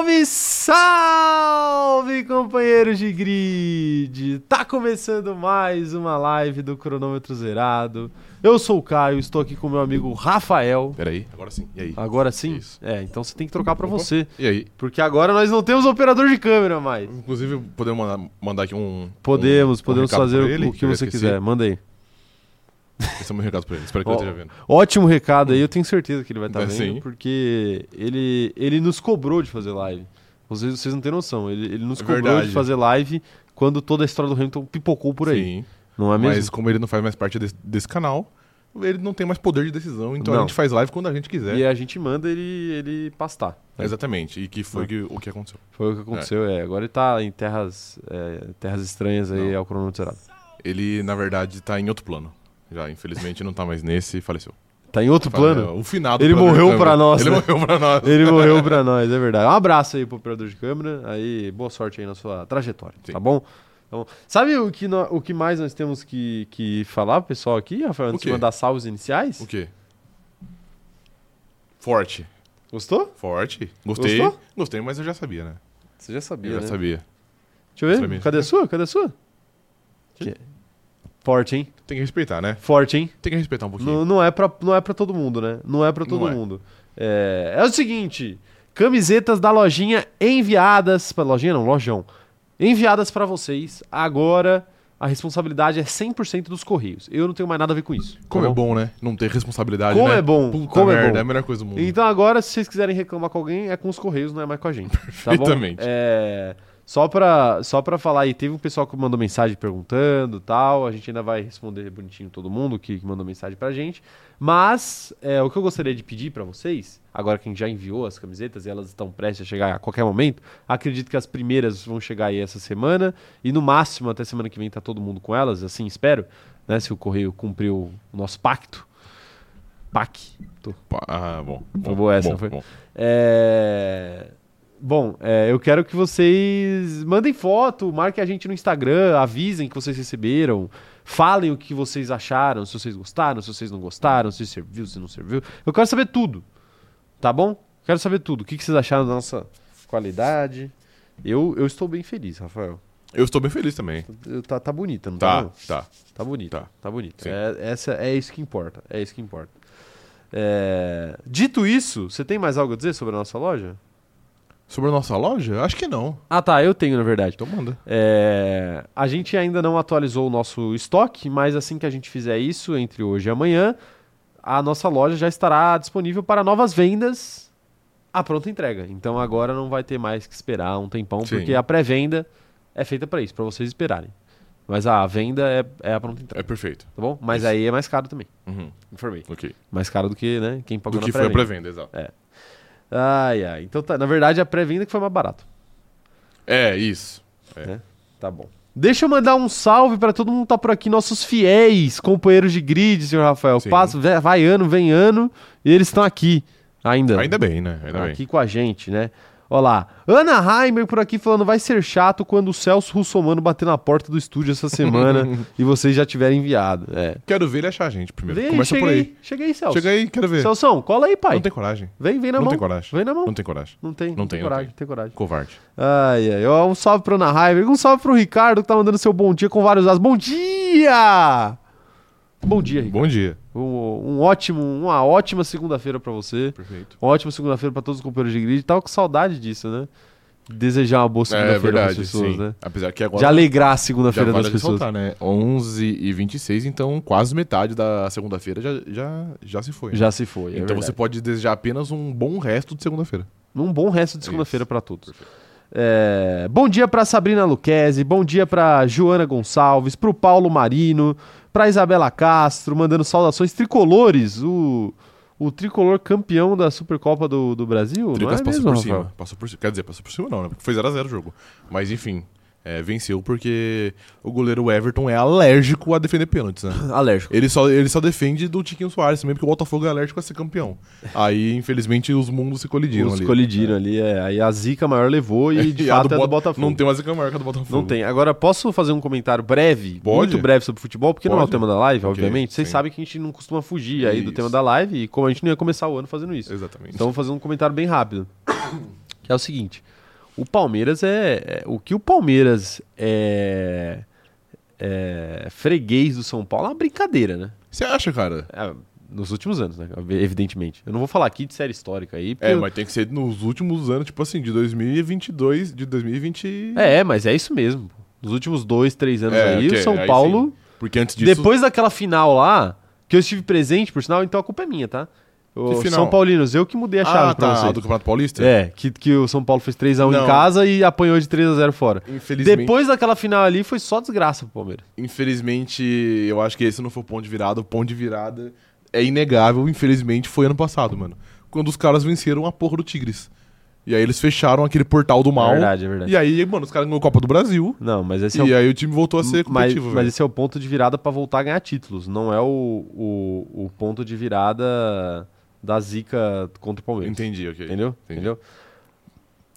Salve, salve, companheiros de grid! Tá começando mais uma live do Cronômetro Zerado. Eu sou o Caio, estou aqui com meu amigo Rafael. Peraí, agora sim. E aí? Agora sim? Isso. É, então você tem que trocar pra Opa. você. E aí? Porque agora nós não temos operador de câmera mais. Inclusive, podemos mandar, mandar aqui um. Podemos, um- um podemos recado fazer o- ele, o que você esqueci. quiser. Manda aí. Esse é o meu recado pra ele. Espero que Ó, ele esteja vendo. Ótimo recado aí, eu tenho certeza que ele vai estar É, vendo, sim. porque ele, ele nos cobrou de fazer live. Vocês, vocês não têm noção, ele, ele nos É cobrou verdade. de fazer live quando toda a história do Hamilton pipocou por aí. Sim. Não é mesmo? Mas como ele não faz mais parte desse, desse canal, ele não tem mais poder de decisão. Então Não. a gente faz live quando a gente quiser. E a gente manda ele, ele pastar. né? Exatamente. E que foi É. que- o que aconteceu. Foi o que aconteceu, é. Agora ele tá em terras, é, terras estranhas aí Não. ao cronômetro zerado. Ele, na verdade, tá em outro plano. Já, infelizmente, não tá mais nesse e faleceu. Tá em outro plano? É, O finado Ele morreu pra nós, Ele né? morreu pra nós. Ele morreu pra nós, é verdade. Um abraço aí pro operador de câmera. Aí, boa sorte aí na sua trajetória, Sim. tá bom? Tá bom. Sabe o que, o que mais nós temos que, que falar pro pessoal aqui, Rafael, antes de mandar salvos iniciais? O quê? Forte. Gostou? Forte. Gostei. Gostou? Gostei, mas eu já sabia, né? Você já sabia, Eu já né? sabia. Deixa eu ver. Cadê a sua? Cadê a sua? Que- Forte, hein? Tem que respeitar, né? Forte, hein? Tem que respeitar um pouquinho. Não, não, é pra, não é pra todo mundo, né? Não é pra todo Não é. mundo. É, é o seguinte: camisetas da lojinha enviadas. Pra lojinha não, lojão. Enviadas pra vocês. Agora a responsabilidade é 100% dos Correios. Eu não tenho mais nada a ver com isso. Como tá é bom, né? Não ter responsabilidade, Como né? é bom, Puta como é merda, bom. é a melhor coisa do mundo. Então agora, se vocês quiserem reclamar com alguém, é com os Correios, não é mais com a gente. Tá bom? Perfeitamente. É, só, pra, só pra falar aí, teve um pessoal que mandou mensagem perguntando tal. A gente ainda vai responder bonitinho todo mundo que, que mandou mensagem pra gente. Mas é, o que eu gostaria de pedir pra vocês, agora que a gente já enviou as camisetas e elas estão prestes a chegar a qualquer momento, acredito que as primeiras vão chegar aí essa semana. E no máximo, até semana que vem, tá todo mundo com elas, assim espero. Né, se o Correio cumpriu o nosso pacto. Pacto. Ah, bom. Foi bom, essa, bom, foi? bom. É... Bom, é, eu quero que vocês mandem foto, marquem a gente no Instagram, avisem que vocês receberam, falem o que vocês acharam, se vocês gostaram, se vocês não gostaram, se serviu, se não serviu. Eu quero saber tudo, tá bom? Quero saber tudo. O que, que vocês acharam da nossa qualidade? Eu, eu estou bem feliz, Rafael. Eu estou bem feliz também. Tá, tá bonita, não tá? Tá, tá. Tá bonito. Tá. Tá bonito. Sim. É, essa, é isso que importa. É isso que importa. É, Dito isso, você tem mais algo a dizer sobre a nossa loja? Sobre a nossa loja? Acho que não. Ah, tá. Eu tenho, na verdade. Então manda. É, a gente ainda não atualizou o nosso estoque, mas assim que a gente fizer isso, entre hoje e amanhã, a nossa loja já estará disponível para novas vendas à pronta entrega. Então agora não vai ter mais que esperar um tempão, Sim. porque a pré-venda é feita para isso, para vocês esperarem. Mas a venda é, é a pronta entrega, É perfeito. tá bom? Mas Isso. aí é mais caro também, Uhum. informei. Ok. Mais caro do que, né, quem pagou Do na que foi a pré-venda. pré-venda, exato. Ai, ai. Então, tá, na verdade, a pré-venda que foi mais barato. É, isso. Tá bom. Deixa eu mandar um salve pra todo mundo que tá por aqui, nossos fiéis companheiros de grid, senhor Rafael. Sim. Passa, vai ano, vem ano, e eles estão aqui ainda. Ainda bem, né? Ainda aqui bem. com a gente, né? Olha lá. Ana Heimer por aqui falando, vai ser chato quando o Celso Russomano bater na porta do estúdio essa semana e vocês já tiverem enviado. É. Quero ver ele achar a gente primeiro. Vem, Começa por aí. aí. Chega aí, Celso. Chega aí, quero ver. Celsão, cola aí, pai. Não tem coragem. Vem, vem na não mão. tem coragem. Vem na mão. Não tem coragem. Não tem, não, Não tem, tem, não coragem, tem. tem coragem. Covarde. Ai, ai. Ó, Um salve pro Ana Heimer. Um salve pro Ricardo que tá mandando seu bom dia com vários as. Bom dia! Bom dia, Ricardo. Bom dia. Um, um ótimo, uma ótima segunda-feira pra você. Perfeito. Uma ótima segunda-feira pra todos os companheiros de grid. Tava com saudade disso, né? Desejar uma boa É segunda-feira pras verdade, pessoas, sim. né? Apesar que agora De alegrar a segunda-feira das pessoas. ressaltar, né? 11 e 26, então quase metade da segunda-feira já, já, já se foi. né? Já se foi. é então verdade. você pode desejar apenas um bom resto de segunda-feira. Um bom resto de segunda-feira pra todos. É, bom dia pra Sabrina Luquezzi, bom dia pra Joana Gonçalves, pro Paulo Marino, pra Isabela Castro, mandando saudações tricolores, o, o tricolor campeão da Supercopa do, do Brasil, Tricas é passou mesmo, por Rafael? cima. Passou por cima. Quer dizer, passou por cima não, né? Porque foi 0x0 o jogo. Mas enfim, é, venceu porque o goleiro Everton é alérgico a defender pênaltis, né? Alérgico. Ele só, ele só defende do Tiquinho Soares também, porque o Botafogo é alérgico a ser campeão. Aí, infelizmente, os mundos se colidiram Os ali. colidiram ali, é, aí a zica maior levou e de E fato é do Bota- Botafogo. Não tem uma zica maior que a do Botafogo. Não tem. Agora, posso fazer um comentário breve, Pode. muito breve sobre futebol, porque não é o Pode. tema da live, Ok, obviamente. Vocês sim. sabem que a gente não costuma fugir aí do Isso. tema da live, e como a gente não ia começar o ano fazendo isso. Exatamente. Então vou fazer um comentário bem rápido. Que é o seguinte: o Palmeiras é. é- o que o Palmeiras é, é freguês do São Paulo é uma brincadeira, né? Você acha, cara? É, nos últimos anos, né? Evidentemente. Eu não vou falar aqui de série histórica aí. É, eu- mas tem que ser nos últimos anos, tipo assim, de 2022, de 2020. é, mas é isso mesmo. pô. Nos últimos dois, três anos É, aí, ok, o São aí Paulo. Porque antes disso. Depois daquela final lá, que eu estive presente, por sinal, então a culpa é minha, tá? O? São Paulinos, eu que mudei a chave ah, pra tá, vocês. do Campeonato Paulista? É, que, que o São Paulo fez 3x1 Não. em casa e apanhou de 3x0 fora. Infelizmente, Depois daquela final ali, foi só desgraça pro Palmeiras. infelizmente, eu acho que esse não foi o ponto de virada. O ponto de virada é inegável, infelizmente, foi ano passado, mano. Quando os caras venceram a porra do Tigres. E aí eles fecharam aquele portal do mal. É verdade, é verdade. E aí, mano, os caras ganhou a Copa do Brasil. Não, mas esse é e o aí o time voltou a ser mas, competitivo, mas velho. esse é o ponto de virada pra voltar a ganhar títulos. Não é o, o, o ponto de virada da zica contra o Palmeiras. Entendi, ok. Entendeu? Entendi. Entendeu?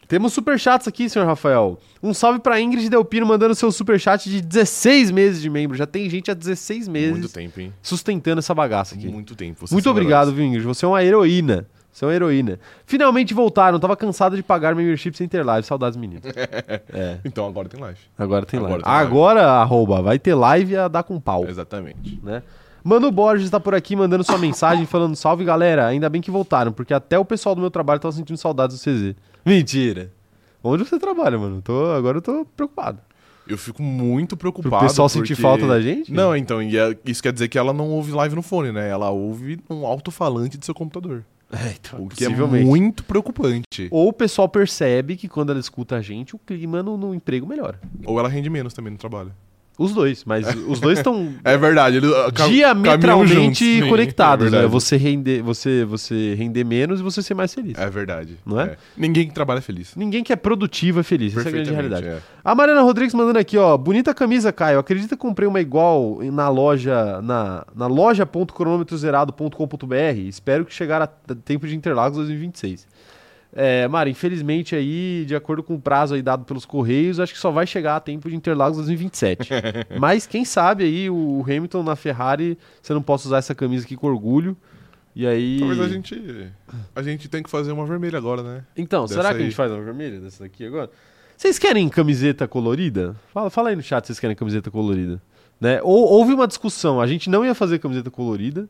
Temos superchats aqui, senhor Rafael. Um salve pra Ingrid Delpino mandando seu superchat de 16 meses de membro. Já tem gente há 16 meses Muito tempo, hein? sustentando essa bagaça aqui. Muito tempo. Muito obrigado, viu, Ingrid? Você é uma heroína. Você é uma heroína. Finalmente voltaram. Tava cansado de pagar membership sem ter live. Saudades, meninos. é. Então agora tem live. Agora tem live. Agora tem live. Agora, arroba, vai ter live a dar com pau. Exatamente. né? Mano Borges tá por aqui mandando sua mensagem falando: salve galera, ainda bem que voltaram, porque até o pessoal do meu trabalho tava sentindo saudades do CZ. Mentira. Onde você trabalha, mano? Tô, agora eu tô preocupado. Eu fico muito preocupado. pessoal sentir porque- falta da gente? Não, então, é- isso quer dizer que ela não ouve live no fone, né? Ela ouve num alto-falante de seu computador. É, então, O que é muito preocupante. Ou o pessoal percebe que quando ela escuta a gente, o clima no, no emprego melhora. Ou ela rende menos também no trabalho. Os dois, mas os dois estão É verdade, eles cam- caminham juntos, diametralmente sim, conectados, é né? Você render, você, você render menos e você ser mais feliz. É verdade. Não é? Ninguém que trabalha é feliz. Ninguém que é produtivo é feliz, essa é a grande realidade. é. A Mariana Rodrigues mandando aqui, ó. Bonita camisa, Caio. Acredita que comprei uma igual na loja, na, na loja.cronometrozerado.com.br. Espero que chegar a tempo de Interlagos 2026. É, Mari, infelizmente aí, de acordo com o prazo aí dado pelos Correios, acho que só vai chegar a tempo de Interlagos 2027. Mas quem sabe aí o Hamilton na Ferrari, você não possa usar essa camisa aqui com orgulho. E aí. Talvez a gente. A gente tem que fazer uma vermelha agora, né? Então, Dessa será que a aí. gente faz uma vermelha dessa daqui agora? Vocês querem camiseta colorida? Fala, fala aí no chat se vocês querem camiseta colorida. Né? Ou, houve uma discussão, a gente não ia fazer camiseta colorida,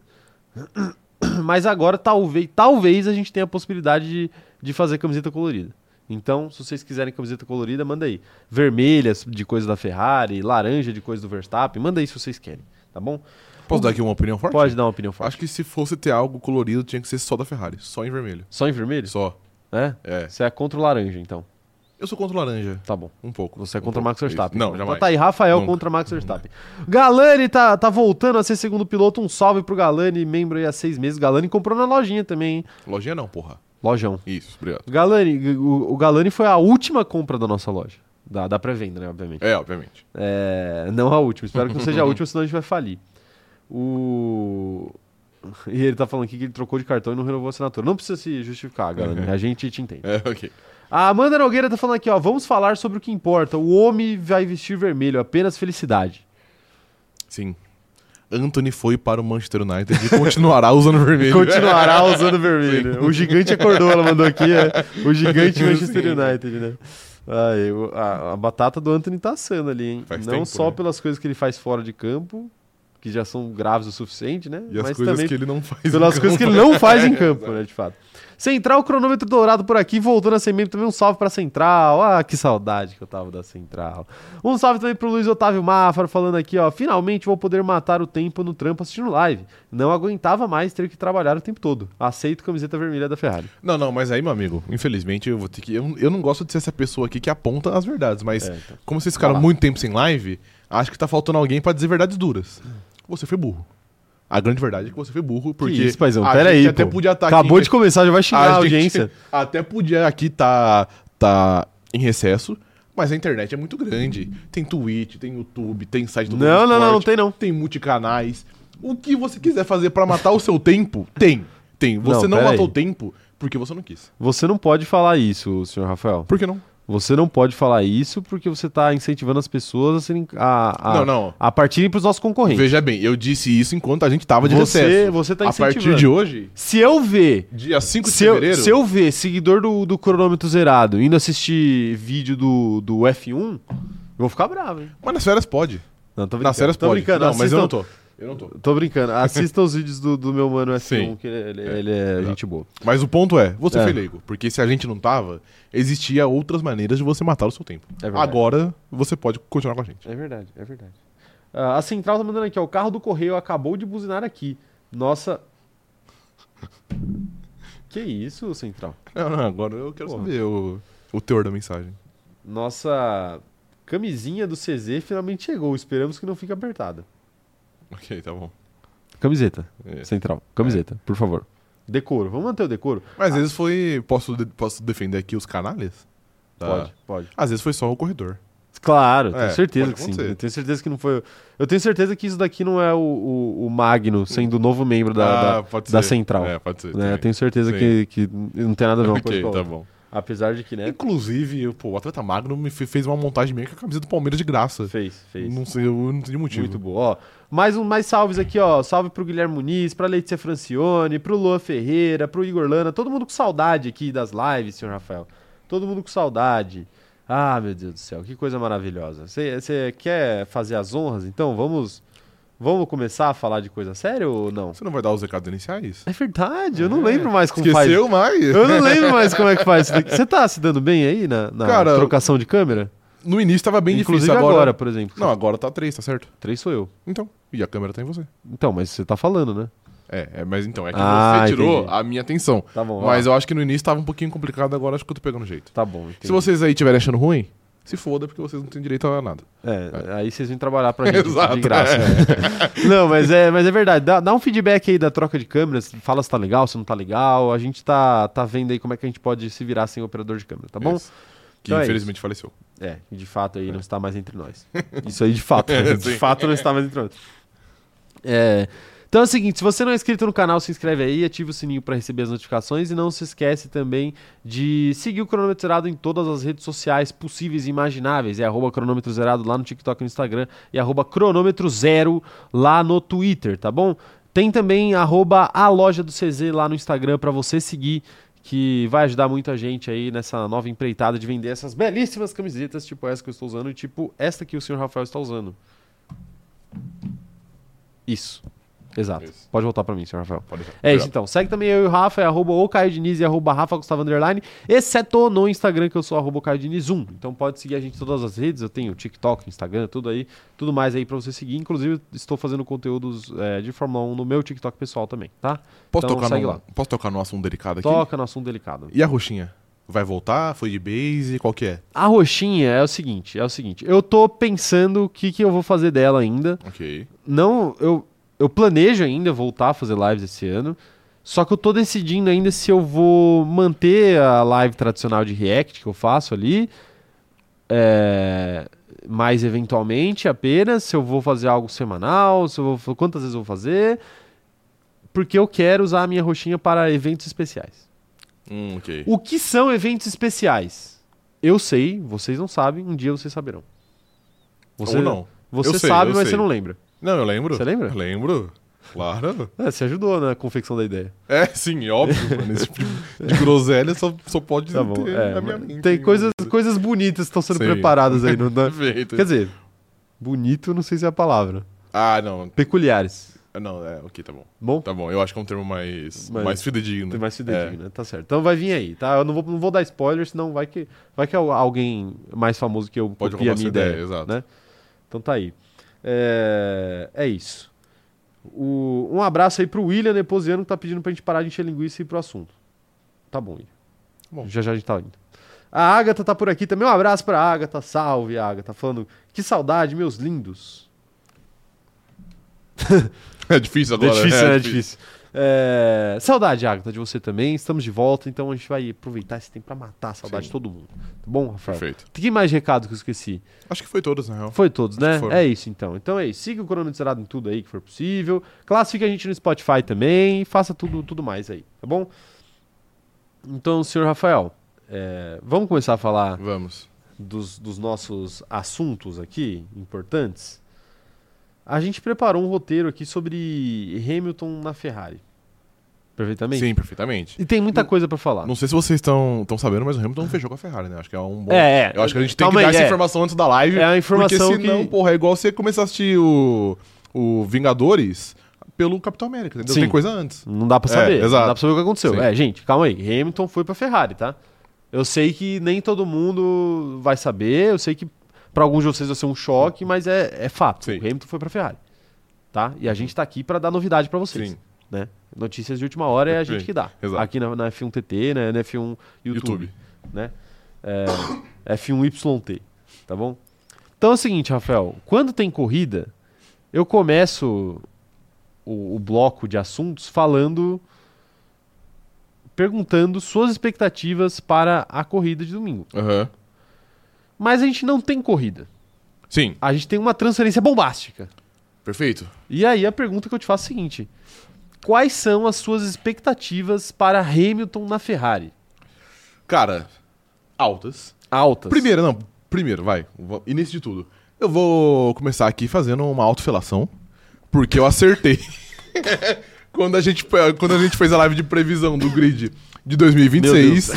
mas agora talvez, talvez a gente tenha a possibilidade de, de fazer camiseta colorida. Então, se vocês quiserem camiseta colorida, manda aí. Vermelhas de coisa da Ferrari, laranja de coisa do Verstappen, manda aí se vocês querem, tá bom? Posso dar aqui uma opinião forte? Pode dar uma opinião forte. Acho que se fosse ter algo colorido, tinha que ser só da Ferrari. Só em vermelho. Só em vermelho? Só. É? É. Você é contra o laranja, então. Eu sou contra o laranja. Tá bom. Um pouco. Você é Um contra pouco. Max Verstappen. Não, então. jamais. Então tá aí, Rafael Nunca. contra Max Verstappen. Galani tá, tá voltando a ser segundo piloto. Um salve pro Galani, membro aí há seis meses. Galani comprou na lojinha também, hein? Lojinha não, porra. Lojão. Isso, obrigado. Galani, o, o Galani foi a última compra da nossa loja. Da, da pré-venda, né, obviamente. É, obviamente. É, não a última. Espero que não seja a última, senão a gente vai falir. O... E ele tá falando aqui que ele trocou de cartão e não renovou a assinatura. Não precisa se justificar, Galani. A gente te entende. É, ok. A Amanda Nogueira tá falando aqui, ó. Vamos falar sobre o que importa. O homem vai vestir vermelho, apenas felicidade. Sim. Anthony foi para o Manchester United e continuará usando vermelho. Continuará usando vermelho. O gigante acordou, ela mandou aqui. É. O gigante Manchester Sim. United, né? Ai, a, a batata do Anthony tá assando ali, hein? Faz Não tempo, só né? pelas coisas que ele faz fora de campo, que já são graves o suficiente, né? E as Mas coisas também que ele não faz. pelas coisas que ele não faz em campo, né, de fato. Central Cronômetro Dourado por aqui, voltando a ser membro também. Um salve pra Central. Ah, que saudade que eu tava da Central. Um salve também pro Luiz Otávio Mafra, falando aqui, ó. Finalmente vou poder matar o tempo no trampo assistindo live. Não aguentava mais ter que trabalhar o tempo todo. Aceito camiseta vermelha da Ferrari. Não, não, mas aí, meu amigo, infelizmente eu vou ter que. Eu, eu não gosto de ser essa pessoa aqui que aponta as verdades, mas É, então. como vocês ficaram muito tempo sem live, acho que tá faltando alguém pra dizer verdades duras. Você foi burro. A grande verdade é que você foi burro, porque. que isso, paizão? a Pera gente aí, até podia estar Acabou aqui. de começar, já vai xingar a, gente audiência. Até podia aqui tá, tá em recesso, mas a internet é muito grande. Tem Twitch, tem YouTube, tem site do Não, não, não, não tem não. Tem multicanais. O que você quiser fazer pra matar o seu tempo, tem. Tem. Você Não, não, matou o tempo porque você não quis. Você não pode falar isso, senhor Rafael. Por que não? Você não pode falar isso porque você tá incentivando as pessoas a. A, a, Não, não. a partirem pros nossos concorrentes. Veja bem, eu disse isso enquanto a gente tava de Você- recesso. você tá A partir incentivando. de hoje, Se eu ver. dia 5 de Se eu, fevereiro... se eu ver seguidor do, do cronômetro zerado indo assistir vídeo do, do F1, eu vou ficar bravo, hein? Mas nas férias pode. Não, tô brincando. Nas férias tô pode. brincando. não, mas eu não tô. Eu não tô. Tô brincando. Assistam os vídeos do, do meu mano F1, Sim. que ele, ele- ele é Exato. gente boa. Mas o ponto é, você É. foi leigo. Porque se a gente não tava, existia outras maneiras de você matar o seu tempo. É. Agora, você pode continuar com a gente. É verdade, é verdade. Ah, a Central tá mandando aqui, ó. O carro do correio acabou de buzinar aqui. Nossa. Que isso, Central? Não, não, agora eu quero Porra. saber o, o teor da mensagem. Nossa camisinha do CZ finalmente chegou. Esperamos que não fique apertada. Ok, tá bom. Camiseta, É. Central. Camiseta, por favor. Decoro. Vamos manter o decoro? Mas às vezes foi. Posso, de- posso defender aqui os canalhas? Tá. Pode, pode. Às vezes foi só o corredor. Claro, tenho É, certeza pode que sim. acontecer. Eu tenho certeza que não foi. Eu tenho certeza que isso daqui não é o, o, o Magno sendo o novo membro da, da, pode da ser. Central. É, pode ser. né? também. Eu tenho certeza Sim. que, que não tem nada a ver uma coisa Ok, com a tá outra. bom. Apesar de que, né? Inclusive, pô, o Atleta Magno me fe- fez uma montagem meio com a camisa do Palmeiras de graça. Fez, fez. Não sei, eu não entendi motivo. Muito boa. Ó, mais, um, mais salves aqui, ó. Salve pro Guilherme Muniz, pra Letícia Francione, pro Lua Ferreira, pro Igor Lana. Todo mundo com saudade aqui das lives, senhor Rafael. Todo mundo com saudade. Ah, meu Deus do céu, que coisa maravilhosa. Você quer fazer as honras? Então vamos, vamos começar a falar de coisa séria ou não? Você não vai dar os recados iniciais? É verdade, eu não lembro mais como Esqueceu mais? faz. Eu não lembro mais como é que faz. Você tá se dando bem aí na, na Cara, trocação de câmera? No início tava bem Inclusive difícil. agora, Agora... por exemplo. Não, agora tá três, tá certo? Três sou eu. Então. E a câmera tá em você. Então, mas você tá falando, né? É, é mas então, é que Ah, você tirou entendi. a minha atenção. Tá bom. Mas ó. eu acho que no início tava um pouquinho complicado, agora acho que eu tô pegando jeito. Tá bom. entendi. Se vocês aí estiverem achando ruim, se foda, porque vocês não têm direito a nada. É, aí vocês vêm trabalhar pra gente Exato, de graça. Não, mas é, mas é verdade. Dá, dá um feedback aí da troca de câmeras. Fala se tá legal, se não tá legal. A gente tá, tá vendo aí como é que a gente pode se virar sem operador de câmera, tá bom? Isso. Que Então é infelizmente faleceu. É, de fato aí não está mais entre nós. Isso aí de fato, né? É, de fato não está mais entre nós. É, então é o seguinte, se você não é inscrito no canal, se inscreve aí, ativa o sininho para receber as notificações e não se esquece também de seguir o Cronômetro Zerado em todas as redes sociais possíveis e imagináveis. É arroba cronômetro zerado lá no TikTok e no Instagram e arroba cronômetro zero lá no Twitter, tá bom? Tem também arroba a loja do CZ lá no Instagram para você seguir que vai ajudar muita gente aí nessa nova empreitada de vender essas belíssimas camisetas, tipo essa que eu estou usando e tipo esta que o senhor Rafael está usando. Isso. Exato. Isso. Pode voltar pra mim, senhor Rafael. Pode deixar. É isso então. Segue também eu e o Rafa, é arroba o Caio Diniz e arroba Rafa Gustavo Underline, exceto no Instagram, que eu sou arroba Caio Diniz 1. Então pode seguir a gente em todas as redes, eu tenho TikTok, Instagram, tudo aí, tudo mais aí pra você seguir. Inclusive, estou fazendo conteúdos é, de Fórmula 1 no meu TikTok pessoal também, tá? Posso, Então, tocar no, lá. posso tocar no assunto delicado aqui? Toca no assunto delicado. E a roxinha? Vai voltar? Foi de base? Qual que é? A roxinha é o seguinte, é o seguinte, eu tô pensando o que, que eu vou fazer dela ainda. Ok. Não, eu, eu planejo ainda voltar a fazer lives esse ano. Só que eu tô decidindo ainda se eu vou manter a live tradicional de React que eu faço ali. é, mais eventualmente apenas, se eu vou fazer algo semanal, se eu vou, quantas vezes eu vou fazer. Porque eu quero usar a minha roxinha para eventos especiais. Hum, ok. O que são eventos especiais? Eu sei, vocês não sabem, um dia vocês saberão. Você, Ou não. Você Eu sei, sabe, eu mas sei. você não lembra. Não, eu lembro. Você lembra? Eu lembro. Claro. É, você ajudou na confecção da ideia. É, sim, óbvio, mano. Esse tipo de, groselha só, só pode Tá bom. ter é, na minha mente. tem coisas, coisas bonitas que estão sendo Sim. preparadas aí. No, na- Perfeito. Quer dizer, bonito não sei se é a palavra. Ah, não. Peculiares. Não, é, ok, tá bom. Bom? Tá bom, eu acho que é um termo mais, Mais- mais fidedigno. Tem mais É. fidedigno, né? Tá certo. Então vai vir aí, tá? Eu não vou, não vou dar spoiler, senão vai que, vai que alguém mais famoso que eu Pode copia a roubar minha ideia, ideia. exato. né? Então tá aí. É, é isso. O- um abraço aí pro William Neposiano que tá pedindo pra gente parar de encher linguiça e ir pro assunto. Tá bom, William. Bom. Já já a gente tá indo. A Agatha tá por aqui também. Um abraço pra Agatha. Salve, Agatha. Falando, que saudade, meus lindos. É difícil agora. é difícil, né? É difícil. É, Saudade, Agatha, de você também. Estamos de volta, então a gente vai aproveitar esse tempo pra matar a saudade Sim. de todo mundo. Tá bom, Rafael? Perfeito. Tem mais recado que eu esqueci? Acho que foi todos, na real. Foi todos, Acho né? É isso então. Então é isso. Siga o cronômetro zerado em tudo aí que for possível. Classifique a gente no Spotify também. Faça tudo, tudo mais aí, tá bom? Então, senhor Rafael, é, vamos começar a falar Vamos. dos, dos nossos assuntos aqui importantes. A gente preparou um roteiro aqui sobre Hamilton na Ferrari. Perfeitamente? Sim, perfeitamente. E tem muita Não- coisa pra falar. Não sei se vocês estão sabendo, mas o Hamilton fechou com a Ferrari, né? Acho que é um bom. É, é. Eu acho que a gente tem Calma que dar aí, essa é. informação antes da live. É a informação Porque senão, que- porra, é igual você começar a assistir o, o Vingadores pelo Capitão América, entendeu? Sim. Tem coisa antes. Não dá pra É, saber. exato. Não dá pra saber o que aconteceu. Sim. É, gente, calma aí. Hamilton foi pra Ferrari, tá? Eu sei que nem todo mundo vai saber. Eu sei que pra alguns de vocês vai ser um choque, mas é, é fato. Sim. O Hamilton foi pra Ferrari. Tá? E a gente tá aqui pra dar novidade pra vocês. Sim. Né? Notícias de última hora é a gente que dá. exato. Aqui na, na F1 TT, né? na F1 YouTube. YouTube. né? É, F1YT, tá bom? Então é o seguinte, Rafael, quando tem corrida, eu começo o, o bloco de assuntos falando, perguntando suas expectativas para a corrida de domingo. Aham. Mas a gente não tem corrida, Sim, a gente tem uma transferência bombástica. perfeito. E aí a pergunta que eu te faço é a seguinte: quais são as suas expectativas para Hamilton na Ferrari? Cara, altas. Altas. Primeiro, não, primeiro, vai. Início de tudo. Eu vou começar aqui fazendo uma autofelação, porque eu acertei. quando, a gente, quando a gente fez a live de previsão do grid de 2026,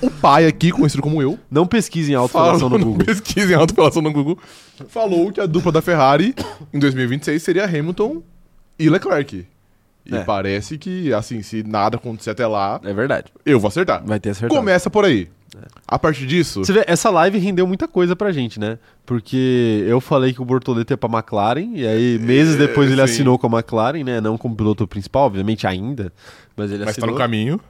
o pai aqui, conhecido como eu, Não pesquisem autofelação no Google. pesquisem autofelação no Google, falou que a dupla da Ferrari em 2026 seria Hamilton e Leclerc. E É. parece que, assim, se nada acontecer até lá, É verdade. eu vou acertar. Vai ter acertado. Começa por aí. A partir disso, Você vê, essa live rendeu muita coisa pra gente, né? Porque eu falei que o Bortoleto ia pra McLaren, e aí meses depois ele É, sim. assinou com a McLaren, né? Não como piloto principal, obviamente ainda, mas ele mas tá assinou no caminho.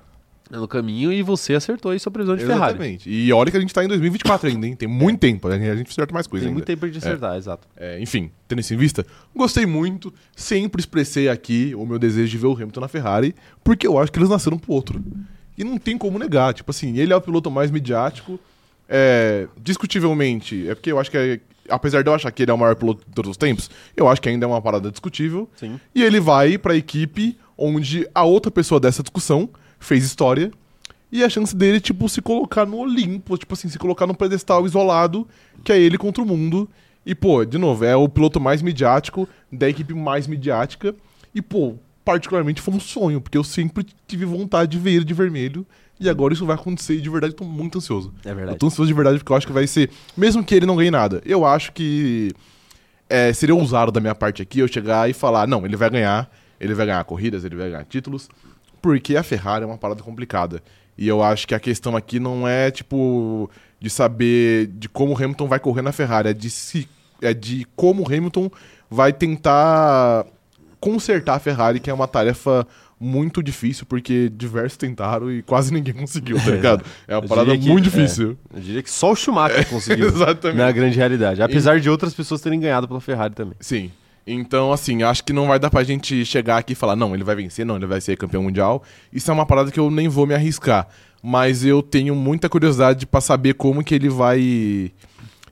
Tá no caminho e você acertou aí sua previsão de Ferrari. Exatamente. E olha que a gente tá em 2024 ainda, hein? Tem muito tempo. A gente a gente acerta mais coisa Tem ainda. muito tempo pra gente acertar, exato. É, enfim, tendo isso em vista, gostei muito. Sempre expressei aqui o meu desejo de ver o Hamilton na Ferrari, porque eu acho que eles nasceram pro outro. E não tem como negar. Tipo assim, ele é o piloto mais midiático. É, discutivelmente, é porque eu acho que, é- apesar de eu achar que ele é o maior piloto de todos os tempos, eu acho que ainda é uma parada discutível. Sim. E ele vai pra equipe onde a outra pessoa dessa discussão fez história. E a chance dele, tipo, se colocar no Olimpo, tipo assim, se colocar num pedestal isolado, que é ele contra o mundo. E, pô, de novo, é o piloto mais midiático, da equipe mais midiática. E, pô, particularmente foi um sonho, porque eu sempre tive vontade de ver ele de vermelho. E agora isso vai acontecer e de verdade eu tô muito ansioso. É Eu verdade. tô ansioso de verdade porque eu acho que vai ser. Mesmo que ele não ganhe nada, eu acho que é, seria ousado da minha parte aqui eu chegar e falar: não, ele vai ganhar, ele vai ganhar corridas, ele vai ganhar títulos, porque a Ferrari é uma parada complicada. E eu acho que a questão aqui não é, tipo, de saber de como o Hamilton vai correr na Ferrari, é de, se, é de como o Hamilton vai tentar consertar a Ferrari, que é uma tarefa muito difícil, porque diversos tentaram e quase ninguém conseguiu, tá ligado? É uma parada que- muito é. difícil. Eu diria que só o Schumacher conseguiu. Exatamente. Na grande realidade. Apesar de outras pessoas terem ganhado pela Ferrari também. Sim. Então, assim, acho que não vai dar pra gente chegar aqui e falar, não, ele vai vencer, não, ele vai ser campeão mundial. Isso é uma parada que eu nem vou me arriscar. Mas eu tenho muita curiosidade pra saber como que ele vai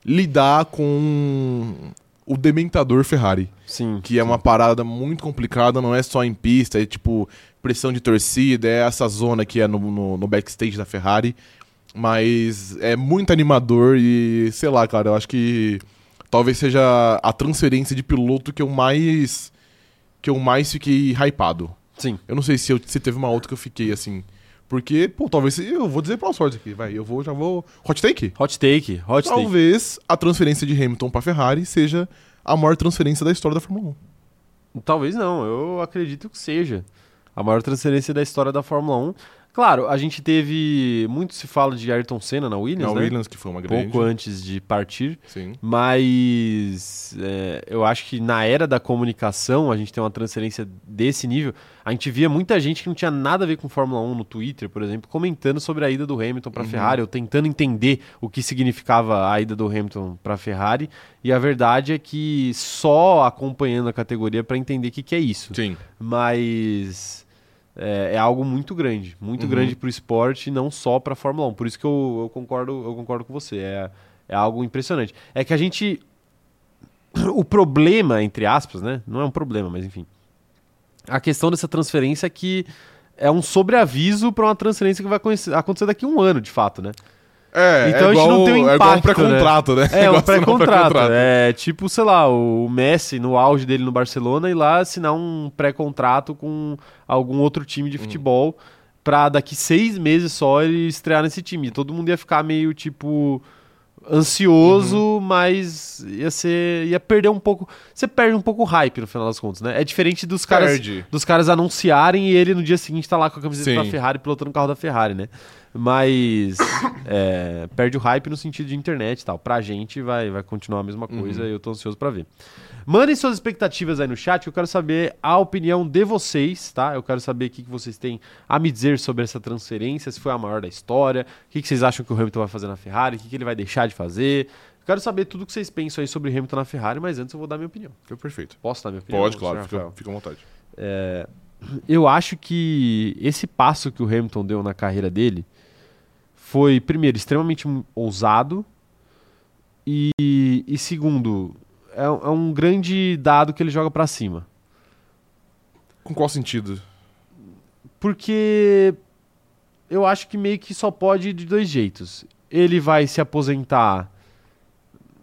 lidar com o Dementador Ferrari. Sim. Que é uma parada muito complicada, não é só em pista, é tipo pressão de torcida, é essa zona que é no, no, no backstage da Ferrari. Mas é muito animador e, sei lá, cara, eu acho que talvez seja a transferência de piloto que eu mais. que eu mais fiquei hypado. Sim. Eu não sei se, eu, se teve uma outra que eu fiquei assim. Porque, pô, talvez. Eu vou dizer pela sorte aqui, vai. Eu vou, já vou. Hot take? Hot take. Hot take. Talvez a transferência de Hamilton pra Ferrari seja a maior transferência da história da Fórmula 1. Talvez não, eu acredito que seja a maior transferência da história da Fórmula 1. Claro, a gente teve. Muito se fala de Ayrton Senna na Williams, Na né? Williams, que foi uma grande. Pouco antes de partir. Sim. Mas é, eu acho que na era da comunicação, a gente tem uma transferência desse nível. A gente via muita gente que não tinha nada a ver com Fórmula 1 no Twitter, por exemplo, comentando sobre a ida do Hamilton para a Uhum. Ferrari, ou tentando entender o que significava a ida do Hamilton para a Ferrari. E a verdade é que só acompanhando a categoria para entender o que, que é isso. Sim. Mas é, é algo muito grande, muito Uhum. grande para o esporte, não só para a Fórmula 1. Por isso que eu, eu concordo, eu concordo com você. É, é algo impressionante. É que a gente. O problema, entre aspas, né? Não é um problema, mas enfim. A questão dessa transferência é que é um sobreaviso para uma transferência que vai acontecer daqui a um ano, de fato, né? É, Então é a gente igual, não tem um é igual um impacto, né? pré-contrato, né? É, Igual um pré-contrato. É tipo, sei lá, o Messi no auge dele no Barcelona e lá assinar um pré-contrato com algum outro time Hum. de futebol pra daqui seis meses só ele estrear nesse time. Todo mundo ia ficar meio, tipo, ansioso, Uhum. mas ia ser. ia perder um pouco. Você perde um pouco o hype no final das contas, né? É diferente dos caras. Perde. Dos caras anunciarem e ele no dia seguinte tá lá com a camiseta Sim. da Ferrari pilotando o carro da Ferrari, né? Mas é, perde o hype no sentido de internet e tal. Pra gente vai, vai continuar a mesma coisa Uhum. e eu tô ansioso pra ver. Mandem suas expectativas aí no chat, que eu quero saber a opinião de vocês, tá? Eu quero saber o que, que vocês têm a me dizer sobre essa transferência, se foi a maior da história, o que, que vocês acham que o Hamilton vai fazer na Ferrari, o que, que ele vai deixar de fazer. Eu quero saber tudo que vocês pensam aí sobre o Hamilton na Ferrari, mas antes eu vou dar minha opinião. Fica perfeito. Posso dar minha opinião? Pode, claro, fica, fica à vontade. eu acho que esse passo que o Hamilton deu na carreira dele foi, primeiro, extremamente ousado e, e segundo, é, é um grande dado que ele joga pra cima. Com qual sentido? Porque eu acho que meio que só pode ir de dois jeitos. Ele vai se aposentar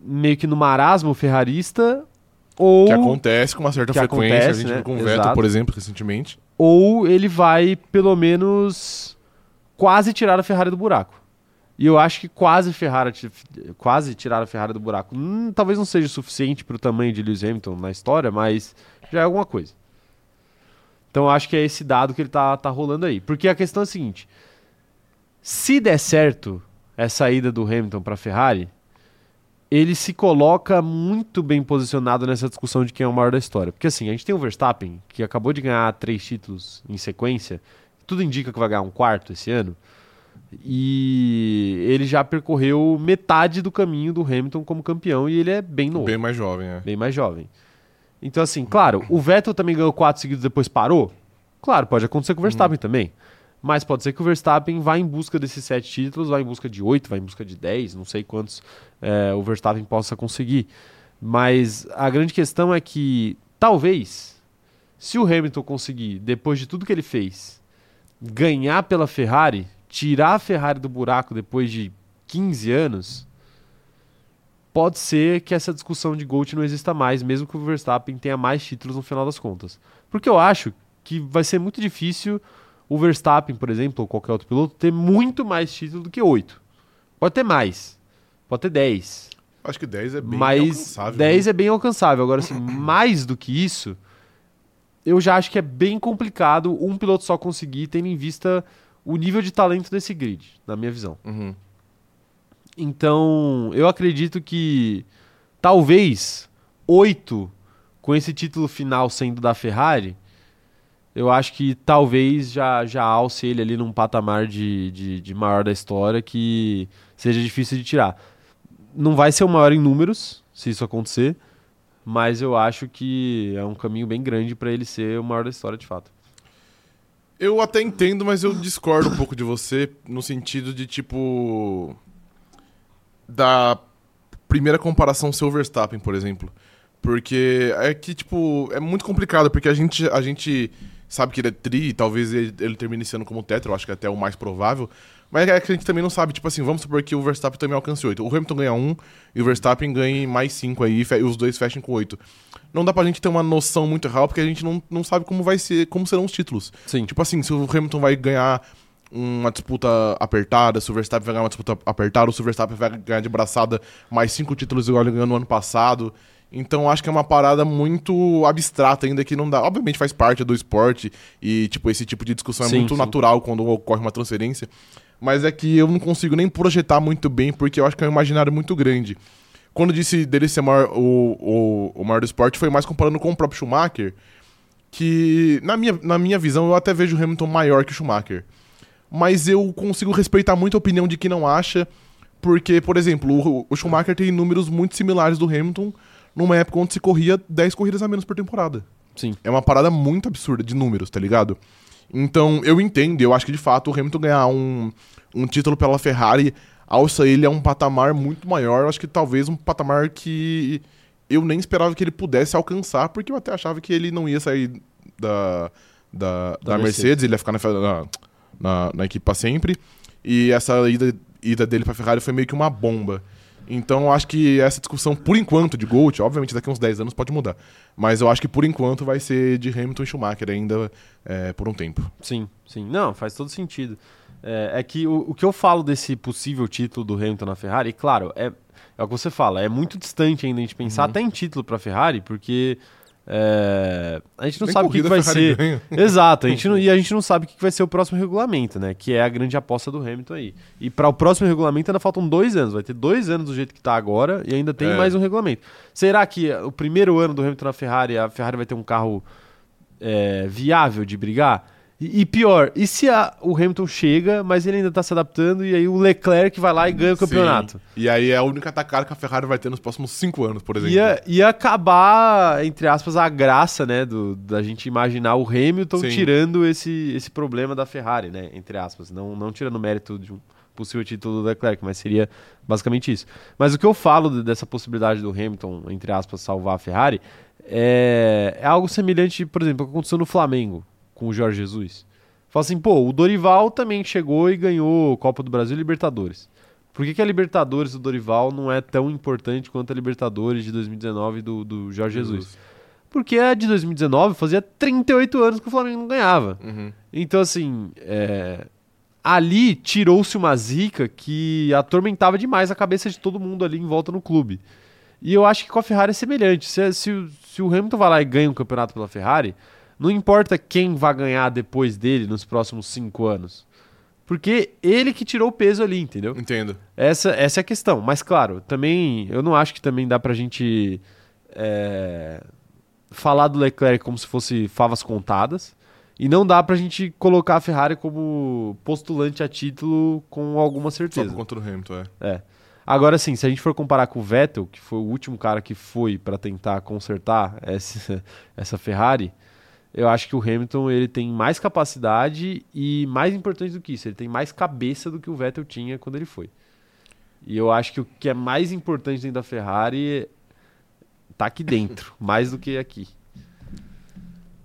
meio que no marasmo ferrarista ou Que acontece com uma certa frequência. acontece, a gente né? o Exato. por exemplo, recentemente. ou ele vai, pelo menos, quase tirar a Ferrari do buraco. E eu acho que quase, Ferrari, quase tirar a Ferrari do buraco hum, talvez não seja suficiente para o tamanho de Lewis Hamilton na história, mas já é alguma coisa. Então eu acho que é esse dado que ele tá, tá rolando aí. Porque a questão é a seguinte: se der certo essa ida do Hamilton para Ferrari, ele se coloca muito bem posicionado nessa discussão de quem é o maior da história. Porque assim, a gente tem o Verstappen, que acabou de ganhar três títulos em sequência, tudo indica que vai ganhar um quarto esse ano, e ele já percorreu metade do caminho do Hamilton como campeão e ele é bem novo, Bem bem, mais jovem, é. mais jovem. Então assim, claro, o Vettel também ganhou quatro seguidos depois parou? Claro, pode acontecer com o Verstappen também. Mas pode ser que o Verstappen vá em busca desses sete títulos, vá em busca de oito, vá em busca de dez, não sei quantos é, o Verstappen possa conseguir. Mas a grande questão é que, talvez, se o Hamilton conseguir, depois de tudo que ele fez, ganhar pela Ferrari, tirar a Ferrari do buraco depois de 15 anos, pode ser que essa discussão de GOAT não exista mais, mesmo que o Verstappen tenha mais títulos no final das contas. Porque eu acho que vai ser muito difícil o Verstappen, por exemplo, ou qualquer outro piloto, ter muito mais títulos do que 8. Pode ter mais. Pode ter 10. Acho que 10 é bem mas alcançável. 10 é bem alcançável. Agora, assim, mais do que isso, eu já acho que é bem complicado um piloto só conseguir, tendo em vista o nível de talento desse grid, na minha visão. Uhum. Então, eu acredito que talvez oito com esse título final sendo da Ferrari, eu acho que talvez já, já alce ele ali num patamar de, de, de maior da história que seja difícil de tirar. Não vai ser o maior em números, se isso acontecer, mas eu acho que é um caminho bem grande para ele ser o maior da história de fato. Eu até entendo, mas eu discordo um pouco de você no sentido de, tipo. Da primeira comparação seu Verstappen, por exemplo. Porque é que, tipo, é muito complicado, porque a gente, a gente sabe que ele é tri, e talvez ele, ele termine sendo como tetra, eu acho que é até o mais provável. Mas é que a gente também não sabe, tipo assim, vamos supor que o Verstappen também alcance 8. O Hamilton ganha 1 e o Verstappen ganhe mais 5 aí, e os dois fechem com 8. Não dá pra gente ter uma noção muito real, porque a gente não, não sabe como vai ser, como serão os títulos. Sim. Tipo assim, se o Hamilton vai ganhar uma disputa apertada, se o Verstappen vai ganhar uma disputa apertada, ou se o Verstappen vai ganhar de braçada mais cinco títulos igual ele ganhou no ano passado. Então acho que é uma parada muito abstrata ainda que não dá. Obviamente faz parte do esporte e tipo esse tipo de discussão Sim, é muito sim. natural quando ocorre uma transferência. Mas é que eu não consigo nem projetar muito bem porque eu acho que é um imaginário muito grande. Quando disse dele ser maior, o, o, o maior do esporte foi mais comparando com o próprio Schumacher, que na minha, na minha visão eu até vejo o Hamilton maior que o Schumacher. Mas eu consigo respeitar muito a opinião de quem não acha, porque, por exemplo, o, o Schumacher tem números muito similares do Hamilton numa época onde se corria 10 corridas a menos por temporada. Sim. É uma parada muito absurda de números, tá ligado? Então, eu entendo, eu acho que de fato o Hamilton ganhar um, um título pela Ferrari alça ele a um patamar muito maior. Acho que talvez um patamar que eu nem esperava que ele pudesse alcançar, porque eu até achava que ele não ia sair da, da, Da da Mercedes. ele ia ficar na, na, na, equipe pra sempre. E essa ida, ida dele pra Ferrari foi meio que uma bomba. Então eu acho que essa discussão, por enquanto, de Gold, obviamente daqui a uns 10 anos pode mudar. Mas eu acho que por enquanto vai ser de Hamilton e Schumacher ainda é, por um tempo. Sim, sim. Não, faz todo sentido. É, é que o, o que eu falo desse possível título do Hamilton na Ferrari, claro, é, é o que você fala, é muito distante ainda a gente pensar Uhum. até em título pra Ferrari, porque é, a gente não Nem sabe o que, que vai ser. ganha. Exato, a gente não, e a gente não sabe o que vai ser o próximo regulamento, né? Que é a grande aposta do Hamilton aí. E para o próximo regulamento ainda faltam dois anos. Vai ter dois anos do jeito que tá agora e ainda tem É. mais um regulamento. Será que o primeiro ano do Hamilton na Ferrari, a Ferrari vai ter um carro é, viável de brigar? E, e pior, e se a- o Hamilton chega, mas ele ainda tá se adaptando e aí o Leclerc vai lá e ganha o campeonato? Sim. E aí é a única tacada que a Ferrari vai ter nos próximos 5 anos, por exemplo. Ia, ia acabar, entre aspas, a graça, né, do, da gente imaginar o Hamilton Sim. tirando esse, esse problema da Ferrari, né, entre aspas. Não, não tirando o mérito de um possível título do Leclerc, mas seria basicamente isso. Mas o que eu falo de- dessa possibilidade do Hamilton, entre aspas, salvar a Ferrari, é, é algo semelhante, por exemplo, ao que aconteceu no Flamengo com o Jorge Jesus. Fala assim, pô, o Dorival também chegou e ganhou Copa do Brasil e Libertadores. Por que, que a Libertadores do Dorival não é tão importante quanto a Libertadores de 2019 do, do Jorge Jesus? Porque a de 2019 fazia 38 anos que o Flamengo não ganhava. Uhum. Então, assim, é, ali tirou-se uma zica que atormentava demais a cabeça de todo mundo ali em volta no clube. E eu acho que com a Ferrari é semelhante. Se, se o- se o Hamilton vai lá e ganha um campeonato pela Ferrari, não importa quem vai ganhar depois dele nos próximos cinco anos. Porque ele que tirou o peso ali, entendeu? Entendo. Essa, essa é a questão. Mas, claro, também eu não acho que também dá pra gente é, falar do Leclerc como se fosse favas contadas. E não dá pra gente colocar a Ferrari como postulante a título com alguma Só certeza. por conta do Hamilton, é. É. Agora sim, se a gente for comparar com o Vettel, que foi o último cara que foi pra tentar consertar essa, essa Ferrari, eu acho que o Hamilton ele tem mais capacidade e mais importante do que isso, ele tem mais cabeça do que o Vettel tinha quando ele foi. E eu acho que o que é mais importante dentro da Ferrari tá aqui dentro, mais do que aqui.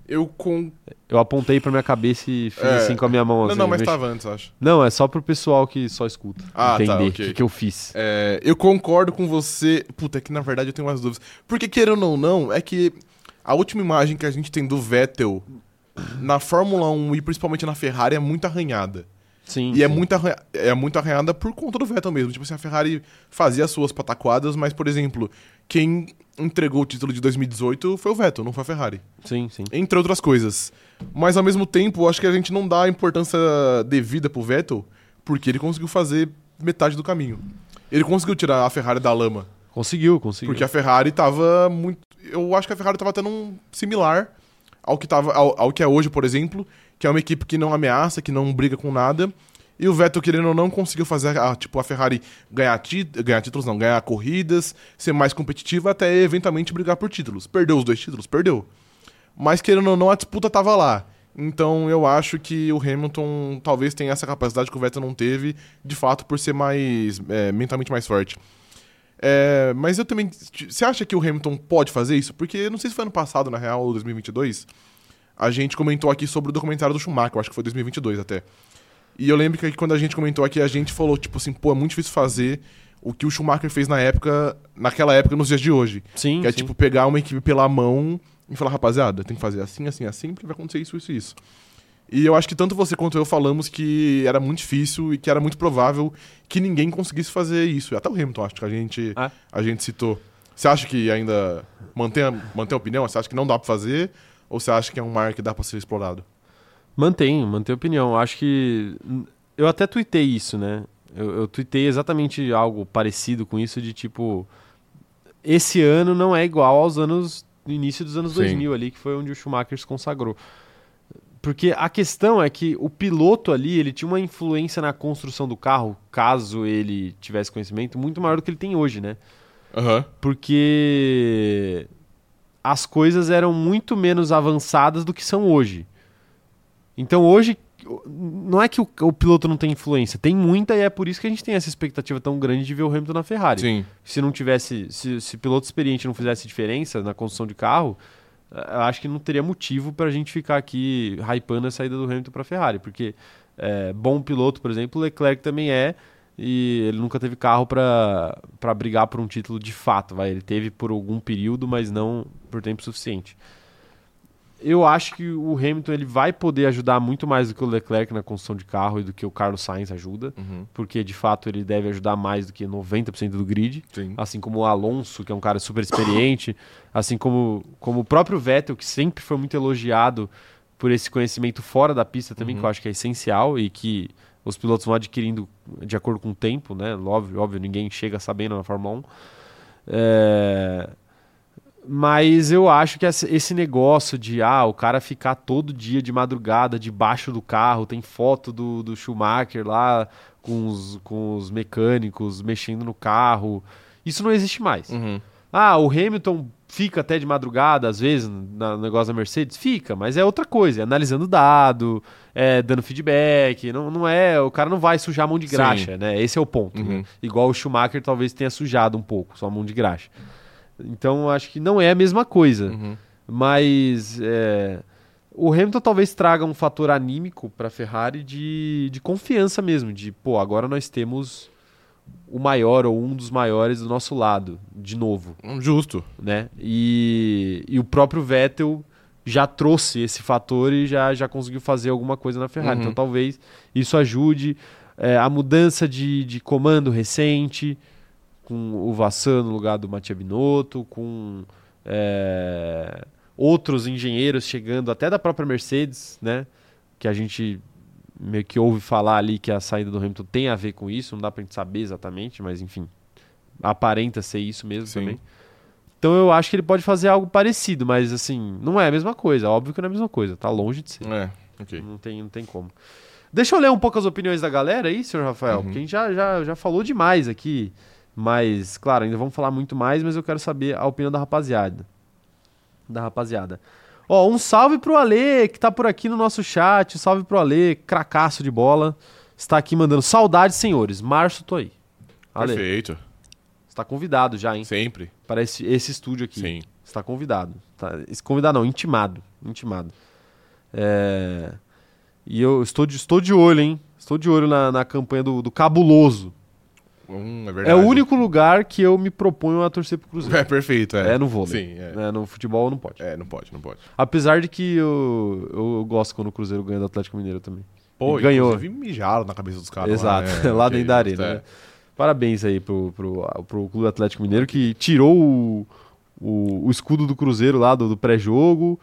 Eu com. Eu apontei pra minha cabeça e fiz É. assim com a minha mão. Não, assim, não, mas mex- tava antes, acho. Não, é só pro pessoal que só escuta Ah, tá, entender o ok. que, que eu fiz. É, eu concordo com você. Puta, é que na verdade eu tenho umas dúvidas. Porque, querendo ou não, é que a última imagem que a gente tem do Vettel na Fórmula 1 e principalmente na Ferrari é muito arranhada. Sim. E é sim. muito, arranha- é muito arranhada por conta do Vettel mesmo. Tipo assim, a Ferrari fazia as suas pataquadas, mas, por exemplo, quem entregou o título de 2018 foi o Vettel, não foi a Ferrari. Sim, sim. Entre outras coisas. Mas, ao mesmo tempo, acho que a gente não dá a importância devida pro Vettel, porque ele conseguiu fazer metade do caminho. Ele conseguiu tirar a Ferrari da lama. Conseguiu, conseguiu. Porque a Ferrari tava muito. Eu acho que a Ferrari tava tendo um similar ao que, tava, ao, ao que é hoje, por exemplo, que é uma equipe que não ameaça, que não briga com nada. E o Vettel, querendo ou não, conseguiu fazer a, tipo, a Ferrari ganhar, ti- ganhar títulos, não, ganhar corridas, ser mais competitiva até eventualmente brigar por títulos. Perdeu os dois títulos? Perdeu. Mas querendo ou não, a disputa tava lá. Então eu acho que o Hamilton talvez tenha essa capacidade que o Vettel não teve, de fato, por ser mais é, mentalmente mais forte. É, mas eu também. Você acha que o Hamilton pode fazer isso? Porque não sei se foi ano passado, na real, ou 2022. A gente comentou aqui sobre o documentário do Schumacher, eu acho que foi 2022 até. E eu lembro que quando a gente comentou aqui, a gente falou, tipo assim, pô, é muito difícil fazer o que o Schumacher fez na época, naquela época, nos dias de hoje. Sim, Que é sim. tipo pegar uma equipe pela mão e falar, rapaziada, tem que fazer assim, assim, assim, porque vai acontecer isso, isso e isso. E eu acho que tanto você quanto eu falamos que era muito difícil e que era muito provável que ninguém conseguisse fazer isso. Até o Hamilton, acho que a gente, Ah. a gente citou. Você acha que ainda mantém a, mantém a opinião? Você acha que não dá pra fazer? Ou você acha que é um mar que dá pra ser explorado? Mantém, mantém a opinião. Eu Acho que. Eu até tuitei isso, né? Eu, eu tuitei exatamente algo parecido com isso, de tipo. Esse ano não é igual aos anos. No início dos anos Sim. 2000 ali, que foi onde o Schumacher se consagrou. Porque a questão é que o piloto ali, ele tinha uma influência na construção do carro, caso ele tivesse conhecimento, muito maior do que ele tem hoje, né? Aham. porque as coisas eram muito menos avançadas do que são hoje. Então hoje não é que o, o piloto não tem influência, tem muita e é por isso que a gente tem essa expectativa tão grande de ver o Hamilton na Ferrari. Sim. Se não tivesse, se, se piloto experiente não fizesse diferença na construção de carro, acho que não teria motivo pra gente ficar aqui hypando a saída do Hamilton pra Ferrari, porque é, bom piloto, por exemplo, Leclerc também é, e ele nunca teve carro pra brigar por um título de fato, vai. Ele teve por algum período, mas não por tempo suficiente. Eu acho que o Hamilton ele vai poder ajudar muito mais do que o Leclerc na construção de carro e do que o Carlos Sainz ajuda, Uhum. porque de fato ele deve ajudar mais do que 90% do grid Sim. assim como o Alonso, que é um cara super experiente, assim como, como o próprio Vettel, que sempre foi muito elogiado por esse conhecimento fora da pista também, Uhum. que eu acho que é essencial e que os pilotos vão adquirindo de acordo com o tempo, né? Óbvio, óbvio ninguém chega sabendo na Fórmula 1. É, Mas eu acho que esse negócio de ah, o cara ficar todo dia de madrugada debaixo do carro, tem foto do, do Schumacher lá com os, com os mecânicos mexendo no carro, isso não existe mais. Uhum. Ah, o Hamilton fica até de madrugada, às vezes, no negócio da Mercedes? Fica, mas é outra coisa, é analisando dado, é dando feedback, não, não é, o cara não vai sujar a mão de Sim. graxa, né? Esse é o ponto. né? Uhum. Igual o Schumacher talvez tenha sujado um pouco, sua mão de graxa. Então, acho que não é a mesma coisa. Uhum. Mas é, o Hamilton talvez traga um fator anímico para a Ferrari de, de confiança mesmo, de pô, agora nós temos o maior ou um dos maiores do nosso lado, de novo, Justo. né? E, e o próprio Vettel já trouxe esse fator e já, já conseguiu fazer alguma coisa na Ferrari. Uhum. Então talvez isso ajude é, a mudança de, de comando recente, com o Vassan no lugar do Mattia Binotto, com é, outros engenheiros chegando, até da própria Mercedes, né? Que a gente meio que ouve falar ali que a saída do Hamilton tem a ver com isso, não dá pra gente saber exatamente, mas enfim, aparenta ser isso mesmo Sim. também. Então eu acho que ele pode fazer algo parecido, mas assim, não é a mesma coisa, óbvio que não é a mesma coisa, tá longe de ser. É. Não tem, não tem como. Deixa eu ler um pouco as opiniões da galera aí, senhor Rafael, Uhum. porque a gente já, já, já falou demais aqui. Mas, claro, ainda vamos falar muito mais, mas eu quero saber a opinião da rapaziada. Da rapaziada. Ó, um salve pro Ale, que tá por aqui no nosso chat. Salve pro Ale, cracaço de bola. Está aqui mandando saudades, senhores. Março, tô aí. Ale, Perfeito. está convidado já, hein? Sempre. Para esse, esse estúdio aqui. Sim. Está convidado. Tá, convidado não, intimado. Intimado. É, E eu estou de, estou de olho, hein? Estou de olho na, na campanha do, do Cabuloso. Hum, é É o único lugar que eu me proponho a torcer pro Cruzeiro. É perfeito, é. É no vôlei. Sim, é. É, no futebol não pode. É, não pode, não pode. Apesar de que eu, eu gosto quando o Cruzeiro ganha do Atlético Mineiro também. Pô, E ganhou. inclusive mijaram na cabeça dos caras. Exato, Lá, né? lá dentro da arena. é. né? Parabéns aí pro, pro, pro Clube Atlético Mineiro que tirou o, o, o escudo do Cruzeiro lá do, do pré-jogo,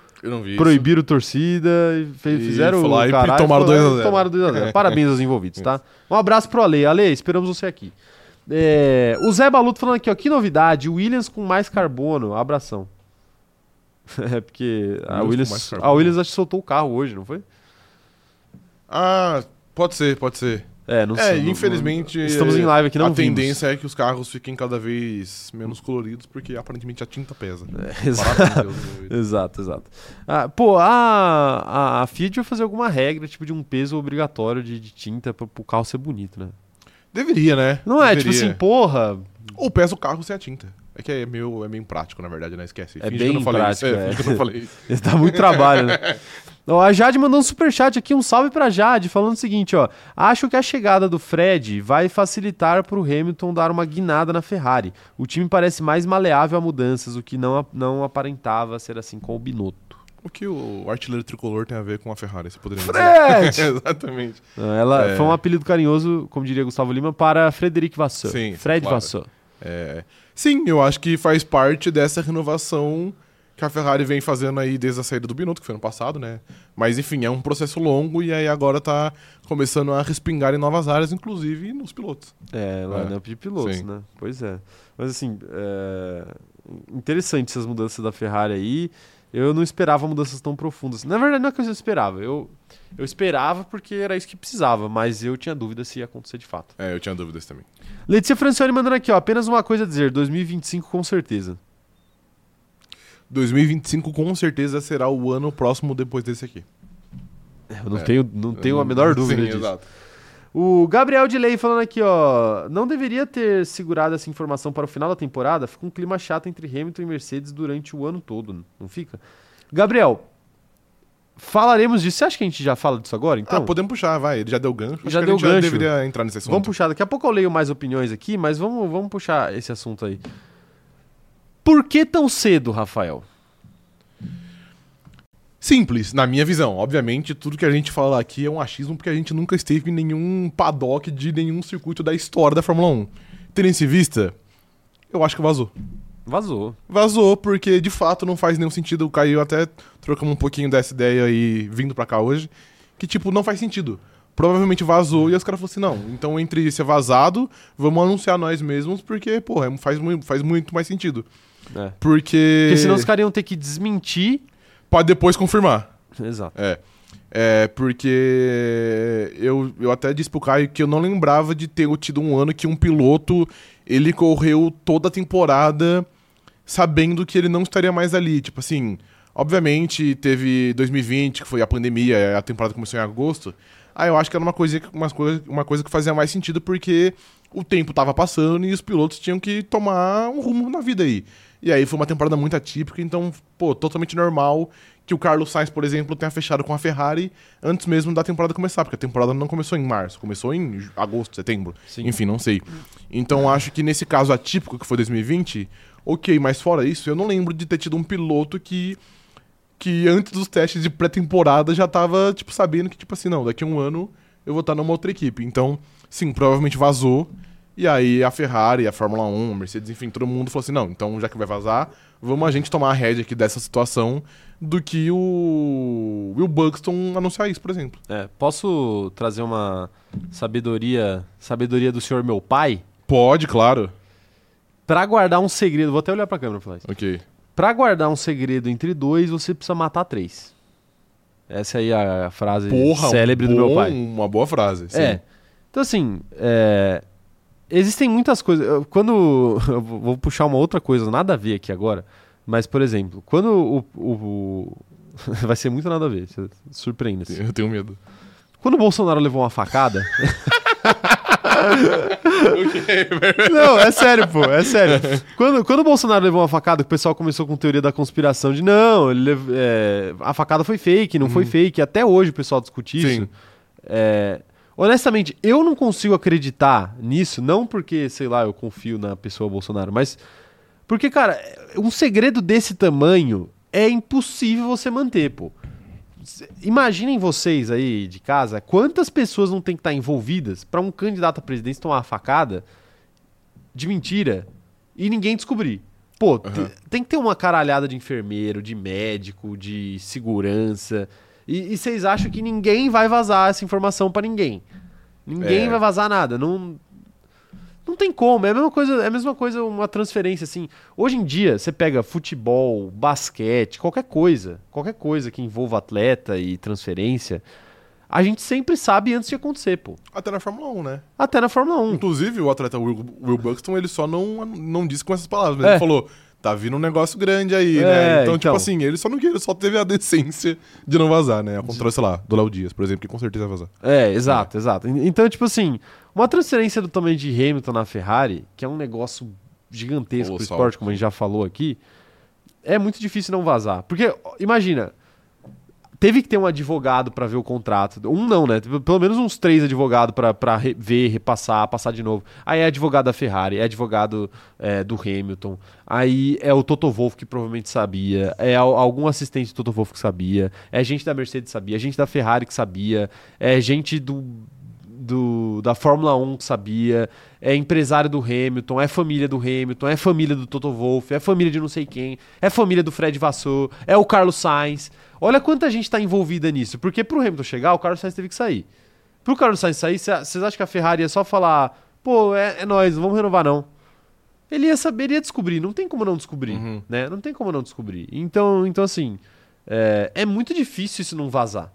proibiram torcida, e fe- E fizeram o caralho, tomaram foi lá 2 a e 0. Tomaram 2 a 0. Parabéns aos envolvidos, tá? Um abraço pro Ale. Ale, esperamos você aqui. É, o Zé Baluto falando aqui, ó, que novidade, Williams com mais carbono, abração. é porque a Williams a. Williams acho que soltou o carro hoje, não foi? Ah, pode ser, pode ser. É, não é, sei. não- infelizmente. não- estamos em live aqui, não A vimos. tendência é que os carros fiquem cada vez menos coloridos, porque aparentemente a tinta pesa. É, exato. Exato, exato. Ah, pô, a, a, Fiat vai fazer alguma regra, tipo, de um peso obrigatório de, de tinta pro, pro carro ser bonito, né? Deveria, né? Não é, tipo Deveria. assim, porra, Ou pesa o carro sem a tinta. É que é meio, é meio prático, na verdade, né? Esquece. É Finge bem que eu não falei prático, isso. é. É, que eu não falei isso. dá muito trabalho, né? A Jade mandou um superchat aqui, um salve pra Jade, falando o seguinte, ó. Acho que a chegada do Fred vai facilitar pro Hamilton dar uma guinada na Ferrari. O time parece mais maleável a mudanças, o que não, não aparentava ser assim com o Binotto. O que o artilheiro tricolor tem a ver com a Ferrari? Você poderia Fred! dizer? Exatamente. Ela É. foi um apelido carinhoso, como diria Gustavo Lima, para Frederic Vasseur. Sim, Fred claro. Vasseur. É, Sim, eu acho que faz parte dessa renovação que a Ferrari vem fazendo aí desde a saída do Binotto, que foi ano passado, né? Mas enfim, é um processo longo e aí agora tá começando a respingar em novas áreas, inclusive nos pilotos. É, line-up de pilotos, sim. né? Pois é. Mas assim, é... interessante essas mudanças da Ferrari aí. Eu não esperava mudanças tão profundas. Na verdade, não é que eu esperava. Eu, eu esperava porque era isso que precisava, mas eu tinha dúvida se ia acontecer de fato. É, eu tinha dúvidas também. Letícia Francione mandando aqui, ó. Apenas uma coisa a dizer: 2025 com certeza. 2025 com certeza será o ano próximo depois desse aqui. Eu não É. tenho, não tenho a menor dúvida Sim, disso. exato. O Gabriel de Lei falando aqui, ó. Não deveria ter segurado essa informação para o final da temporada? Fica um clima chato entre Hamilton e Mercedes durante o ano todo, não fica? Gabriel, falaremos disso. Você acha que a gente já fala disso agora, então? ah, podemos puxar, vai. Ele já deu gancho. Acho Já que deu gancho. já deveria entrar nesse assunto. Vamos puxar. Daqui a pouco eu leio mais opiniões aqui, mas vamos, vamos puxar esse assunto aí. Por que tão cedo, Rafael? Simples, na minha visão. Obviamente, tudo que a gente fala aqui é um achismo porque a gente nunca esteve em nenhum paddock de nenhum circuito da história da Fórmula 1. Tendo isso em vista, eu acho que vazou. Vazou. Vazou porque, de fato, não faz nenhum sentido. O Caio até trocamos um pouquinho dessa ideia aí vindo pra cá hoje. Que, tipo, não faz sentido. Provavelmente vazou e os caras falaram assim, não, então entre ser vazado, vamos anunciar nós mesmos porque, porra, é- faz, faz muito mais sentido. É. Porque... Porque senão os caras iam ter que desmentir. Pode depois confirmar. Exato. É. É, porque eu, eu até disse pro Caio que eu não lembrava de ter tido um ano que um piloto ele correu toda a temporada sabendo que ele não estaria mais ali. Tipo assim, obviamente teve 2020, que foi a pandemia, a temporada começou em agosto. Ah, eu acho que era uma coisa, uma coisa, uma coisa que fazia mais sentido porque o tempo tava passando e os pilotos tinham que tomar um rumo na vida aí. E aí foi uma temporada muito atípica, então, pô, totalmente normal que o Carlos Sainz, por exemplo, tenha fechado com a Ferrari antes mesmo da temporada começar, porque a temporada não começou em março, começou em agosto, setembro. Sim. Enfim, não sei. Então acho que nesse caso atípico que foi 2020, ok, mas fora isso, eu não lembro de ter tido um piloto que que antes dos testes de pré-temporada já tava, tipo, sabendo que, tipo assim, não, daqui a um ano eu vou estar numa outra equipe. Então, sim, provavelmente vazou. E aí a Ferrari, a Fórmula 1, a Mercedes, enfim, todo mundo falou assim, não, então já que vai vazar, vamos a gente tomar a rédea aqui dessa situação do que o Will Buxton anunciar isso, por exemplo. É, posso trazer uma sabedoria, sabedoria do senhor meu pai? Pode, claro. Pra guardar um segredo, vou até olhar pra câmera pra falar isso. Ok. Pra guardar um segredo entre dois, você precisa matar três. Essa aí é a frase Porra, célebre um do meu bom- pai. Uma boa frase. sim. É. Então, assim, é, existem muitas coisas. Quando. eu vou puxar uma outra coisa, nada a ver aqui agora. Mas, por exemplo, quando o. o- o- vai ser muito nada a ver, você- surpreenda-se. Eu tenho medo. Quando o Bolsonaro levou uma facada. Não, é sério, pô, é sério. Quando, quando o Bolsonaro levou uma facada, o pessoal começou com teoria da conspiração de não, lev- é, a facada foi fake, não foi fake. Até hoje o pessoal discute isso. Sim. É, honestamente, eu não consigo acreditar nisso, não porque, sei lá, eu confio na pessoa Bolsonaro, mas porque, cara, um segredo desse tamanho é impossível você manter, pô. Imaginem vocês aí de casa, quantas pessoas não tem que estar envolvidas pra um candidato à presidência tomar uma facada de mentira e ninguém descobrir. Pô, Aham. tem que ter uma caralhada de enfermeiro, de médico, de segurança. E, e vocês acham que ninguém vai vazar essa informação pra ninguém? Ninguém É. vai vazar nada. Não, não tem como. É a mesma coisa, é a mesma coisa uma transferência assim. Hoje em dia, você pega futebol, basquete, qualquer coisa, qualquer coisa que envolva atleta e transferência, a gente sempre sabe antes de acontecer, pô. Até na Fórmula 1, né? Até na Fórmula 1. Inclusive, o atleta Will, Will Buxton, ele só não, não disse com essas palavras, mas É. ele falou, tá vindo um negócio grande aí, É, né? Então, então. tipo assim, ele só não ele só teve a decência de não vazar, né? Ao contrário, sei lá, do Léo Dias, por exemplo, que com certeza vai vazar. É, exato, exato. Então, tipo assim, uma transferência do tamanho de Hamilton na Ferrari, que é um negócio gigantesco pro Colossal. esporte, como a gente já falou aqui, é muito difícil não vazar. Porque, imagina, teve que ter um advogado pra ver o contrato. Um não, né? Pelo menos uns três advogados re- ver, repassar, passar de novo. Aí é advogado da Ferrari, é advogado é, do Hamilton. Aí é o Toto Wolff que provavelmente sabia. É al- algum assistente do Toto Wolff que sabia. É gente da Mercedes que sabia. É gente da Ferrari que sabia. É gente do, do da Fórmula 1 que sabia. É empresário do Hamilton. É família do Hamilton. É família do Toto Wolff. É família de não sei quem. É família do Fred Vassou. É o Carlos Sainz. Olha quanta gente tá envolvida nisso. Porque pro Hamilton chegar, o Carlos Sainz teve que sair. Pro Carlos Sainz sair, cê- vocês acham que a Ferrari ia só falar, pô, é, é nóis, não vamos renovar não. Ele ia saber, ele ia descobrir, não tem como não descobrir, Uhum. né? Não tem como não descobrir. Então, então assim, é, é muito difícil isso não vazar.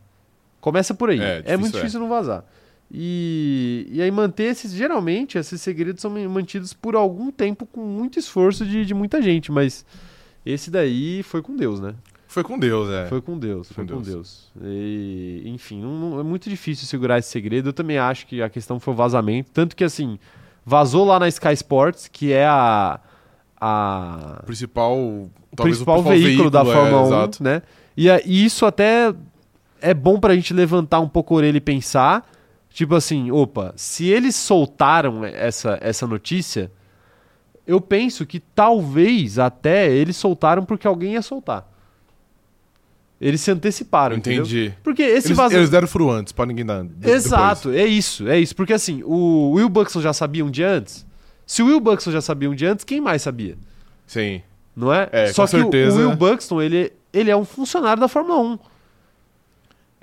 Começa por aí. É, É, difícil muito é. difícil não vazar. E, e aí manter esses, geralmente, esses segredos são mantidos por algum tempo com muito esforço de, de muita gente, mas esse daí foi com Deus, né? Foi com Deus, é. Foi com Deus, foi Com com Deus. Deus. E, enfim, não- não- é muito difícil segurar esse segredo. Eu também acho que a questão foi o vazamento. Tanto que, assim, vazou lá na Sky Sports, que é a, a principal, o principal, o principal veículo, da é, Fórmula 1, exato. né? E, e isso até é bom pra gente levantar um pouco a orelha e pensar. Tipo assim, opa, se eles soltaram essa, essa notícia, eu penso que talvez até eles soltaram porque alguém ia soltar. Eles se anteciparam, entendeu? Entendi. Porque esse Eles, vazamento. eles deram furo antes, pra ninguém dar. de- Exato, é isso, é isso. Porque assim, o Will Buxton já sabia um dia antes. Se o Will Buxton já sabia um dia antes, quem mais sabia? depois. Sim. Não é? É, Só com que o- certeza. o Will Buxton, ele, ele é um funcionário da Fórmula 1.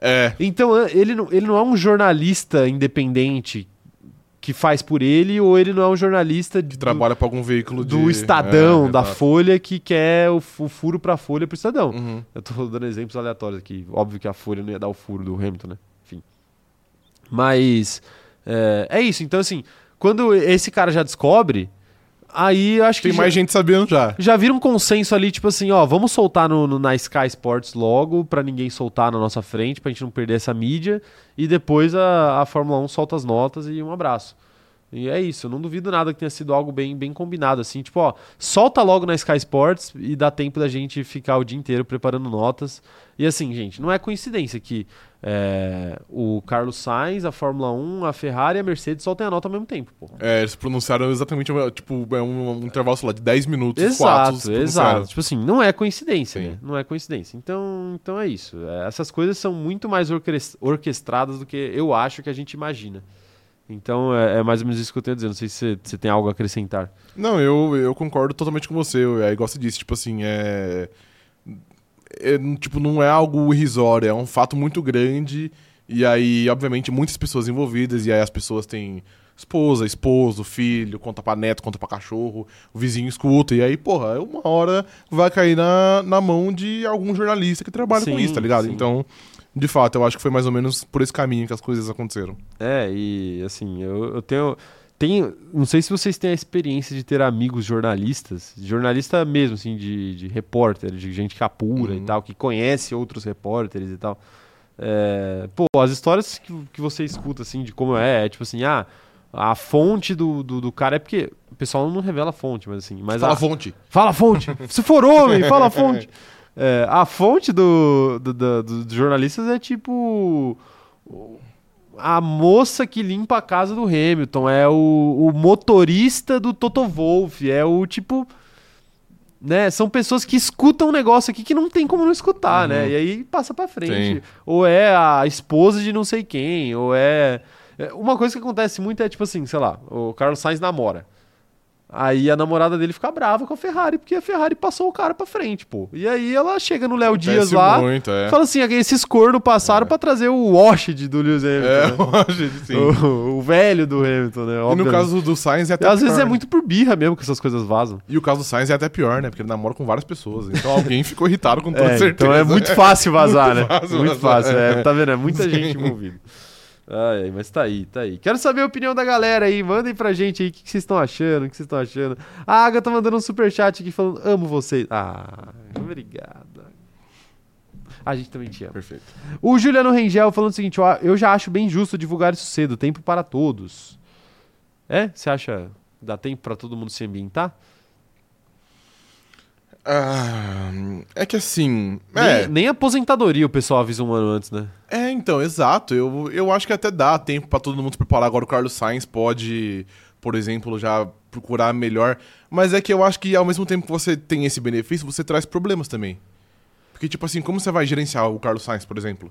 É. Então ele não, ele não é um jornalista independente que faz por ele, ou ele não é um jornalista Que do, trabalha pra algum veículo de. do Estadão, É, da exato. Folha, que quer o, fu- furo pra Folha pro Estadão. Uhum. Eu tô dando exemplos aleatórios aqui. Óbvio que a Folha não ia dar o furo do Hamilton, né? Enfim. Mas é, é isso. Então, assim, quando esse cara já descobre, aí acho que Tem já, mais gente sabendo já. já vira um consenso ali, tipo assim, ó, vamos soltar no, no- na Sky Sports logo, pra ninguém soltar na nossa frente, pra gente não perder essa mídia. E depois a, a Fórmula 1 solta as notas e um abraço. E é isso, eu não duvido nada que tenha sido algo bem, bem combinado, assim, tipo, ó, solta logo na Sky Sports e dá tempo da gente ficar o dia inteiro preparando notas. E assim, gente, não é coincidência que é, o Carlos Sainz, a Fórmula 1, a Ferrari e a Mercedes soltem a nota ao mesmo tempo, pô. É, eles pronunciaram exatamente, tipo, é um, um intervalo, sei lá, de 10 minutos. Exato, se pronunciaram. exato. Tipo assim, não é coincidência, Sim. né? Não é coincidência. Então, então é isso. É, essas coisas são muito mais orques- orquestradas do que eu acho que a gente imagina. Então é, é mais ou menos isso que eu tenho a dizer. Não sei se você- tem algo a acrescentar. Não, eu, eu concordo totalmente com você. Eu, é igual você disse, tipo assim, é, é, Tipo, não é algo irrisório, é um fato muito grande. E aí, obviamente, muitas pessoas envolvidas, e aí as pessoas têm esposa, esposo, filho, conta pra neto, conta pra cachorro, o vizinho escuta, e aí, porra, uma hora vai cair na, na mão de algum jornalista que trabalha com Sim, isso, tá ligado? sim. Então, de fato, eu acho que foi mais ou menos por esse caminho que as coisas aconteceram. É, e assim, eu, eu tenho. Tenho, não sei se vocês têm a experiência de ter amigos jornalistas, jornalista mesmo, assim, de, de repórter, de gente que apura e Uhum. tal, que conhece outros repórteres e tal. É, pô, as histórias que, que você escuta, assim, de como é, é tipo assim, ah, a fonte do, do, do cara é porque o pessoal não revela a fonte, mas assim, mas Fala a fonte. Fala a fonte! Se for homem, fala a fonte! É, a fonte do, do- do- do- dos jornalistas é tipo. A moça que limpa a casa do Hamilton, é o, o motorista do Toto Wolff, é o tipo. Né? São pessoas que escutam um negócio aqui que não tem como não escutar, Uhum. né? E aí passa pra frente. Sim. Ou é a esposa de não sei quem, ou é. é, Uma coisa que acontece muito é tipo assim, sei lá, o Carlos Sainz namora. Aí a namorada dele fica brava com a Ferrari, porque a Ferrari passou o cara pra frente, pô. E aí ela chega no Léo Dias lá muito, é. e fala assim: esses cornos passaram pra trazer o Washington do Lewis É, Hamilton. né? hoje, sim. O, o velho do Hamilton, né? E no Obviamente. caso do Sainz é até Às vezes pior, é né? muito por birra mesmo que essas coisas vazam. E o caso do Sainz é até pior, né? Porque ele namora com várias pessoas. Então alguém ficou irritado com toda É, certeza. então é muito fácil vazar, Muito né? fácil muito vazar, fácil. é. É, tá vendo? É muita Sim. gente envolvida. Ai, mas tá aí, tá aí. Quero saber a opinião da galera aí. Mandem pra gente aí o que vocês estão achando, o que vocês estão achando. A tá mandando um superchat aqui falando: amo vocês. Ah, obrigada. A gente também te ama. Perfeito. O Juliano Rengel falando o seguinte: ó, eu já acho bem justo divulgar isso cedo, tempo para todos. É? Você acha que dá tempo pra todo mundo se ambientar? Ah, é que assim. Nem, É, nem aposentadoria o pessoal avisa um ano antes, né? é, então, exato. Eu, eu acho que até dá tempo pra todo mundo se preparar. Agora o Carlos Sainz pode, por exemplo, já procurar melhor. Mas é que eu acho que ao mesmo tempo que você tem esse benefício, você traz problemas também. Porque, tipo assim, como você vai gerenciar o Carlos Sainz, por exemplo?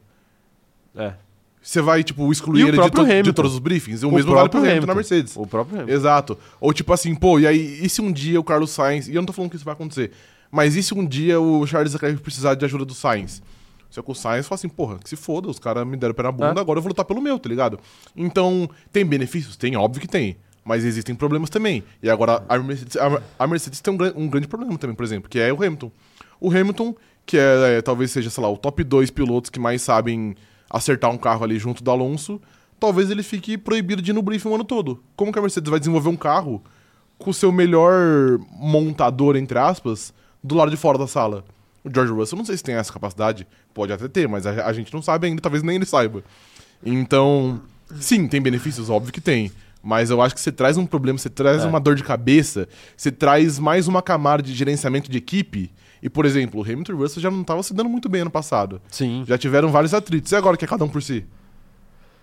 É. Você vai, tipo, excluir ele de, to- de Hamilton. todos os briefings? O, O mesmo vale pro próprio Hamilton na Hamilton. Mercedes. O próprio Hamilton. Exato. Ou tipo assim, pô, e aí, e se um dia o Carlos Sainz. E eu não tô falando que isso vai acontecer. Mas e se um dia o Charles Leclerc precisar de ajuda do Sainz? Só que o Sainz fala assim, porra, que se foda, os caras me deram pé na bunda, É. agora eu vou lutar pelo meu, tá ligado? Então, tem benefícios? Tem, óbvio que tem. Mas existem problemas também. E agora a Mercedes, a, a Mercedes tem um, um grande problema também, por exemplo, que é o Hamilton. O Hamilton, que é, é, talvez seja, sei lá, o top 2 pilotos que mais sabem acertar um carro ali junto do Alonso, talvez ele fique proibido de ir no briefing o ano todo. Como que a Mercedes vai desenvolver um carro com o seu melhor montador, entre aspas, do lado de fora da sala? O George Russell, não sei se tem essa capacidade, pode até ter, mas a, a gente não sabe ainda, talvez nem ele saiba. Então, sim, tem benefícios, óbvio que tem. Mas eu acho que você traz um problema, você traz É. uma dor de cabeça, você traz mais uma camada de gerenciamento de equipe, E, por exemplo, o Hamilton e o Russell já não estavam se dando muito bem ano passado. Sim. Já tiveram vários atritos. E agora que é cada um por si?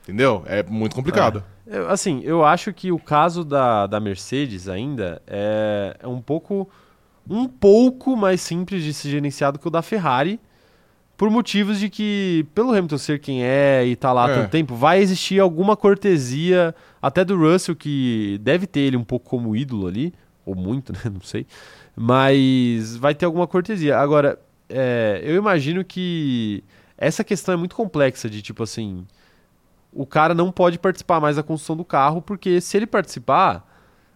Entendeu? É muito complicado. Eu- assim, eu acho que o caso da, da Mercedes ainda é, é um pouco um pouco mais simples de ser gerenciado que o da Ferrari, por motivos de que, pelo Hamilton ser quem é e tá lá há É. tanto tempo, vai existir alguma cortesia, até do Russell, que deve ter ele um pouco como ídolo ali, ou muito, né? Não sei. Mas vai ter alguma cortesia. Agora, é, eu imagino que essa questão é muito complexa de tipo assim o cara não pode participar mais da construção do carro, porque se ele participar,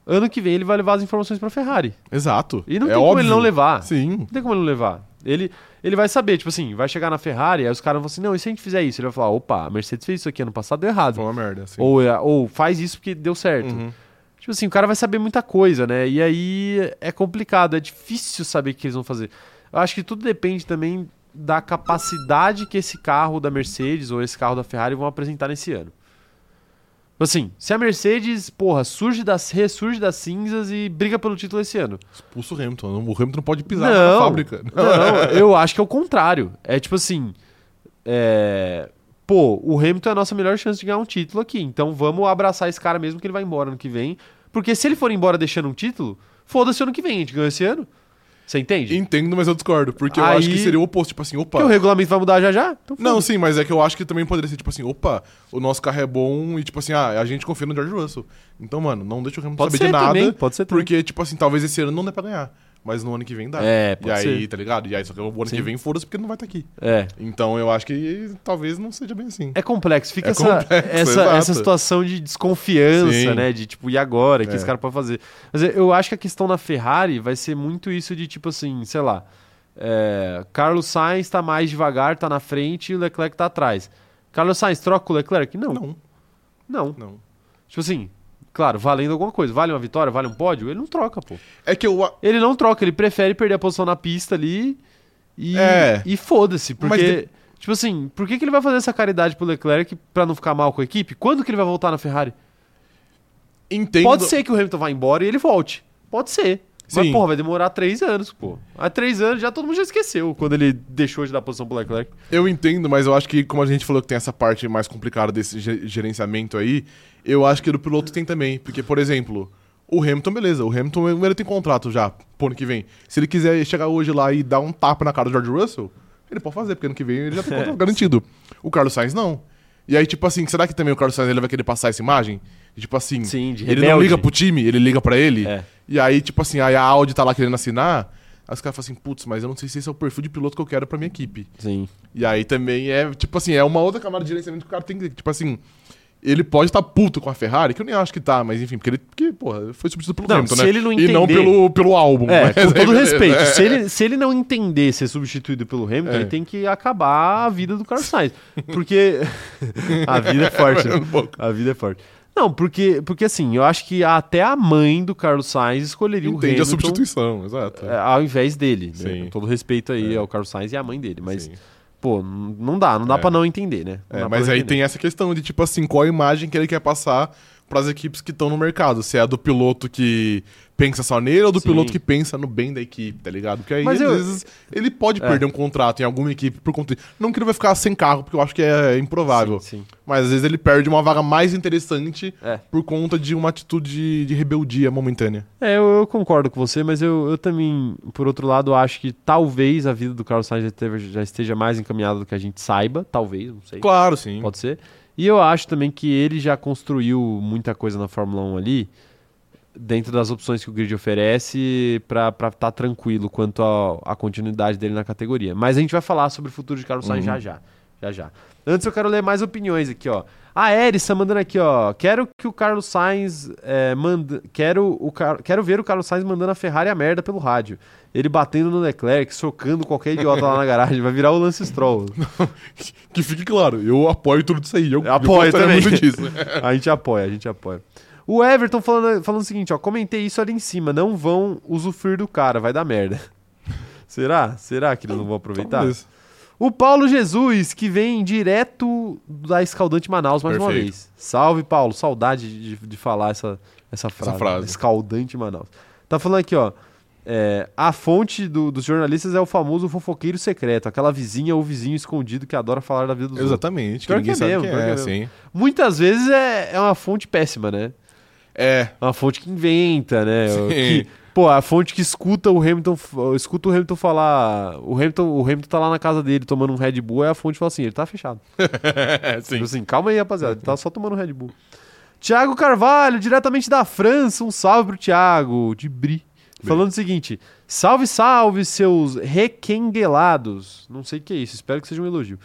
ano que vem ele vai levar as informações para Ferrari. Exato. E não é tem como óbvio. ele não levar. Sim. Não tem como ele não levar. Ele, ele vai saber, tipo assim, vai chegar na Ferrari, aí os caras vão assim, não, e se a gente fizer isso? Ele vai falar, opa, a Mercedes fez isso aqui ano passado, deu errado. Foi uma merda, assim. Ou, é- ou faz isso porque deu certo. Uhum. Tipo assim, o cara vai saber muita coisa, né? E aí é complicado, é difícil saber o que eles vão fazer. Eu acho que tudo depende também da capacidade que esse carro da Mercedes ou esse carro da Ferrari vão apresentar nesse ano. Assim, se a Mercedes, porra, surge das, ressurge das cinzas e briga pelo título esse ano. Expulsa o Hamilton. O Hamilton não pode pisar Não, na fábrica. Não, eu acho que é o contrário. É tipo assim. é, Pô, o Hamilton é a nossa melhor chance de ganhar um título aqui. Então vamos abraçar esse cara mesmo que ele vai embora ano que vem. Porque se ele for embora deixando um título, foda-se ano que vem. A gente ganhou esse ano. Você entende? Entendo, mas eu discordo. Porque eu Aí- acho que seria o oposto. Tipo assim, opa. Porque o regulamento vai mudar já já. Então Não, sim, mas é que eu acho que também poderia ser tipo assim, opa, o nosso carro é bom e tipo assim, ah, a gente confia no George Russell. Então, mano, não deixa o Hamilton Pode saber ser de nada. também, pode ser também. Porque, tipo assim, talvez esse ano não dê pra ganhar. Mas no ano que vem dá. É, E pode aí, ser. tá ligado? E aí, só que o ano Sim. que vem foda-se porque ele não vai estar aqui. É. Então eu acho que talvez não seja bem assim. É complexo, fica É essa, complexo, essa, exato. essa situação de desconfiança, Sim. né? De tipo, e agora? O que É. esse cara pode fazer? Mas eu acho que a questão na Ferrari vai ser muito isso de tipo assim, sei lá. é, Carlos Sainz tá mais devagar, tá na frente e o Leclerc tá atrás. Carlos Sainz troca o Leclerc? Não. Não. Não, não. Tipo assim, claro, valendo alguma coisa. Vale uma vitória, vale um pódio? Ele não troca, pô. É que eu. Ele não troca, ele prefere perder a posição na pista ali e, É. e foda-se. Porque, de- tipo assim, por que, que ele vai fazer essa caridade pro Leclerc pra não ficar mal com a equipe? Quando que ele vai voltar na Ferrari? Entendo. Pode ser que o Hamilton vá embora e ele volte. Pode ser. Mas, Sim. porra, vai demorar três anos, pô. Há três anos já todo mundo já esqueceu quando ele deixou de dar posição pro Leclerc. Eu entendo, mas eu acho que, como a gente falou que tem essa parte mais complicada desse ge- gerenciamento aí, eu acho que do piloto tem também. Porque, por exemplo, o Hamilton, beleza, o Hamilton ele tem contrato já pro ano que vem. Se ele quiser chegar hoje lá e dar um tapa na cara do George Russell, ele pode fazer, porque ano que vem ele já tem contrato garantido. O Carlos Sainz não. E aí, tipo assim, será que também o Carlos Sainz ele vai querer passar essa imagem? De, Tipo assim, Sim, ele não liga pro time, ele liga pra ele. É. E aí, tipo assim, aí a Audi tá lá querendo assinar. Aí os caras falam assim, putz, mas eu não sei se esse é o perfil de piloto que eu quero pra minha equipe. Sim. E aí também é, tipo assim, é uma outra camada de gerenciamento que o cara tem que. Tipo assim, ele pode estar puto com a Ferrari, que eu nem acho que tá, mas enfim, porque ele porque, porra, foi substituído pelo Não, Hamilton, se né? ele não E não entender- pelo, pelo álbum. É, mas com todo respeito. É. Se ele, se ele não entender ser substituído pelo Hamilton, É. ele tem que acabar a vida do Carlos Sainz. Porque. a vida é forte. né? Um. A vida é forte. Não, porque, porque assim, eu acho que até a mãe do Carlos Sainz escolheria o Entende Hamilton a substituição, exato. é, ao invés dele. né? Sim. Com todo respeito aí É. ao Carlos Sainz e à mãe dele. Mas, Sim. pô, não dá, não dá É. pra não entender, né? Não É, mas aí entender. tem essa questão de, tipo assim, qual a imagem que ele quer passar pras equipes que estão no mercado. Se é a do piloto que pensa só nele ou do Sim. piloto que pensa no bem da equipe, tá ligado? Porque aí, Mas às eu- vezes, ele pode É. perder um contrato em alguma equipe por conta. Não que ele vai ficar sem carro, porque eu acho que é improvável. Sim, sim. Mas às vezes ele perde uma vaga mais interessante É. por conta de uma atitude de rebeldia momentânea. É, eu, eu concordo com você, mas eu, eu também, por outro lado, acho que talvez a vida do Carlos Sainz já, esteja mais encaminhada do que a gente saiba. Talvez, não sei. Claro, sim. Pode ser. E eu acho também que ele já construiu muita coisa na Fórmula 1 ali, dentro das opções que o grid oferece, pra estar tranquilo quanto à continuidade dele na categoria. Mas a gente vai falar sobre o futuro de Carlos Sainz Uhum. já já. Já já. Antes eu quero ler mais opiniões aqui, ó. A Eris tá mandando aqui, ó. Quero que o Carlos Sainz é, manda... quero, o Car... quero ver o Carlos Sainz mandando a Ferrari a merda pelo rádio. Ele batendo no Leclerc, socando qualquer idiota lá na garagem. Vai virar o Lance Stroll. Que fique claro, eu apoio tudo isso aí. Eu, Eu apoio gostaria também. muito disso. A gente apoia, a gente apoia. O Everton falando, falando o seguinte, ó, comentei isso ali em cima, não vão usufruir do cara, vai dar merda. Será? Será que eles não vão aproveitar? Beleza. O Paulo Jesus, que vem direto da Escaldante Manaus mais uma Perfeito. vez. Salve, Paulo. Saudade de, de falar essa, essa frase. frase. Escaldante Manaus. Tá falando aqui, ó. É, a fonte do- dos jornalistas é o famoso fofoqueiro secreto, aquela vizinha ou vizinho escondido que adora falar da vida dos outros. Exatamente, que ninguém que é sabe mesmo, quem é, é. Muitas vezes é, é uma fonte péssima, né? É, É uma fonte que inventa, né? Sim. Que, pô, a fonte que escuta o Hamilton, escuta o Hamilton falar, o Hamilton, o Hamilton tá lá na casa dele tomando um Red Bull, é a fonte que fala assim, ele tá fechado. sim. Tipo assim, calma aí, rapaziada, ele tá só tomando Red Bull. Tiago Carvalho, diretamente da França, um salve pro Tiago, de Bri. Falando o seguinte: salve, salve, seus requenguelados. Não sei o que é isso, espero que seja um elogio.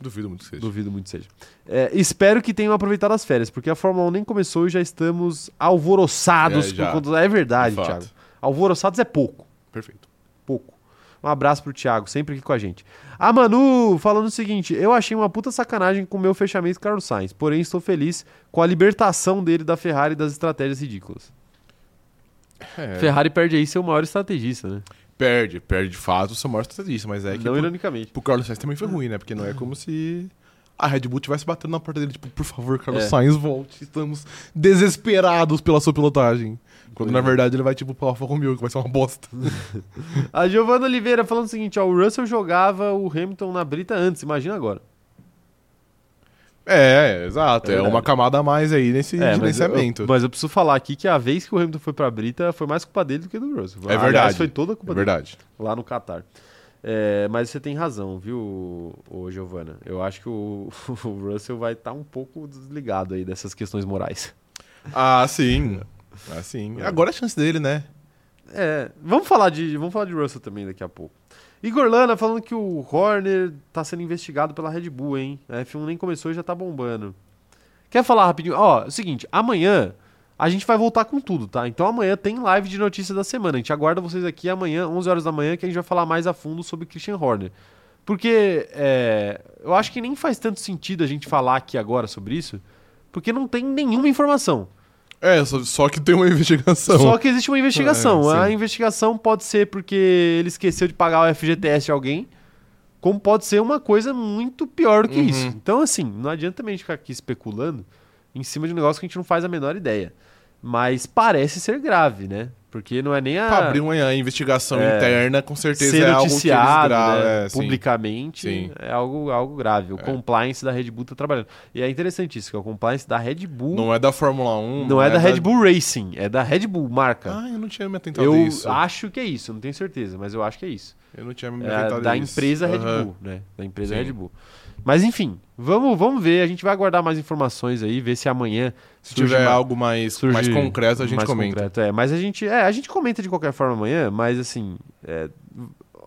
Duvido muito que seja. Duvido muito que seja. É, espero que tenham aproveitado as férias, porque a Fórmula 1 nem começou e já estamos alvoroçados É, por já. conta. É verdade. Thiago. Alvoroçados é pouco. Perfeito. Pouco. Um abraço pro Thiago, sempre aqui com a gente. A Manu falando o seguinte: eu achei uma puta sacanagem com o meu fechamento com Carlos Sainz, porém estou feliz com a libertação dele da Ferrari e das estratégias ridículas. É, Ferrari perde aí seu maior estrategista, né? Perde, perde de fato o seu maior estrategista, mas é que Não pro, ironicamente. pro Carlos Sainz também foi ruim, né? Porque não é como se a Red Bull tivesse batendo na porta dele, tipo, por favor, Carlos É. Sainz, volte. Estamos desesperados pela sua pilotagem. Quando na é. verdade ele vai, tipo, pro Alfa Romeo, que vai ser uma bosta. A Giovana Oliveira falando o seguinte: ó, o Russell jogava o Hamilton na brita antes, imagina agora. É, exato. É É, uma camada a mais aí nesse É, mas eu, gerenciamento. mas eu preciso falar aqui que a vez que o Hamilton foi pra Brita foi mais culpa dele do que do Russell. É Aliás, verdade. foi toda a culpa É dele verdade. lá no Qatar. É, mas você tem razão, viu, ô, Giovana? Eu acho que o, o Russell vai estar um pouco desligado aí dessas questões morais. Ah, sim. Ah, sim. Agora é a chance dele, né? É, vamos falar de, vamos falar de Russell também daqui a pouco. Igor Lana falando que o Horner tá sendo investigado pela Red Bull, hein? A F1 nem começou e já tá bombando. Quer falar rapidinho? Ó, é o seguinte, amanhã a gente vai voltar com tudo, tá? Então amanhã tem live de notícias da semana. A gente aguarda vocês aqui amanhã, 11 horas da manhã, que a gente vai falar mais a fundo sobre Christian Horner. Porque é, eu acho que nem faz tanto sentido a gente falar aqui agora sobre isso, porque não tem nenhuma informação. É, só, só que tem uma investigação. Só que existe uma investigação. É, a investigação pode ser porque ele esqueceu de pagar o FGTS de alguém, como pode ser uma coisa muito pior do que Uhum. isso. Então, assim, não adianta também a gente ficar aqui especulando em cima de um negócio que a gente não faz a menor ideia. Mas parece ser grave, né? Porque não é nem a. Pra abrir uma investigação É. interna, com certeza ser é algo que eles gravam. né, é, publicamente Sim. é algo, algo grave. O É. compliance da Red Bull tá trabalhando. E é interessante isso, que é o compliance da Red Bull. Não é da Fórmula 1. não é da Red Bull Racing, é da Red Bull, marca. Ah, eu não tinha me atentado eu isso. acho que é isso, não tenho certeza, mas eu acho que é isso. Eu não tinha me É da isso. empresa Red. Bull, né? Da empresa Sim. Red Bull. Mas enfim, vamos, vamos ver. A gente vai aguardar mais informações aí, ver se amanhã Se tiver uma- algo mais, surge mais concreto, a gente mais comenta. concreto, é. Mas a gente, é, a gente comenta de qualquer forma amanhã, mas assim, é,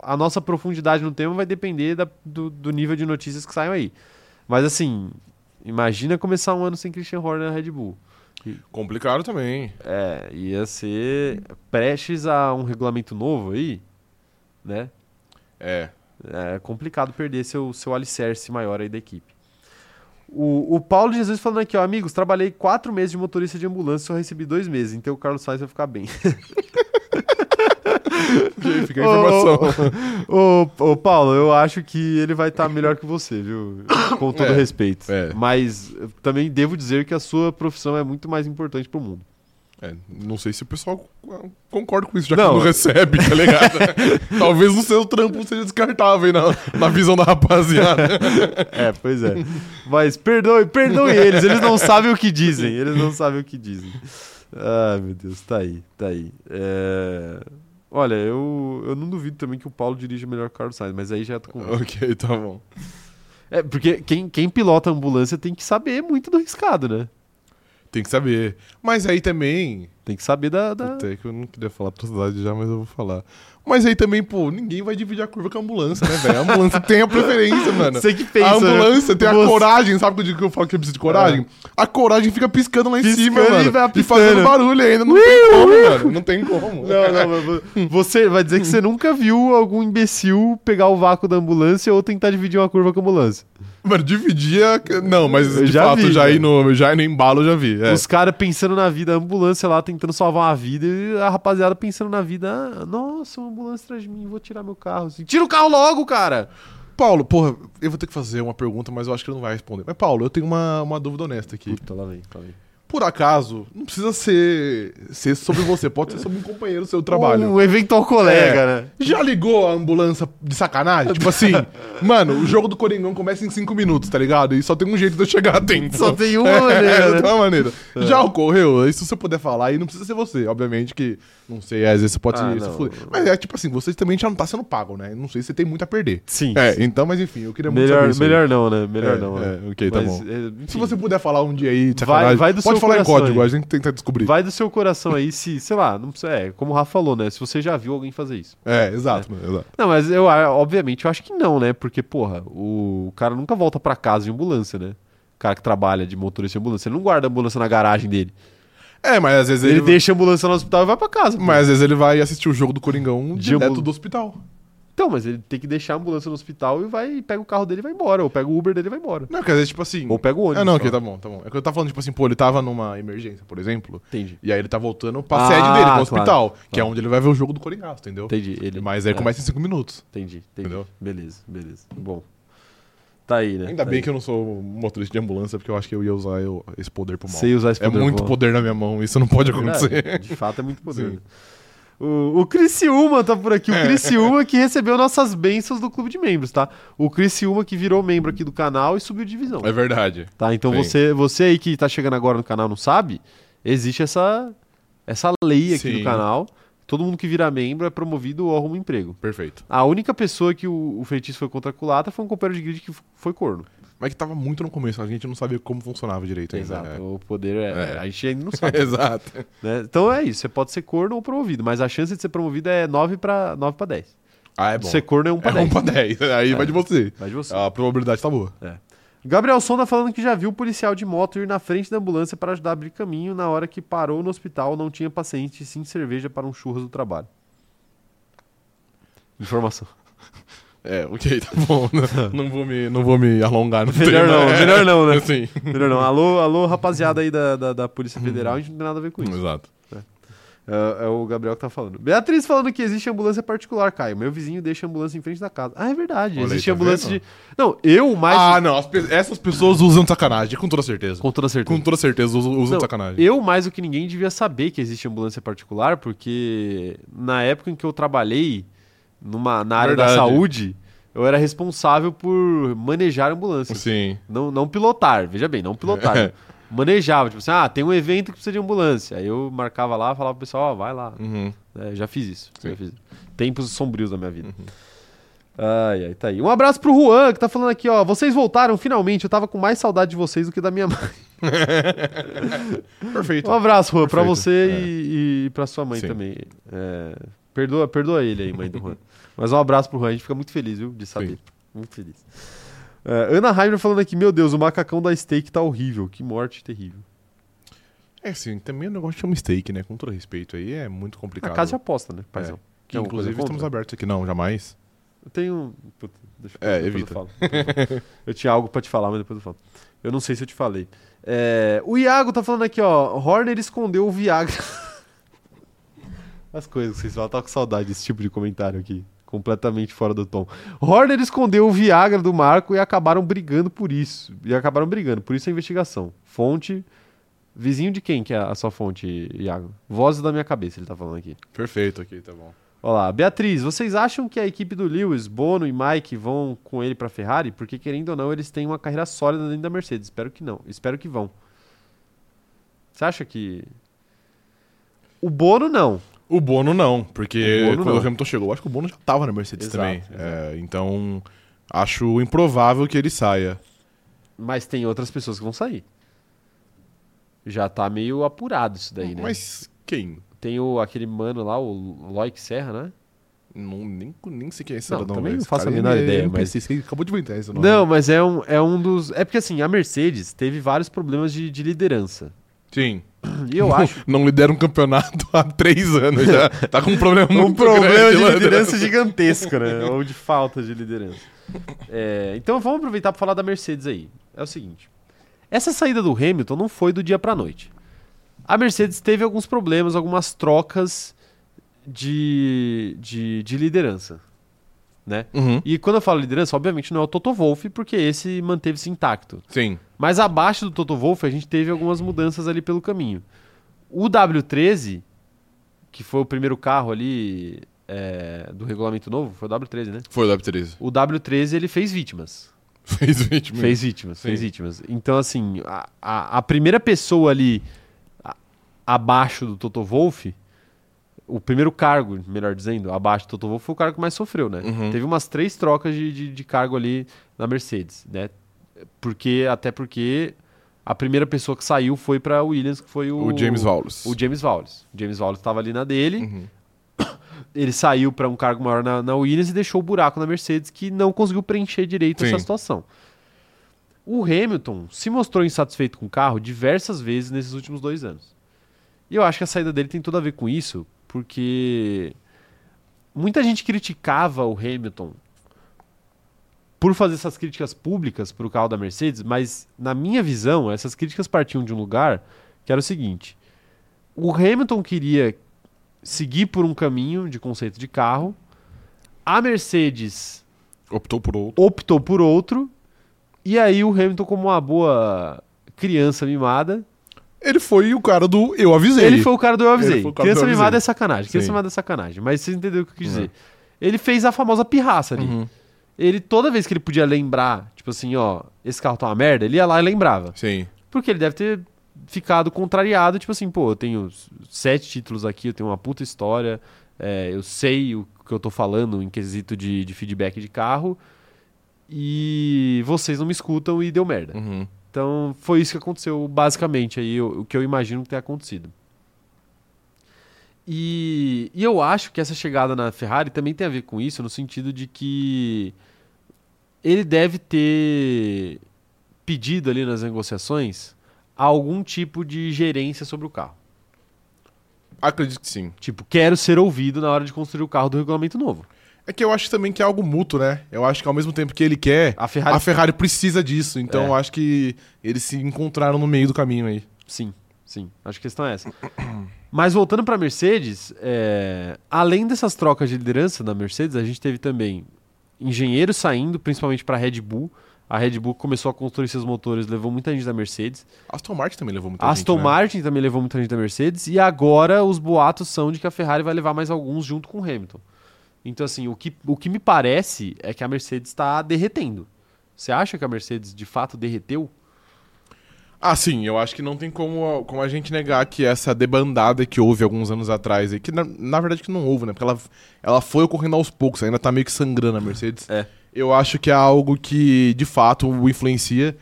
a nossa profundidade no tema vai depender da- do, do nível de notícias que saiam aí. Mas assim, imagina começar um ano sem Christian Horner na Red Bull. Complicado também. É, ia ser prestes a um regulamento novo aí, né? É. É complicado perder seu, seu alicerce maior aí da equipe. O, o Paulo Jesus falando aqui, ó, amigos, trabalhei quatro meses de motorista de ambulância e só recebi dois meses, então o Carlos Sainz vai ficar bem. Fica a informação. Ô, ô, ô, Paulo, eu acho que ele vai estar melhor que você, viu? Com todo É, respeito. é. Mas também devo dizer que a sua profissão é muito mais importante pro mundo. É, não sei se o pessoal concorda com isso, já Não. que não recebe, tá ligado? Talvez o seu trampo seja descartável aí na, na visão da rapaziada. É, pois é. Mas perdoe, perdoe eles, eles não sabem o que dizem. Eles não sabem o que dizem. Ai, meu Deus, tá aí, tá aí. É, Olha, eu, eu não duvido também que o Paulo dirija melhor que o Carlos Sainz, mas aí já tô com. ok, tá bom. É, porque quem, quem pilota a ambulância tem que saber muito do riscado, né? Tem que saber. Mas aí também. Tem que saber da. da... Puta, é que eu não queria falar atrocidade já, mas eu vou falar. Mas aí também, pô, ninguém vai dividir a curva com a ambulância, né, velho? A ambulância tem a preferência, mano. Você que pensa. a ambulância né? tem a Você- coragem, sabe quando eu digo que eu falo que precisa de coragem? A coragem fica piscando lá em Piscando cima, e mano. E, fazendo barulho ainda. Não tem como, mano. Não tem como. Não, não, você vai dizer que você nunca viu algum imbecil pegar o vácuo da ambulância ou tentar dividir uma curva com a ambulância. Mano, dividia. Não, mas de já fato, vi, já, ir no, já ir no embalo, eu já vi. É. Os caras pensando na vida, a ambulância lá tentando salvar uma vida e a rapaziada pensando na vida, ah, nossa, uma ambulância atrás de mim, vou tirar meu carro. Assim, Tira o carro logo, cara! Paulo, porra, eu vou ter que fazer uma pergunta, mas eu acho que ele não vai responder. Mas, Paulo, eu tenho uma, uma dúvida honesta aqui. Puta, lá vem, lá vem. Por acaso, não precisa ser, ser sobre você, pode ser sobre um companheiro do seu trabalho. Um eventual colega, É. né? Já ligou a ambulância de sacanagem? tipo assim, mano, o jogo do Coringão começa em 5 minutos, tá ligado? E só tem um jeito de eu chegar a tempo. Só tem uma É, maneira, tem uma maneira. Já ocorreu? Aí se você puder falar, e não precisa ser você, obviamente que, não sei, às vezes você pode Ah, se, fuder. Mas é tipo assim, você também já não tá sendo pago, né? Não sei se você tem muito a perder. Sim. É, então, mas enfim, eu queria muito Melhor, isso aí. melhor não, né? Melhor É, não. é, né? ok, tá Mas, bom. é, Se você puder falar um dia aí, de Vai- sacanagem, vai do pode seu falar em código, aí. a gente tenta descobrir. Vai do seu coração aí se, sei lá, não precisa, é, como o Rafa falou, né? Se você já viu alguém fazer isso. É, exato, mano, exato. Não, mas eu, ah, obviamente, eu acho que não, né? Porque, porra, o, cara nunca volta pra casa de ambulância, né? O cara que trabalha de motorista de ambulância, ele não guarda a ambulância na garagem dele. É, mas às vezes Ele, ele, deixa a ambulância no hospital e vai pra casa. pô. Mas às vezes ele vai assistir o jogo do Coringão De direto ambu- do hospital. Então, mas ele tem que deixar a ambulância no hospital e vai, pega o carro dele e vai embora. Ou pega o Uber dele e vai embora. Não, quer dizer, tipo assim. Ou pega o ônibus. Ah, não, só. ok, tá bom, tá bom. É que eu tava falando, tipo assim, pô, ele tava numa emergência, por exemplo. Entendi. E aí ele tá voltando pra Ah, sede dele, claro, pro hospital. Que é claro. onde ele vai ver o jogo do Coringão, entendeu? Entendi. Ele, Mas aí é, começa em 5 minutos. Entendi, entendi. Entendeu? Beleza, beleza. Bom. Tá aí, né? Ainda Tá bem aí. que eu não sou motorista de ambulância, porque eu acho que eu ia usar eu- esse poder pro mal. Sei usar esse É poder muito bom. poder na minha mão, isso não pode acontecer. Verdade, De fato é muito poder. Né? O, o Criciúma tá por aqui. O Criciúma que recebeu nossas bênçãos do clube de membros, tá? O Criciúma que virou membro aqui do canal e subiu de divisão. É verdade. Tá? Então Sim. você, você aí que tá chegando agora no canal não sabe, existe essa, essa lei aqui Sim. no canal. Todo mundo que vira membro é promovido ou arruma um emprego. Perfeito. A única pessoa que o, o feitiço foi contra a culata foi um companheiro de grid que foi corno. Mas que tava muito no começo, a gente não sabia como funcionava direito ainda. Exato. O poder é, É. A gente ainda não sabe. É. Exato. né? Então é isso. Você pode ser corno ou promovido, mas a chance de ser promovido é 9 para 9 para 10. Ah, é bom. Ser corno é 1 para É 10. 1 pra 10. Aí vai de você. Vai de você. A probabilidade tá boa. Gabriel Sonda falando que já viu o policial de moto ir na frente da ambulância para ajudar a abrir caminho na hora que parou no hospital, não tinha paciente, sim cerveja para um churras do trabalho. Informação. É, ok, tá bom. não, não vou me, não vou me alongar no Melhor tema. não, É, melhor não, né? Assim. Melhor não. Alô, alô, rapaziada aí da, da, da Polícia Federal, a gente não tem nada a ver com isso. Exato. É, é o Gabriel que tá falando. Beatriz falando que existe ambulância particular, Caio. Meu vizinho deixa ambulância em frente da casa. Ah, é verdade. Olha aí, existe tá ambulância vendo? de. Não, eu mais. Ah, não. pe- essas pessoas usam sacanagem, com toda certeza. Com toda certeza. Com toda certeza usam, usam Não, sacanagem. Eu, mais do que ninguém, devia saber que existe ambulância particular, porque na época em que eu trabalhei numa, na área da Verdade. saúde, eu era responsável por manejar ambulâncias. Sim. Não, não pilotar, veja bem, não pilotar. É. Manejava, tipo assim, ah, tem um evento que precisa de ambulância. Aí eu marcava lá, falava pro pessoal, ó, vai lá. Uhum. É, já fiz isso. Sim. já fiz. Tempos sombrios da minha vida. Ai, ai, tá aí. Um abraço pro Juan, que tá falando aqui, ó. Vocês voltaram finalmente. Eu tava com mais saudade de vocês do que da minha mãe. Perfeito. Um abraço, Juan, pra Perfeito. você É. e, e pra sua mãe Sim. também. É, perdoa, perdoa ele aí, mãe do Juan. Mas um abraço pro Juan, a gente fica muito feliz, viu, de saber. Sim. Muito feliz. É, Ana Heimer falando aqui, meu Deus, o macacão da steak tá horrível. Que morte terrível. É assim, também o negócio chama steak, né? Com todo respeito aí, é muito complicado. A casa de aposta, né, paizão? É. Que, Tem inclusive, estamos contra? abertos aqui. Não, jamais. Eu tenho. Puta, deixa eu- É, evita. Eu, falo, depois eu falo. Eu tinha algo pra te falar, mas depois eu falo. Eu não sei se eu te falei. É, o Iago tá falando aqui, ó. Horner escondeu o Viagra. As coisas que vocês falam, tá com saudade desse tipo de comentário aqui. Completamente fora do tom. Horner escondeu o Viagra do Marco e acabaram brigando por isso. E acabaram brigando, por isso a investigação. Fonte. Vizinho de quem que é a sua fonte, Iago? Vozes da minha cabeça, ele tá falando aqui. Perfeito aqui, tá bom. Olha lá, Beatriz, vocês acham que a equipe do Lewis, Bono e Mike vão com ele pra Ferrari? Porque querendo ou não, eles têm uma carreira sólida dentro da Mercedes. Espero que não. Espero que vão. Você acha que o Bono não? O Bono não, porque O Bono quando não. o Hamilton chegou, eu acho que o Bono já tava na Mercedes Exato, também. exato. É, então, acho improvável que ele saia. Mas tem outras pessoas que vão sair. Já tá meio apurado isso daí, né? Mas quem? Tem o, aquele mano lá, o Loic Serra, né? Não, nem, nem sei quem é esse Não, também não faço a menor é ideia, mas- Você acabou de inventar esse nome. Não, mas é um, é um dos. É porque assim, a Mercedes teve vários problemas de, de liderança. Sim. E eu acho Não lidera um campeonato há três anos já. Tá com um problema um muito problema grande de liderança dentro. gigantesco, né? Ou de falta de liderança. É, então vamos aproveitar para falar da Mercedes aí. É o seguinte: essa saída do Hamilton não foi do dia para noite. A Mercedes teve alguns problemas, algumas trocas de, de, de liderança. Né? Uhum. E quando eu falo liderança, obviamente não é o Toto Wolff, porque esse manteve-se intacto. Sim. Mas abaixo do Toto Wolff, a gente teve algumas mudanças ali pelo caminho. O W13, que foi o primeiro carro ali é, do regulamento novo, foi o W13, né? Foi o W13. O W13 ele fez vítimas. Fez 20 mil. Fez vítimas, Sim. fez vítimas. Então, assim, a, a, a primeira pessoa ali a- abaixo do Toto Wolff, o primeiro cargo, melhor dizendo, abaixo do Toto Wolff foi o cargo que mais sofreu, né? Uhum. Teve umas três trocas de, de, de cargo ali na Mercedes, né? Porque, até porque a primeira pessoa que saiu foi para Williams, que foi o, O James Wallace. O James Wallace. O James Wallace estava ali na dele, Uhum. ele saiu para um cargo maior na, na Williams e deixou o buraco na Mercedes que não conseguiu preencher direito Sim. essa situação. O Hamilton se mostrou insatisfeito com o carro diversas vezes nesses últimos dois anos. E eu acho que a saída dele tem tudo a ver com isso, porque muita gente criticava o Hamilton por fazer essas críticas públicas para o carro da Mercedes, mas na minha visão, essas críticas partiam de um lugar que era o seguinte: o Hamilton queria seguir por um caminho de conceito de carro, a Mercedes Optou por outro. optou por outro, e aí o Hamilton, como uma boa criança mimada, Ele foi o cara do eu avisei. ele foi o cara do eu avisei. Criança mimada é sacanagem, criança mimada é sacanagem, mas vocês entenderam o que eu quis Uhum. dizer. Ele fez a famosa pirraça ali. Uhum. Ele, toda vez que ele podia lembrar, tipo assim, ó, esse carro tá uma merda, ele ia lá e lembrava. Sim. Porque ele deve ter ficado contrariado, tipo assim, pô, eu tenho sete títulos aqui, eu tenho uma puta história, é, eu sei o que eu tô falando em quesito de, de feedback de carro, e vocês não me escutam e deu merda. Uhum. Então foi isso que aconteceu, basicamente, aí o, o que eu imagino que tenha acontecido. E, e eu acho que essa chegada na Ferrari também tem a ver com isso, no sentido de que ele deve ter pedido ali nas negociações algum tipo de gerência sobre o carro. Acredito que sim. Tipo, quero ser ouvido na hora de construir o carro do regulamento novo. É que eu acho também que é algo mútuo, né? Eu acho que ao mesmo tempo que ele quer, A Ferrari, a Ferrari precisa disso. Então É. eu acho que eles se encontraram no meio do caminho aí. Sim, sim. Acho que a questão é essa. Mas voltando para a Mercedes, é, além dessas trocas de liderança na Mercedes, a gente teve também engenheiros saindo, principalmente para a Red Bull. A Red Bull começou a construir seus motores, levou muita gente da Mercedes. Aston Martin também levou muita Aston gente, né? Martin também levou muita gente da Mercedes. E agora os boatos são de que a Ferrari vai levar mais alguns junto com o Hamilton. Então, assim, o que, o que me parece é que a Mercedes está derretendo. Você acha que a Mercedes de fato derreteu? Ah, sim, eu acho que não tem como, como a gente negar que essa debandada que houve alguns anos atrás, e que na, na verdade que não houve, né? Porque ela, ela foi ocorrendo aos poucos, ainda tá meio que sangrando a Mercedes. É. Eu acho que é algo que de fato o influencia.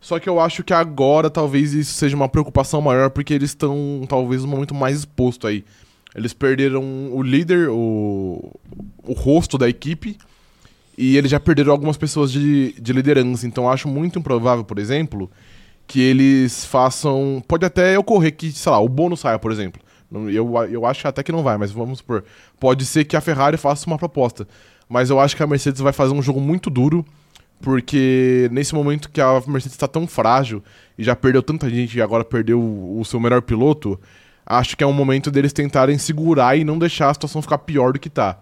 Só que eu acho que agora talvez isso seja uma preocupação maior, porque eles estão talvez no momento mais exposto aí. Eles perderam o líder, o, o rosto da equipe, e eles já perderam algumas pessoas de, de liderança. Então acho muito improvável, por exemplo, que eles façam. Pode até ocorrer que, sei lá, o bônus saia, por exemplo. Eu, eu acho até que não vai, mas vamos supor. Pode ser que a Ferrari faça uma proposta. Mas eu acho que a Mercedes vai fazer um jogo muito duro, porque nesse momento que a Mercedes está tão frágil e já perdeu tanta gente e agora perdeu o, o seu melhor piloto, acho que é um momento deles tentarem segurar e não deixar a situação ficar pior do que tá.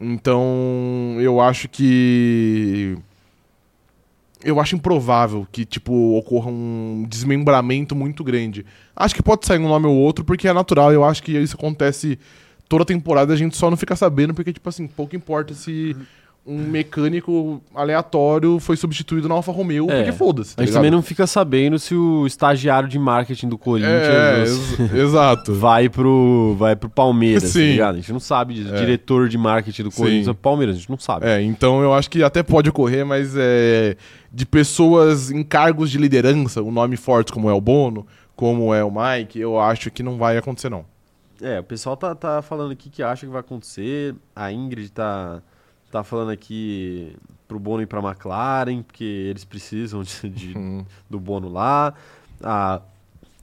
Então, eu acho que eu acho improvável que, tipo, ocorra um desmembramento muito grande. Acho que pode sair um nome ou outro, porque é natural. Eu acho que isso acontece toda temporada, a gente só não fica sabendo, porque, tipo assim, pouco importa se um mecânico aleatório foi substituído na Alfa Romeo, É, porque foda-se. A tá gente ligado? também não fica sabendo se o estagiário de marketing do Corinthians É, ex- exato. vai pro, vai pro Palmeiras, tá Sim. ligado? A gente não sabe disso. É. Diretor de marketing do Corinthians Sim. é Palmeiras, a gente não sabe. É, então eu acho que até pode ocorrer, mas é, de pessoas em cargos de liderança, o nome forte como é o Bono, como é o Mike, eu acho que não vai acontecer, não. É, o pessoal tá, tá falando aqui que acha que vai acontecer. A Ingrid tá, tá falando aqui pro Bono ir pra McLaren, porque eles precisam de, de- Hum. do Bono lá. A,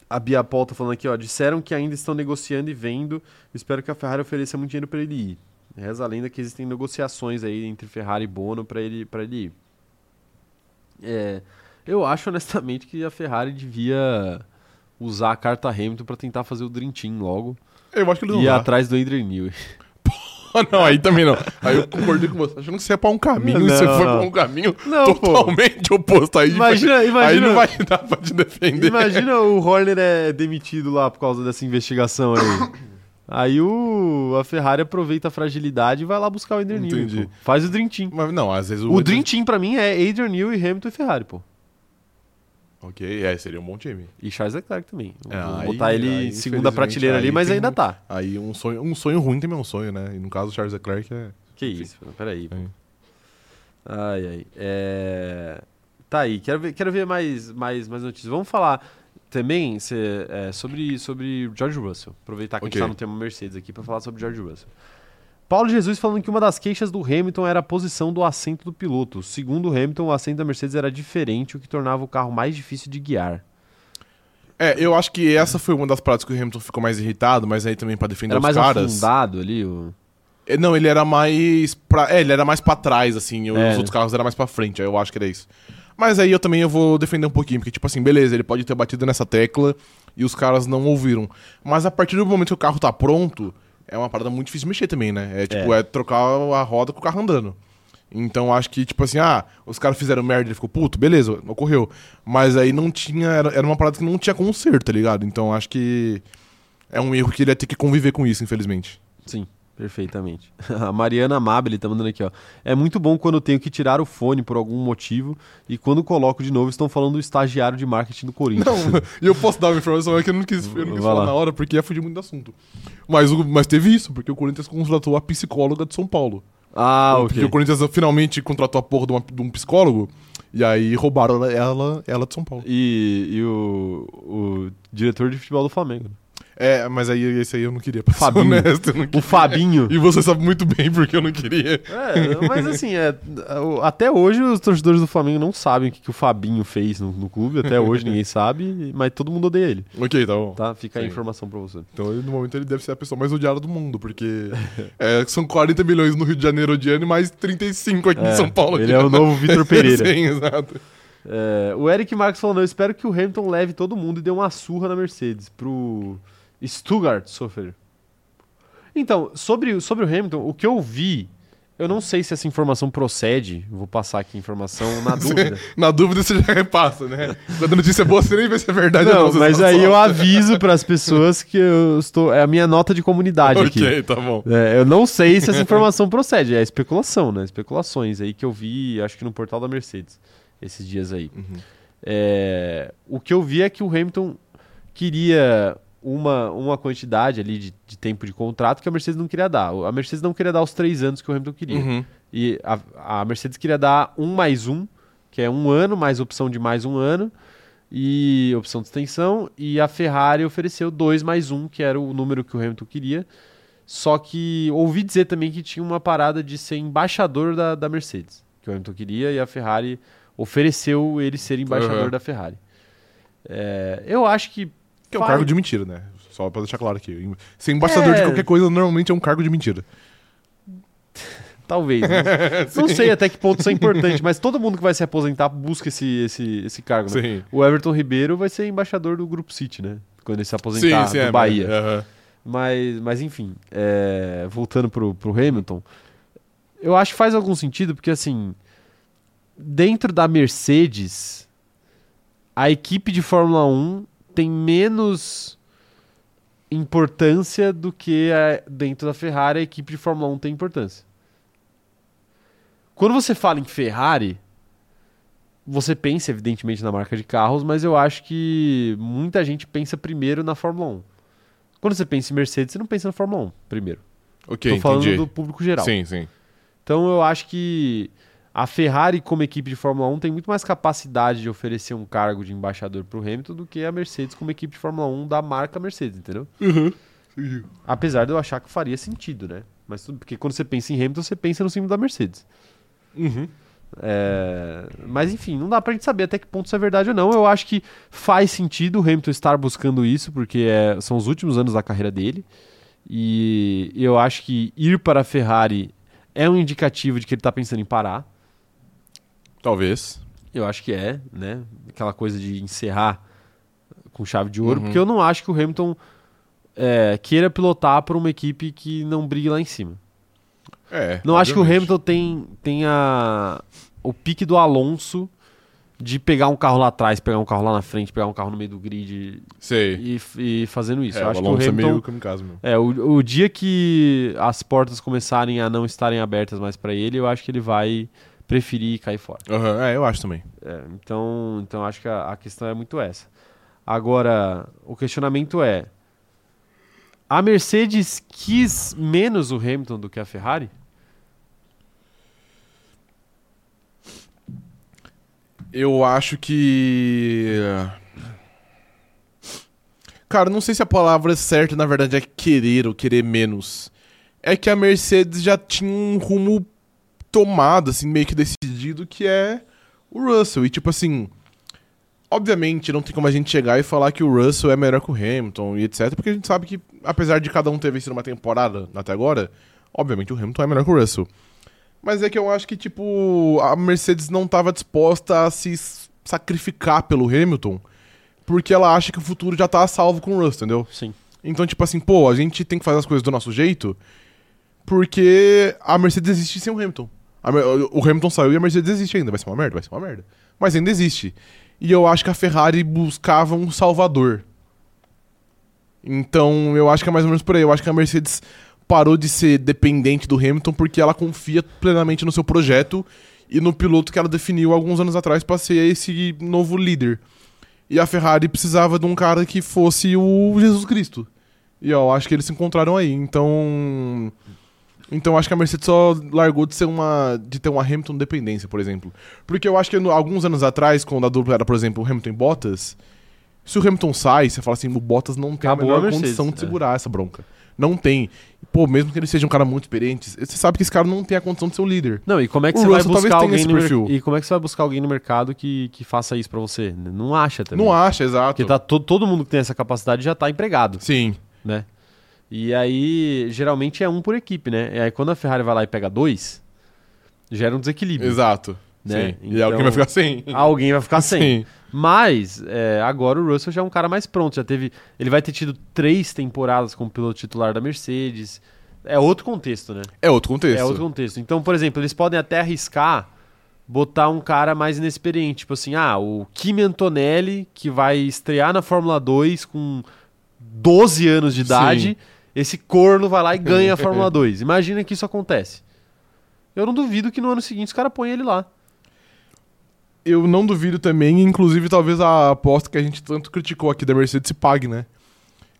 a Bia Paul tá falando aqui, ó. Disseram que ainda estão negociando e vendo. Espero que a Ferrari ofereça muito dinheiro pra ele ir. Reza a lenda que existem negociações aí entre Ferrari e Bono pra ele, pra ele ir. É, eu acho honestamente que a Ferrari devia usar a carta Hamilton pra tentar fazer o Dream Team logo Eu acho que ele não e ir vai. atrás do Adrian Newey. não, aí também não. Aí eu concordei com você. Achando que você ia pra um caminho e você Não, foi não. pra um caminho Não, pô. totalmente oposto. Aí, Imagina- Aí imagina- não vai dar pra te defender. Imagina o Horner é demitido lá por causa dessa investigação aí. Aí o, a Ferrari aproveita a fragilidade e vai lá buscar o Adrian Newey. Pô. Faz o Dream Team. Mas não, às vezes o. O Dream Team pra mim é Adrian Newey, Hamilton e Ferrari, pô. Ok, é, seria um bom time. E Charles Leclerc também. É, Vou aí- botar ele aí, em segunda prateleira ali, mas ainda um- tá. Aí um sonho, um sonho ruim também é um sonho, né? E no caso Charles Leclerc é. Que isso, mano, peraí. É. Ai, ai. É... Tá aí, quero ver, quero ver mais, mais, mais notícias. Vamos falar também cê, é, sobre, sobre George Russell. Aproveitar que a Ok. gente tá no tema Mercedes aqui pra falar sobre George Russell. Paulo Jesus falando que uma das queixas do Hamilton era a posição do assento do piloto. Segundo o Hamilton, o assento da Mercedes era diferente, o que tornava o carro mais difícil de guiar. É, eu acho que essa foi uma das paradas que o Hamilton ficou mais irritado, mas aí também pra defender Era os mais caras. afundado ali. O... É, Não, ele era mais pra, é, ele era mais pra trás assim, e os É. outros carros eram mais pra frente, aí eu acho que era isso. Mas aí eu também eu vou defender um pouquinho, porque tipo assim, beleza, ele pode ter batido nessa tecla e os caras não ouviram. Mas a partir do momento que o carro tá pronto, é uma parada muito difícil de mexer também, né? É tipo, é, trocar a roda com o carro andando. Então acho que, tipo assim, ah, os caras fizeram merda, ele ficou puto, beleza, ocorreu. Mas aí não tinha, era, era uma parada que não tinha conserto, tá ligado? Então acho que é um erro que ele ia ter que conviver com isso, infelizmente. Sim, perfeitamente. A Mariana Amabile tá mandando aqui, ó. É muito bom quando eu tenho que tirar o fone por algum motivo e quando coloco de novo estão falando do estagiário de marketing do Corinthians. Não, e eu posso dar uma informação é que eu não quis, eu não quis falar lá. na hora porque ia fugir muito do assunto. Mas, mas teve isso, porque o Corinthians contratou a psicóloga de São Paulo. Ah, Porque ok. o Corinthians finalmente contratou a porra de, uma- de um psicólogo e aí roubaram ela, ela, ela de São Paulo. E, e o, o diretor de futebol do Flamengo. É, mas aí esse aí eu não queria, pra Fabinho. honesto. eu não O queria. Fabinho. E você sabe muito bem porque eu não queria. É, mas assim, é, o- até hoje os torcedores do Flamengo não sabem o que, que o Fabinho fez no, no clube. Até hoje ninguém sabe, mas todo mundo odeia ele. Ok, tá bom. Tá? Fica a Sim. informação pra você. Então, ele, no momento, ele deve ser a pessoa mais odiada do mundo, porque é, são 40 milhões no Rio de Janeiro odiando e mais 35 aqui É, em São Paulo. ele é o novo Vitor Pereira. Sim, exato. É, o Eric Marques falando, eu espero que o Hamilton leve todo mundo e dê uma surra na Mercedes pro Stuttgart sofrer. Então, sobre, sobre o Hamilton, o que eu vi, eu não sei se essa informação procede, vou passar aqui a informação na dúvida. Na dúvida você já repassa, né? Quando a notícia é boa, você nem vê se é verdade ou Não, mas aí eu aviso para as pessoas que eu estou. É a minha nota de comunidade aqui. Ok, tá bom. É, eu não sei se essa informação procede, é especulação, né? Especulações aí que eu vi, acho que no portal da Mercedes, esses dias aí. Uhum. É, o que eu vi é que o Hamilton queria uma, uma quantidade ali de, de tempo de contrato que a Mercedes não queria dar. A Mercedes não queria dar os três anos que o Hamilton queria. Uhum. E a, a Mercedes queria dar um mais um, que é um ano, mais opção de mais um ano, e opção de extensão, e a Ferrari ofereceu dois mais um, que era o número que o Hamilton queria. Só que ouvi dizer também que tinha uma parada de ser embaixador da, da Mercedes, que o Hamilton queria, e a Ferrari ofereceu ele ser embaixador Uhum. da Ferrari. É, eu acho que. Que é um faz- cargo de mentira, né? Só pra deixar claro aqui. Ser embaixador É. de qualquer coisa normalmente é um cargo de mentira. Talvez. né? Não sei até que ponto isso é importante, mas todo mundo que vai se aposentar busca esse, esse, esse cargo. né? Sim. O Everton Ribeiro vai ser embaixador do Grupo City, né? Quando ele se aposentar do é, Bahia. mas- aham. Mas, mas enfim, é, voltando pro, pro Hamilton, eu acho que faz algum sentido, porque assim, dentro da Mercedes, a equipe de Fórmula 1 tem menos importância do que a- dentro da Ferrari a equipe de Fórmula 1 tem importância. Quando você fala em Ferrari, você pensa evidentemente na marca de carros, mas eu acho que muita gente pensa primeiro na Fórmula 1. Quando você pensa em Mercedes, você não pensa na Fórmula 1 primeiro. Ok, Tô falando entendi. do público geral. Sim, sim. Então eu acho que a Ferrari, como equipe de Fórmula 1, tem muito mais capacidade de oferecer um cargo de embaixador pro Hamilton do que a Mercedes como equipe de Fórmula 1 da marca Mercedes, entendeu? Apesar de eu achar que faria sentido, né? Mas tudo porque quando você pensa em Hamilton, você pensa no símbolo da Mercedes. Uhum. É, Mas enfim, não dá pra gente saber até que ponto isso é verdade ou não. Eu acho que faz sentido o Hamilton estar buscando isso, porque é- são os últimos anos da carreira dele. E eu acho que ir para a Ferrari é um indicativo de que ele tá pensando em parar. Talvez. Eu acho que é, né? Aquela coisa de encerrar com chave de ouro, Uhum. porque eu não acho que o Hamilton é, queira pilotar por uma equipe que não brigue lá em cima. É. Não acho que o obviamente. Hamilton tem, tem a, o pique do Alonso de pegar um carro lá atrás, pegar um carro lá na frente, pegar um carro no meio do grid Sei. e, e fazendo isso. É, Eu acho o que o Alonso é Hamilton meio kamikaze mesmo. É, o, o dia que as portas começarem a não estarem abertas mais pra ele, eu acho que ele vai preferir cair fora. Aham, é, eu acho também. É, então, então acho que a, a questão é muito essa. Agora, o questionamento é: a Mercedes quis menos o Hamilton do que a Ferrari? Eu acho que. Cara, não sei se a palavra certa, na verdade, é querer ou querer menos. É que a Mercedes já tinha um rumo tomado, assim, meio que decidido, que é o Russell. E, tipo assim. Obviamente, não tem como a gente chegar e falar que o Russell é melhor que o Hamilton e etc. Porque a gente sabe que, apesar de cada um ter vencido uma temporada até agora, obviamente o Hamilton é melhor que o Russell. Mas é que eu acho que, tipo, a Mercedes não estava disposta a se sacrificar pelo Hamilton, porque ela acha que o futuro já tá salvo com o Russell, entendeu? Sim. Então, tipo assim, pô, a gente tem que fazer as coisas do nosso jeito, porque a Mercedes existe sem o Hamilton. A o Hamilton saiu e a Mercedes existe ainda. Vai ser uma merda? Vai ser uma merda. Mas ainda existe. E eu acho que a Ferrari buscava um salvador. Então, eu acho que é mais ou menos por aí. Eu acho que a Mercedes parou de ser dependente do Hamilton porque ela confia plenamente no seu projeto e no piloto que ela definiu alguns anos atrás para ser esse novo líder. E a Ferrari precisava de um cara que fosse o Jesus Cristo. E eu acho que eles se encontraram aí. Então, então acho que a Mercedes só largou de ser uma de ter uma Hamilton dependência, por exemplo. Porque eu acho que no- alguns anos atrás, quando a dupla era, por exemplo, o Hamilton e Bottas, se o Hamilton sai, você fala assim, o Bottas não tem Acabou a a menor Mercedes, condição de é. segurar essa bronca. Não tem. Pô, mesmo que ele seja um cara muito experiente, você sabe que esse cara não tem a condição de ser o líder. Não, e como é que O você vai Russell talvez buscar alguém no perfil. E como é que você vai buscar alguém no mercado que, que faça isso pra você? Não acha também. Não acha, exato. Porque tá to- todo mundo que tem essa capacidade já tá empregado, Sim. né? E aí, geralmente é um por equipe, né? E aí quando a Ferrari vai lá e pega dois, gera um desequilíbrio. Exato. Né? Sim. E Então- alguém vai ficar sem. Alguém vai ficar sem. Sim. Mas é, agora o Russell já é um cara mais pronto. Já teve. Ele vai ter tido três temporadas como piloto titular da Mercedes. É outro contexto, né? É outro contexto. É outro contexto. Então, por exemplo, eles podem até arriscar botar um cara mais inexperiente. Tipo assim, ah, o Kimi Antonelli, que vai estrear na Fórmula 2 com 12 anos de idade. Sim. Esse corno vai lá e ganha a Fórmula 2. Imagina que isso acontece. Eu não duvido que no ano seguinte os caras põem ele lá. Eu não duvido também, inclusive talvez a aposta que a gente tanto criticou aqui da Mercedes se pague, né?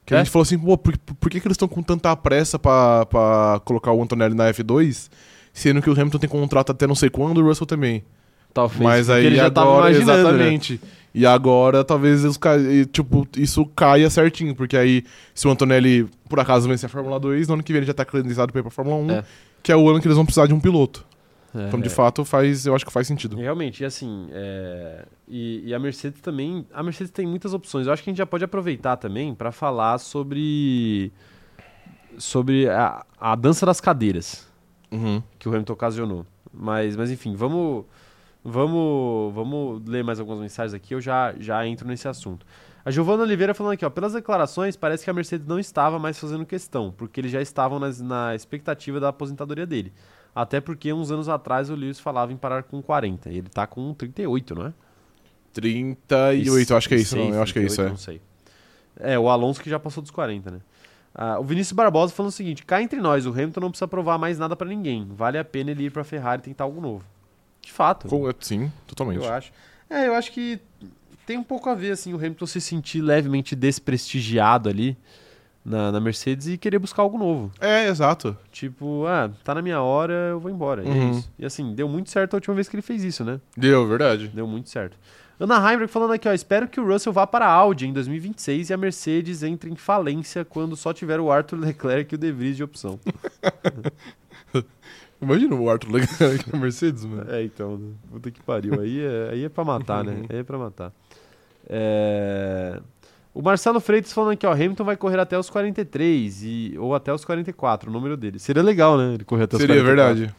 Que É? a gente falou assim, pô, por, por que, que eles estão com tanta pressa pra, pra colocar o Antonelli na F2, sendo que o Hamilton tem contrato até não sei quando, o Russell também. Talvez. Mas aí ele já tava agora, né? exatamente. E agora talvez e, tipo, isso caia certinho, porque aí se o Antonelli por acaso vencer a Fórmula 2, no ano que vem ele já tá credenciado pra ir pra Fórmula 1, É. que é o ano que eles vão precisar de um piloto. É, Então, de é. fato, faz, eu acho que faz sentido. Realmente, e assim, é, e, e a Mercedes também, a Mercedes tem muitas opções. Eu acho que a gente já pode aproveitar também para falar sobre sobre a, a dança das cadeiras Uhum. que o Hamilton ocasionou. Mas, mas enfim, vamos vamos vamos ler mais algumas mensagens aqui. Eu já já entro nesse assunto. A Giovana Oliveira falando aqui, ó, pelas declarações parece que a Mercedes não estava mais fazendo questão, porque eles já estavam nas- na expectativa da aposentadoria dele. Até porque uns anos atrás o Lewis falava em parar com 40. E ele tá com 38, não é? 38, eu acho que é isso, não, 36, eu acho que é isso, 38, é. Não sei. É, o Alonso que já passou dos 40, né? Ah, o Vinícius Barbosa falando o seguinte: cá entre nós, o Hamilton não precisa provar mais nada pra ninguém. Vale a pena ele ir pra Ferrari e tentar algo novo. De fato. Com- Sim, totalmente. Eu acho. É, eu acho que tem um pouco a ver, assim, o Hamilton se sentir levemente desprestigiado ali na, na Mercedes e querer buscar algo novo. É, exato. Tipo, ah, tá na minha hora, eu vou embora. E é Uhum. isso. E assim, deu muito certo a última vez que ele fez isso, né? Deu, verdade. Deu muito certo. Ana Heimberg falando aqui, ó, espero que o Russell vá para a Audi em 2026 e a Mercedes entre em falência quando só tiver o Arthur Leclerc e o De Vries de opção. Imagina o Arthur Leclerc na Mercedes, mano. É, então, puta que pariu. Aí é, aí é pra matar, né? Aí é pra matar. É, O Marcelo Freitas falando aqui, ó, Hamilton vai correr até os 43 e... ou até os 44, o número dele. Seria legal, né? Ele correr até os Seria 44. verdade.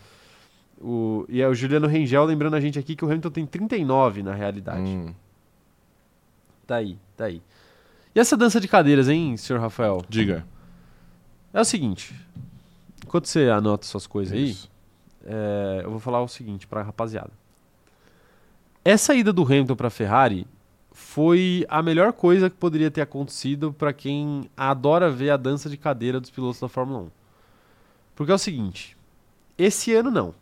O... E é o Juliano Rengel lembrando a gente aqui que o Hamilton tem 39 na realidade. Hum, Tá aí, tá aí. E essa dança de cadeiras, hein, senhor Rafael? diga. É o seguinte. Enquanto você anota suas coisas aí, Isso. é, eu vou falar o seguinte pra rapaziada. Essa ida do Hamilton pra Ferrari foi a melhor coisa que poderia ter acontecido pra quem adora ver a dança de cadeira dos pilotos da Fórmula 1. Porque é o seguinte, esse ano não.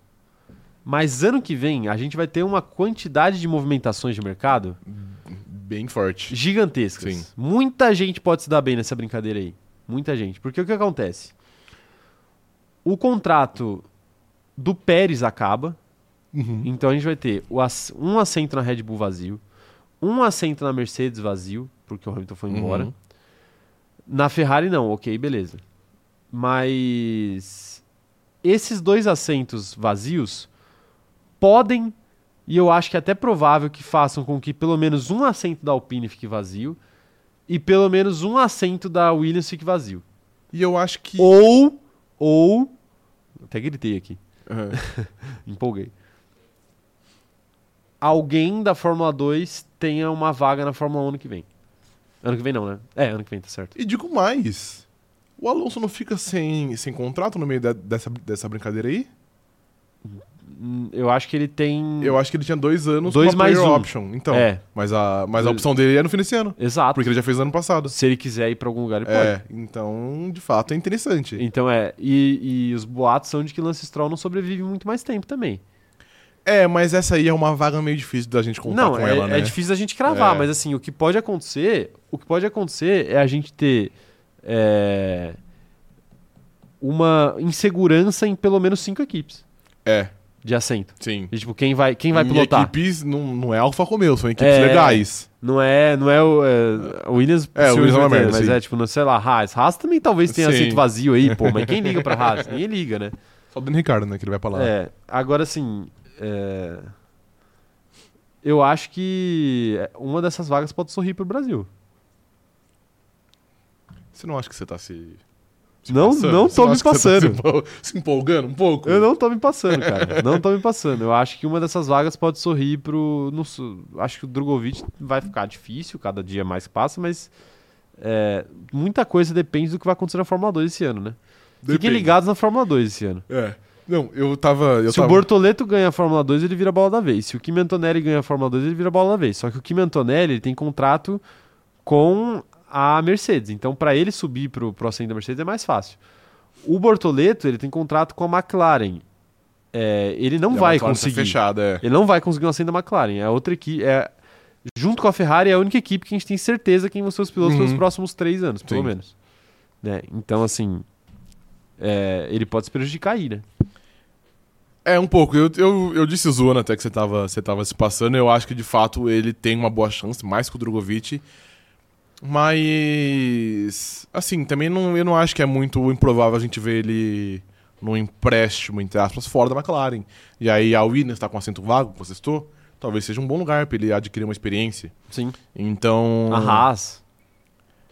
Mas ano que vem a gente vai ter uma quantidade de movimentações de mercado Bem forte. gigantescas. Sim. Muita gente pode se dar bem nessa brincadeira aí. Muita gente. Porque o que acontece? O contrato do Pérez acaba, Uhum. então a gente vai ter um assento na Red Bull vazio, um assento na Mercedes vazio, porque o Hamilton foi embora. Uhum. Na Ferrari não, ok, beleza. Mas esses dois assentos vazios podem, e eu acho que é até provável que façam com que pelo menos um assento da Alpine fique vazio e pelo menos um assento da Williams fique vazio. E eu acho que. Ou, ou, até gritei aqui, Aham. empolguei. Alguém da Fórmula 2 tenha uma vaga na Fórmula 1 ano que vem. Ano que vem não, né? É, ano que vem, tá certo. E digo mais. O Alonso não fica sem, sem contrato no meio da- dessa, dessa brincadeira aí? Hum, Eu acho que ele tem. Eu acho que ele tinha dois anos Dois com a mais um. option. Então, É. mas, a, mas a opção dele é no fim desse ano. Exato. Porque ele já fez no ano passado. Se ele quiser ir pra algum lugar, ele É, pode. então, de fato, é interessante. Então é. E, e os boatos são de que Lance Stroll não sobrevive muito mais tempo também. É, mas essa aí é uma vaga meio difícil da gente contar não, com é, ela, né? é difícil da gente cravar, É. mas assim, o que pode acontecer. O que pode acontecer é a gente ter. é, uma insegurança em pelo menos cinco equipes É, de assento. sim. E, tipo, quem vai, quem vai pilotar? equipes, não, não é Alfa Romeo, são equipes É. legais. Não é, não é o é, Williams, É, o Williams é uma merda, mas sim. é tipo, não sei lá, Haas. Haas também talvez tenha Sim. assento vazio aí, pô, mas quem liga pra Haas? Ninguém liga, né? Só o Daniel Ricardo, né, que ele vai pra lá. É, agora assim, é, eu acho que uma dessas vagas pode sorrir pro Brasil. Você não acha que você tá se... Não- passando? não tô me tá passando. se, empol- se empolgando um pouco? Eu não tô me passando, cara. não tô me passando. Eu acho que uma dessas vagas pode sorrir pro. Su- acho que o Drogovic vai ficar difícil cada dia mais que passa, mas é, muita coisa depende do que vai acontecer na Fórmula 2 esse ano, né? Fiquem Depende. ligados na Fórmula 2 esse ano. É. Não, eu tava... Eu Se tava... o Bortoleto ganha a Fórmula 2, ele vira a bola da vez. Se o Kim Antonelli ganha a Fórmula 2, ele vira a bola da vez. Só que o Kim Antonelli ele tem contrato com a Mercedes. Então, para ele subir pro, pro assento da Mercedes é mais fácil. O Bortoleto, ele tem contrato com a McLaren. É, ele não E vai tá conseguir. fechada, é. Ele não vai conseguir um assento da McLaren. É outra equipe. É, junto com a Ferrari, é a única equipe que a gente tem certeza quem vão ser os pilotos Uhum. pelos próximos três anos, pelo Sim. menos. Né? Então, assim. é, ele pode se prejudicar aí, né? É, um pouco. Eu, eu, eu disse zoando até que você tava, você tava se passando. Eu acho que, de fato, ele tem uma boa chance, mais que o Drogovic. Mas... Assim, também não, eu não acho que é muito improvável a gente ver ele num empréstimo, entre aspas, fora da McLaren. E aí a Williams tá com assento vago, que você citou. Talvez seja um bom lugar pra ele adquirir uma experiência. Sim. Então... A Haas.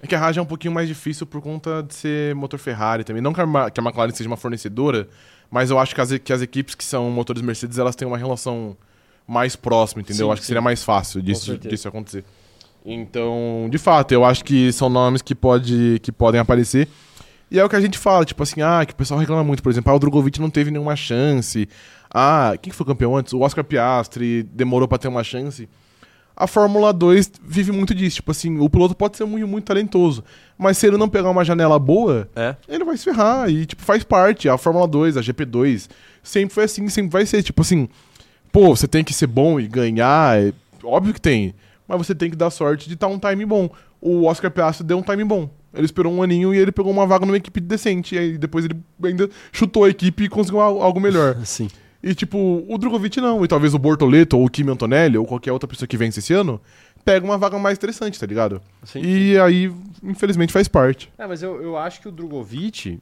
É que a Haas é um pouquinho mais difícil por conta de ser motor Ferrari também. Não que a, que a McLaren seja uma fornecedora, mas eu acho que as, que as equipes que são motores Mercedes, elas têm uma relação mais próxima, entendeu? Sim, eu acho que sim. seria mais fácil disso, disso acontecer. Então, de fato, eu acho que são nomes que, pode, que podem aparecer. E é o que a gente fala, tipo assim, ah, que o pessoal reclama muito, por exemplo, ah, o Drogovic não teve nenhuma chance. Ah, quem que foi campeão antes? O Oscar Piastri demorou pra ter uma chance. A Fórmula 2 vive muito disso, tipo assim, o piloto pode ser muito, muito talentoso, mas se ele não pegar uma janela boa, É. ele vai se ferrar e, tipo, faz parte. A Fórmula 2, a GP2, sempre foi assim, sempre vai ser. Tipo assim, pô, você tem que ser bom e ganhar, é- óbvio que tem, mas você tem que dar sorte de estar um time bom. O Oscar Piastri deu um time bom. Ele esperou um aninho e ele pegou uma vaga numa equipe decente. E aí depois ele ainda chutou a equipe e conseguiu al- algo melhor. Sim. E tipo, o Drogovic não. E talvez o Bortoleto ou o Kimi Antonelli ou qualquer outra pessoa que vence esse ano pega uma vaga mais interessante, tá ligado? Sim. E aí, infelizmente, faz parte. É, mas eu, eu acho que o Drogovic,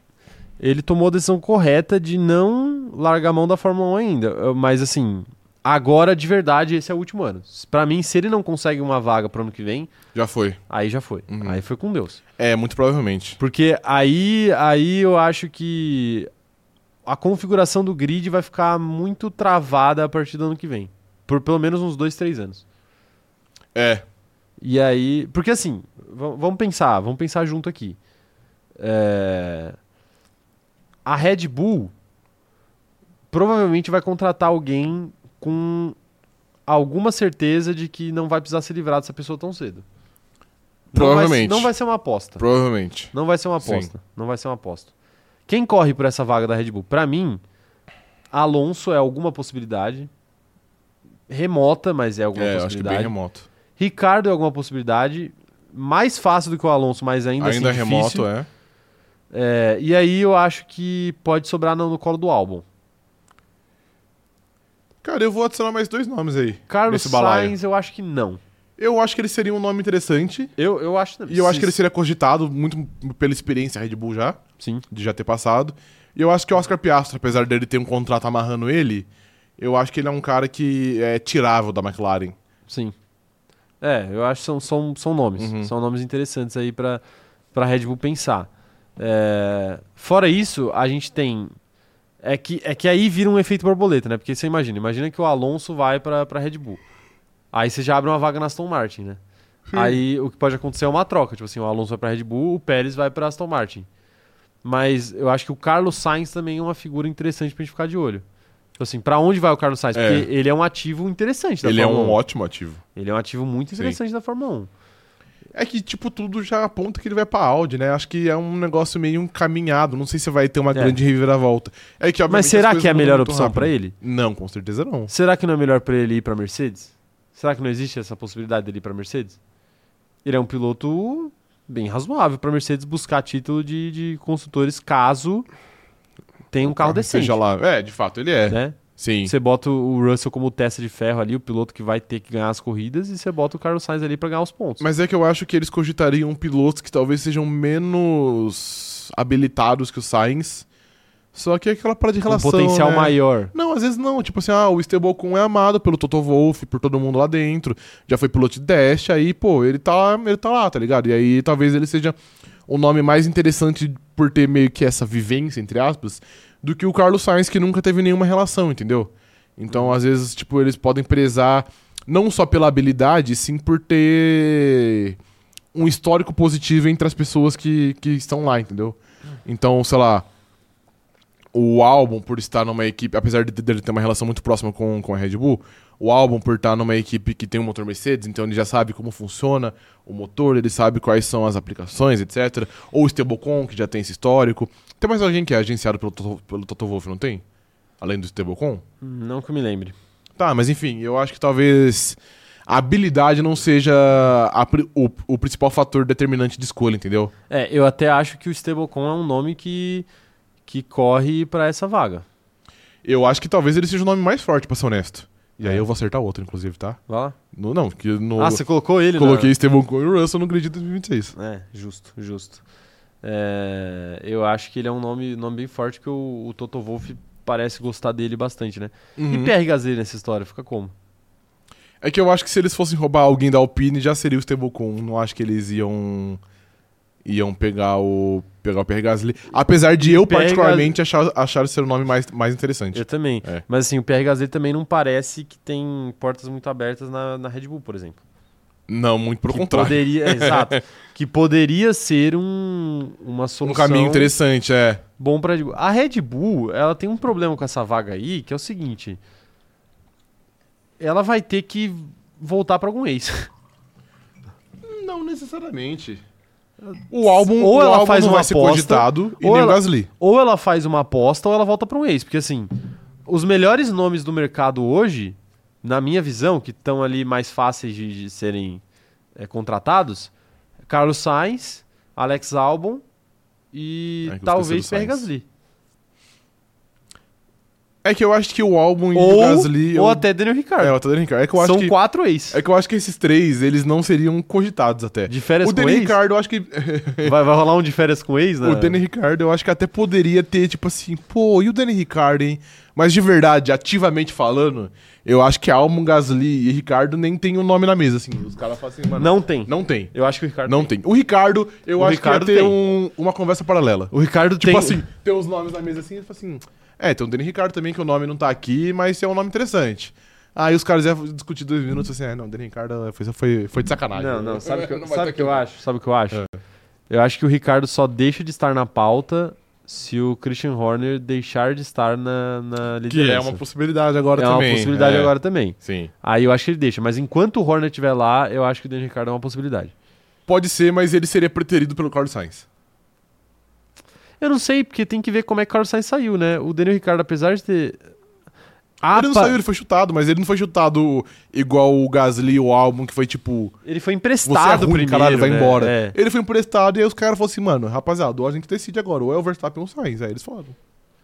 ele tomou a decisão correta de não largar a mão da Fórmula 1 ainda. Mas assim, agora de verdade esse é o último ano. Pra mim, se ele não consegue uma vaga pro ano que vem, Já foi. aí já foi. Uhum. Aí foi com Deus. É, muito provavelmente. Porque aí, aí eu acho que a configuração do grid vai ficar muito travada a partir do ano que vem. Por pelo menos uns dois, três anos. É. E aí. Porque assim, vamos pensar, vamos pensar junto aqui. É, a Red Bull provavelmente vai contratar alguém com alguma certeza de que não vai precisar se livrar dessa pessoa tão cedo. Não vai- Provavelmente. Não vai, ser uma aposta. Provavelmente. Não vai ser uma Sim. aposta. Não vai ser uma aposta. Quem corre por essa vaga da Red Bull? Pra mim, Alonso é alguma possibilidade. Remota, mas é alguma É, eu acho que possibilidade. bem remoto. Ricardo é alguma possibilidade. Mais fácil do que o Alonso, mas ainda, Ainda assim remoto, difícil. é. É, e aí eu acho que pode sobrar no, no colo do álbum. Cara, eu vou adicionar mais dois nomes aí. Carlos. Sainz, eu acho que não. Eu acho que ele seria um nome interessante. Eu, eu acho E eu acho que ele seria cogitado muito pela experiência Red Bull já, Sim. de já ter passado. E eu acho que o Oscar Piastri, apesar dele ter um contrato amarrando ele, eu acho que ele é um cara que é tirável da McLaren. Sim. É, eu acho que são, são, são nomes. Uhum. São nomes interessantes aí pra, pra Red Bull pensar. É, fora isso, a gente tem. É que, é que aí vira um efeito borboleta, né? Porque você imagina, imagina que o Alonso vai pra, pra Red Bull. Aí você já abre uma vaga na Aston Martin, né? Aí o que pode acontecer é uma troca. Tipo assim, o Alonso vai pra Red Bull, o Pérez vai pra Aston Martin. Mas eu acho que o Carlos Sainz também é uma figura interessante pra gente ficar de olho. Tipo assim, pra onde vai o Carlos Sainz? É. Porque ele é um ativo interessante da ele é Fórmula um 1. ótimo ativo. Ele é um ativo muito Sim. interessante da Fórmula 1. É que, tipo, tudo já aponta que ele vai pra Audi, né? Acho que é um negócio meio encaminhado. Não sei se vai ter uma É. grande reviravolta. É que, Mas será que é a melhor opção pra ele? Não, com certeza não. Será que não é melhor pra ele ir pra Mercedes? Será que não existe essa possibilidade dele ir pra Mercedes? Ele é um piloto bem razoável pra Mercedes buscar título de, de construtores caso tenha um carro decente. Seja lá. É, de fato, ele é. Né? Sim. Você bota o Russell como testa de ferro ali, o piloto que vai ter que ganhar as corridas, e você bota o Carlos Sainz ali pra ganhar os pontos. Mas é que eu acho que eles cogitariam pilotos que talvez sejam menos habilitados que o Sainz. Só que é aquela parada de relação. potencial né? maior. Não, às vezes não. Tipo assim, ah, o Ocon é amado pelo Toto Wolff, por todo mundo lá dentro. Já foi piloto de Dash, aí, pô, ele tá, ele tá lá, tá ligado? E aí talvez ele seja o nome mais interessante por ter meio que essa vivência, entre aspas, do que o Carlos Sainz, que nunca teve nenhuma relação, entendeu? Então, às vezes, tipo, eles podem prezar não só pela habilidade, sim por ter um histórico positivo entre as pessoas que, que estão lá, entendeu? Então, sei lá, o álbum por estar numa equipe, apesar de dele ter uma relação muito próxima com, com a Red Bull, o álbum por estar numa equipe que tem um motor Mercedes, então ele já sabe como funciona o motor, ele sabe quais são as aplicações, etc. Ou o Stablecon, que já tem esse histórico. Tem mais alguém que é agenciado pelo, Toto- pelo Toto Wolff, não tem? Além do Stablecon? Não que eu me lembre. Tá, mas enfim, eu acho que talvez a habilidade não seja a o, o principal fator determinante de escolha, entendeu? É, eu até acho que o Stablecon é um nome que, que corre pra essa vaga. Eu acho que talvez ele seja o nome mais forte, pra ser honesto. E aí É. eu vou acertar outro, inclusive, tá? Vai lá. No, não, que no, Ah, você colocou ele, coloquei na... Esteban Ocon e o Russell no grid de 2026. É, justo, justo. É, eu acho que ele é um nome, nome bem forte que o, o Toto Wolff parece gostar dele bastante, né? E Uhum. Pierre Gasly nessa história, fica como? É que eu acho que se eles fossem roubar alguém da Alpine, já seria o Ocon. Não acho que eles iam iam pegar o pegar o Pierre Gasly. Apesar de eu particularmente achar, achar ser o nome mais, mais interessante. Eu também. É. Mas assim, o Pierre Gasly também não parece que tem portas muito abertas na, na Red Bull, por exemplo. Não, muito pelo que contrário. Poderia, exato. Que poderia ser um, uma Um solução caminho interessante, é. bom para Red Bull. A Red Bull, ela tem um problema com essa vaga aí, que é o seguinte: ela vai ter que voltar para algum ex. Não necessariamente. O álbum, Ou o ela álbum faz não uma vai ser aposta, cogitado e ou nem ela- o Gasly. ou ela faz uma aposta ou ela volta para um ex, porque assim, os melhores nomes do mercado hoje, na minha visão, que estão ali mais fáceis de, de serem é, contratados, Carlos Sainz, Alex Albon e É talvez Pierre. Gasly. É que eu acho que o álbum e o Ou, Gasly... ou eu- até Daniel É, Ricciardo. o Tadeu Ricardo. É que eu acho São que... quatro ex. É que eu acho que esses três, eles não seriam cogitados até. De férias o com Danny ex? Ricardo, eu acho que. Vai, vai rolar um de férias com ex, né? O Danny Ricardo, eu acho que até poderia ter, tipo assim, pô, e o Danny Ricardo, hein? Mas de verdade, ativamente falando, eu acho que Almo, Gasly e Ricardo nem tem o um nome na mesa, assim. Os caras falam assim, mano. Não tem. Não tem. Eu acho que o Ricardo Não tem. O Ricardo, eu O acho Ricardo que ia ter tem. um- uma conversa paralela. O Ricardo Tipo tem... assim, tem os nomes na mesa assim, ele fala assim. É, tem o Danny Ricardo também, que o nome não tá aqui, mas é um nome interessante. Aí os caras iam discutir dois minutos assim, é, não, o Danny Ricardo foi, foi, foi de sacanagem. Não, não, sabe o que, eu- sabe o que eu acho? Sabe o que eu acho? É. Eu acho que o Ricardo só deixa de estar na pauta se o Christian Horner deixar de estar na, na Que liderança. é uma possibilidade agora É também. uma possibilidade é. agora também. Sim. Aí eu acho que ele deixa, mas enquanto o Horner estiver lá, eu acho que o Daniel Ricciardo é uma possibilidade. Pode ser, mas ele seria preterido pelo Carlos Sainz. Eu não sei, porque tem que ver como é que o Carlos Sainz saiu, né? O Daniel Ricciardo, apesar de ter. Ah, ele não saiu, ele foi chutado, mas ele não foi chutado igual o Gasly ou o Albon, que foi tipo, ele foi você é emprestado ruim, primeiro, caralho, vai né? embora. É. Ele foi emprestado e aí os caras falaram assim, mano, rapaziada, a gente decide agora, ou é o Verstappen ou o Sainz. Aí eles falaram,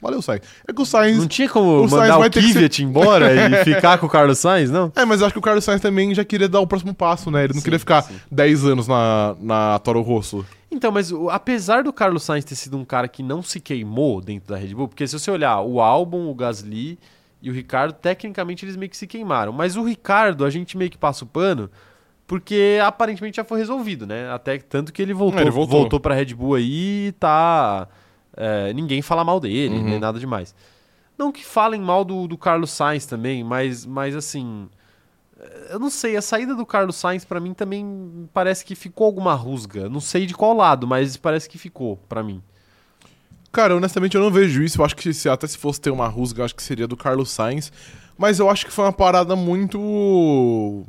valeu, Sainz. É que o Sainz... Não tinha como o Sainz mandar o que ser- Kvyat embora e ficar com o Carlos Sainz, não? É, mas eu acho que o Carlos Sainz também já queria dar o próximo passo, né? Ele não Sim, queria ficar sim. 10 anos na, na Toro Rosso. Então, mas apesar do Carlos Sainz ter sido um cara que não se queimou dentro da Red Bull, porque se você olhar o Albon, o Gasly e o Ricardo, tecnicamente eles meio que se queimaram. Mas o Ricardo, a gente meio que passa o pano, porque aparentemente já foi resolvido, né? Até tanto que ele voltou, É, ele voltou. voltou pra Red Bull aí e tá. É, ninguém fala mal dele, Uhum. nem nada demais. Não que falem mal do, do Carlos Sainz também, mas, mas assim. Eu não sei, a saída do Carlos Sainz pra mim também parece que ficou alguma rusga. Não sei de qual lado, mas parece que ficou pra mim. Cara, honestamente eu não vejo isso. Eu acho que se, até se fosse ter uma rusga, acho que seria do Carlos Sainz. Mas eu acho que foi uma parada muito.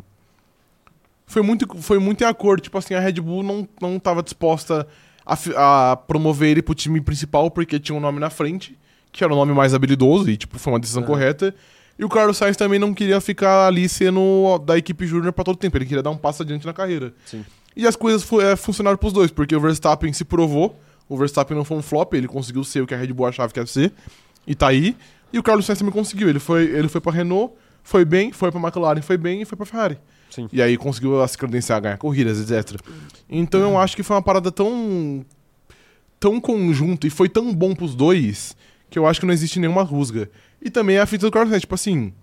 Foi muito, foi muito em acordo. Tipo assim, a Red Bull não, não tava disposta a, a promover ele pro time principal porque tinha um nome na frente, que era o nome mais habilidoso, e tipo, foi uma decisão É. correta. E o Carlos Sainz também não queria ficar ali sendo da equipe júnior pra todo tempo. Ele queria dar um passo adiante na carreira. Sim. E as coisas fu- é, funcionaram pros dois, porque o Verstappen se provou. O Verstappen não foi um flop, ele conseguiu ser o que a Red Bull achava que ia ser. E tá aí. E o Carlos Sainz também conseguiu. Ele foi, ele foi pra Renault, foi bem, foi pra McLaren, foi bem e foi pra Ferrari. Sim. E aí conseguiu se credenciar, ganhar corridas, etc. Então eu acho que foi uma parada tão. tão conjunto e foi tão bom pros dois que eu acho que não existe nenhuma rusga. E também a fita do Carlos Sainz, tipo assim.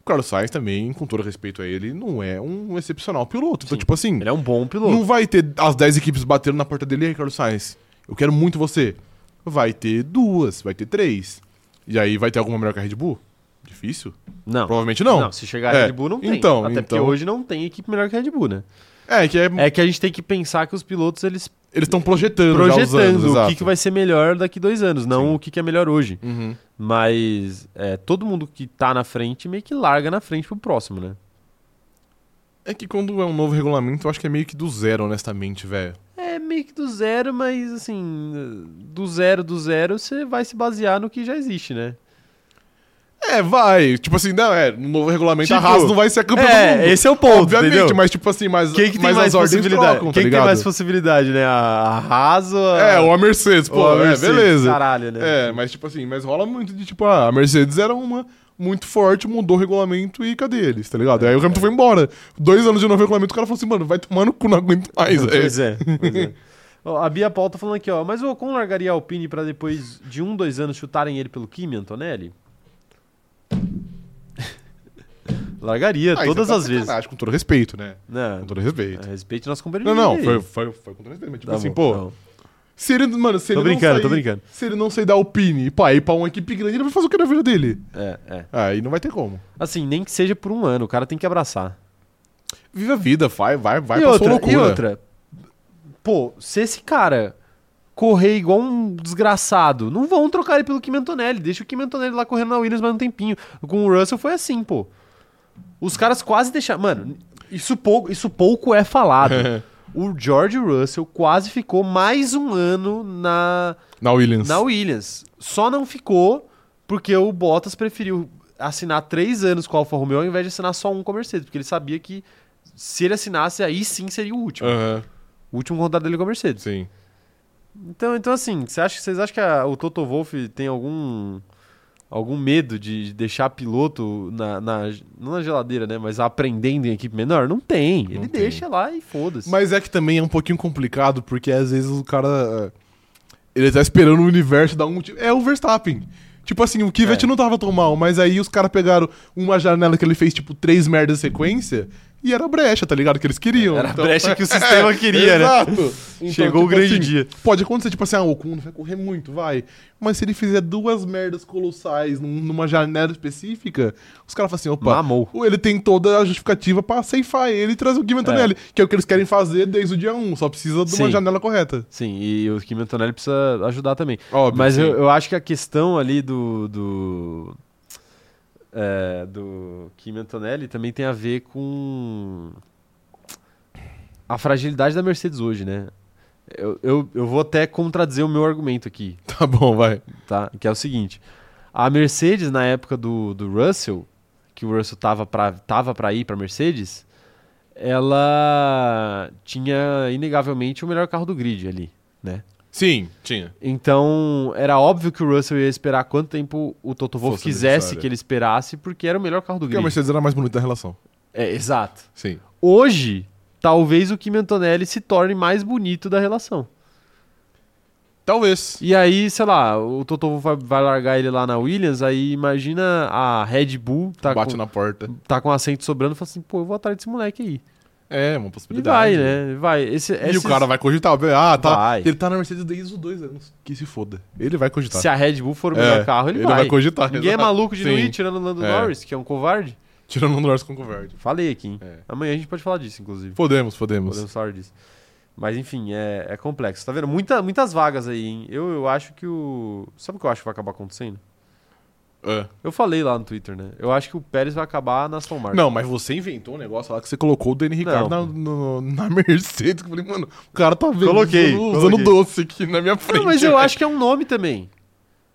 O Carlos Sainz também, com todo respeito a ele, não é um excepcional piloto. Então, Sim. tipo assim. Ele é um bom piloto. Não vai ter as 10 equipes batendo na porta dele Carlos Sainz, eu quero muito você. Vai ter duas, vai ter três. E aí vai ter alguma melhor que a Red Bull? Difícil? Não. Provavelmente não. Não, se chegar a É, Red Bull não tem. então, Até porque então. hoje não tem equipe melhor que a Red Bull, né? É, que é, É que a gente tem que pensar que os pilotos eles eles estão projetando, projetando anos, o que, que vai ser melhor daqui dois anos, não Sim. o que, que é melhor hoje. Uhum. Mas é, todo mundo que tá na frente meio que larga na frente pro próximo, né? É que quando é um novo regulamento, eu acho que é meio que do zero, honestamente, velho. É meio que do zero, mas assim, do zero do zero você vai se basear no que já existe, né? É, vai. Tipo assim, não, é, no novo regulamento Tipo, a Haas não vai ser a campeã do É, mundo. esse é o ponto, Obviamente, entendeu? mas tipo assim, mas, Quem que tem mas mais as possibilidade? trocam, tá Quem que tem mais possibilidade, né? A Haas ou a... É, ou a Mercedes, pô, a é, Mercedes? beleza. Caralho, né? É, mas tipo assim, mas rola muito de tipo, ah, a Mercedes era uma muito forte, mudou o regulamento e cadê eles, tá ligado? Aí o Hamilton foi embora. Dois anos de novo regulamento, o cara falou assim, mano, vai tomar no cu, não aguento mais. Pois é, pois é. A Bia Paul tá falando aqui, ó. Mas o Ocon largaria a Alpine pra depois de um, dois anos chutarem ele pelo Kimi, Antonelli? Largaria, Ah, todas é as vezes. Com todo respeito, né? Não, Com todo respeito. é, respeite nosso companheiro Não, não, foi, foi, foi com todo respeito. Mas, tipo Tá assim, bom, pô, tá bom. se ele, mano, se Tô ele brincando, não tô sair, brincando. Se ele não sair da Alpine pá, ir pra uma equipe grande, ele vai fazer o que na vida dele? É, é. Aí não vai ter como. Assim, nem que seja por um ano, o cara tem que abraçar. Viva a vida, vai, vai, vai e pra outra, sua loucura. e outra, pô, se esse cara correr igual um desgraçado, não vão trocar ele pelo Kim Antonelli, deixa o Kim Antonelli lá correndo na Williams mais um tempinho. Com o Russell foi assim, pô. Os caras quase deixaram, mano, isso pouco, isso pouco é falado. o George Russell quase ficou mais um ano na Na Williams. na Williams. Só não ficou porque o Bottas preferiu assinar três anos com a Alfa Romeo ao invés de assinar só um com a Mercedes, porque ele sabia que se ele assinasse, aí sim seria o último. Aham, O último contrato dele com a Mercedes. sim. Então, então assim, você acha, vocês acham que a- o Toto Wolff tem algum algum medo de deixar piloto na, na- não na geladeira, né, mas aprendendo em equipe menor? Não tem. Ele deixa lá e foda-se. Mas é que também é um pouquinho complicado, porque às vezes o cara. é, Ele tá esperando o universo dar um. É o Verstappen. Tipo assim, o Kvyat É. não tava tão mal, mas aí os caras pegaram uma janela que ele fez, tipo, três merdas em sequência, e era a brecha, tá ligado? Que eles queriam. Era a brecha que o sistema queria, né? Exato. Chegou o grande dia. Pode acontecer, tipo assim, ah, o não vai correr muito, vai. Mas se ele fizer duas merdas colossais num- numa janela específica, os caras falam assim, opa, Mamou. ele tem toda a justificativa pra ceifar ele e trazer o Gui Antonelli, que é o que eles querem fazer desde o dia 1, só precisa de uma Sim. janela correta. Sim, e o Kim Antonelli precisa ajudar também. Óbvio, Mas eu, eu acho que a questão ali do. do é, do Kim Antonelli também tem a ver com a fragilidade da Mercedes hoje, né? Eu, eu, eu vou até contradizer o meu argumento aqui, Tá bom, vai. tá? Que é o seguinte: a Mercedes, na época do, do Russell, que o Russell tava pra, tava pra ir pra Mercedes, ela tinha inegavelmente o melhor carro do grid ali, né? Sim, tinha. Então, era óbvio que o Russell ia esperar quanto tempo o Toto Wolff quisesse que ele esperasse, porque era o melhor carro do Porque a grid. Mercedes era mais bonita da relação. É, exato. Sim. Hoje, talvez o Kim Antonelli se torne mais bonito da relação. Talvez. E aí, sei lá, o Toto Wolff vai, vai largar ele lá na Williams, aí imagina a Red Bull tá, Bate com, na porta. tá com assento sobrando e fala assim, pô, eu vou atrás desse moleque aí. É, uma E possibilidade. vai, né? Vai. Esse, E esses- o cara vai cogitar. Ah, tá. Vai. Ele tá na Mercedes desde os dois anos. Que se foda. Ele vai cogitar. Se a Red Bull for o melhor É, carro, ele, ele vai. vai cogitar, Ninguém é maluco de não Sim. ir tirando o Lando É. Norris, que é um covarde. Tirando o Norris com covarde. Falei aqui, hein? É. Amanhã a gente pode falar disso, inclusive. Podemos, podemos. Podemos falar disso. Mas enfim, é, é complexo. Tá vendo? Muita, muitas vagas aí, hein? Eu, eu acho que o. Sabe o que eu acho que vai acabar acontecendo? É. Eu falei lá no Twitter, né? Eu acho que o Pérez vai acabar na Aston Martin. Não, mas você inventou um negócio lá que você colocou o Danny Ricardo na, no- na Mercedes. Eu falei, mano, o cara tá vendo, Coloquei, usando, coloquei. usando doce aqui na minha frente. Não, mas eu velho. acho que é um nome também.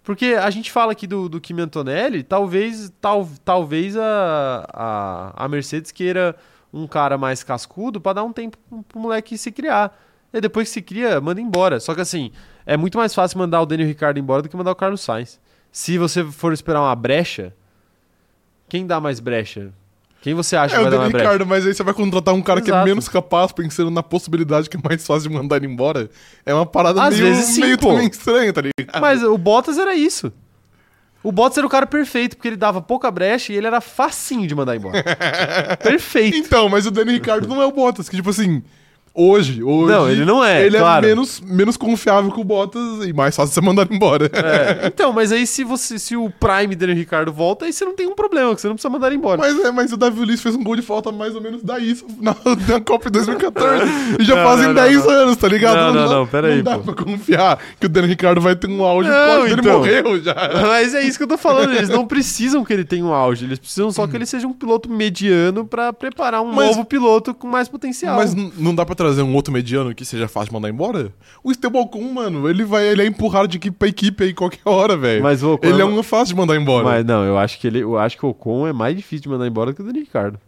Porque a gente fala aqui do, do Kimi Antonelli, talvez, tal, talvez a, a, a Mercedes queira um cara mais cascudo pra dar um tempo pro pro moleque se criar. E depois que se cria, manda embora. Só que assim, é muito mais fácil mandar o Daniel Ricardo embora do que mandar o Carlos Sainz. Se você for esperar uma brecha, quem dá mais brecha? Quem você acha É que o vai dar mais brecha? Ricardo, mas aí você vai contratar um cara que é Exato. menos capaz, pensando na possibilidade que é mais fácil de mandar ele embora. É uma parada Às meio, vezes sim, meio também estranha, tá ligado? Mas o Bottas era isso. O Bottas era o cara perfeito, porque ele dava pouca brecha e ele era facinho de mandar embora. perfeito. Então, mas o Danny Ricardo não é o Bottas, que tipo assim, hoje, hoje... Não, ele não é, Ele claro. é menos, menos confiável que o Bottas e mais fácil você mandar ele embora. É, então, mas aí se você se o Prime dele Ricardo volta, aí você não tem um problema, que você não precisa mandar ele embora. Mas, é, mas o Davi Luiz fez um gol de falta mais ou menos da isso na, na Copa de 2014. e já Não, fazem não, não, 10 não. anos, tá ligado? Não, não, não, pera aí, Não dá pô. pra confiar que o Daniel Ricardo vai ter um auge Não, quando ele então. morreu já. Mas é isso que eu tô falando, eles não precisam que ele tenha um auge, eles precisam só que ele seja um piloto mediano pra preparar um Mas- novo piloto com mais potencial. Mas não dá pra trazer um outro mediano que seja fácil de mandar embora? O Esteban Ocon, mano, ele vai ele é empurrado de equipe pra equipe aí qualquer hora, velho. Mas o Ocon Ele é um fácil de mandar embora. Mas não, eu acho que ele, eu acho que o Ocon é mais difícil de mandar embora do que o Daniel Ricardo.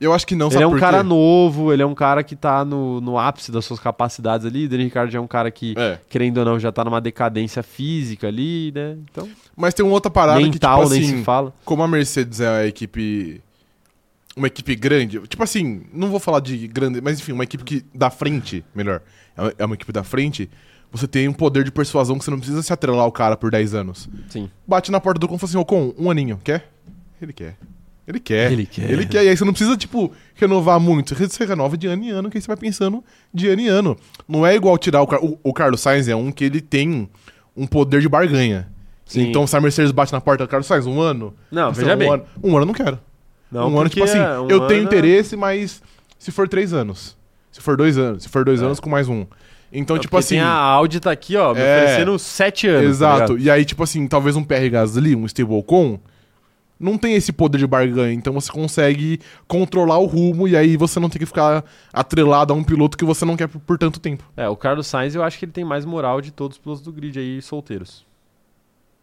Eu acho que não, ele sabe é um por cara quê? novo, ele é um cara que tá no, no ápice das suas capacidades ali. O Daniel Ricardo já é um cara que, É. querendo ou não, já tá numa decadência física ali, né? Então, Mas tem uma outra parada mental que, tipo nem assim, se fala. como a Mercedes é a equipe. Uma equipe grande. Tipo assim, não vou falar de grande, mas enfim, uma equipe que da frente, melhor. é uma- É uma equipe da frente. Você tem um poder de persuasão que você não precisa se atrelar ao cara por 10 anos. Sim. Bate na porta do Ocon e fala assim: Ocon, um aninho, quer? Ele quer. Ele quer. Ele quer. Ele quer. E aí você não precisa, tipo, renovar muito. Você renova de ano em ano, que aí você vai pensando de ano em ano. Não é igual tirar o, Car- o, o Carlos Sainz, é um que ele tem um poder de barganha. Sim. Então, se a Mercedes bate na porta do Carlos Sainz, um ano. Não, veja um bem. Ano, um ano eu não quero. Não, um ano, tipo assim, é- um eu tenho ano- interesse, mas se for três anos. Se for dois anos. Se for dois anos com mais um. Então, É tipo assim. a Audi tá aqui, ó, me É. oferecendo sete anos. tá Exato. ligado? e aí, tipo assim, talvez um PR Gasly, um Steve Ocon, não tem esse poder de barganha. Então você consegue controlar o rumo e aí você não tem que ficar atrelado a um piloto que você não quer por, por tanto tempo. É, o Carlos Sainz eu acho que ele tem mais moral de todos os pilotos do grid aí solteiros.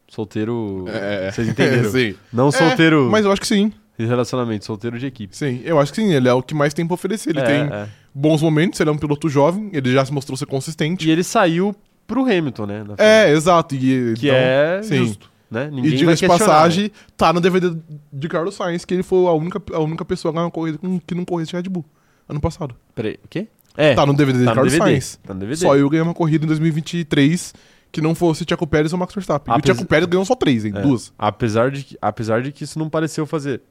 Solteiro. Vocês entenderam? sim. Não É, solteiro Mas eu acho que sim. De relacionamento, solteiro de equipe. Sim, eu acho que sim. Ele é o que mais tem pra oferecer. Ele É, tem é. bons momentos, ele é um piloto jovem, ele já se mostrou ser consistente. E ele saiu pro Hamilton, né? É, exato. E, Que então, é sim. justo. Né? Ninguém E diga de questionar, né? passagem, tá no DVD de Carlos Sainz, que ele foi a única, a única pessoa a ganhar uma corrida que não correu de Red Bull ano passado. Peraí, o quê? É, Tá no DVD de tá no Carlos DVD. Sainz. Tá no DVD. Só eu ganhei uma corrida em 2023 que não fosse Tcheco Pérez ou Max Verstappen. E o Tcheco Pérez ganhou só três, hein? É. Duas. Apesar de, que, apesar de que isso não pareceu fazer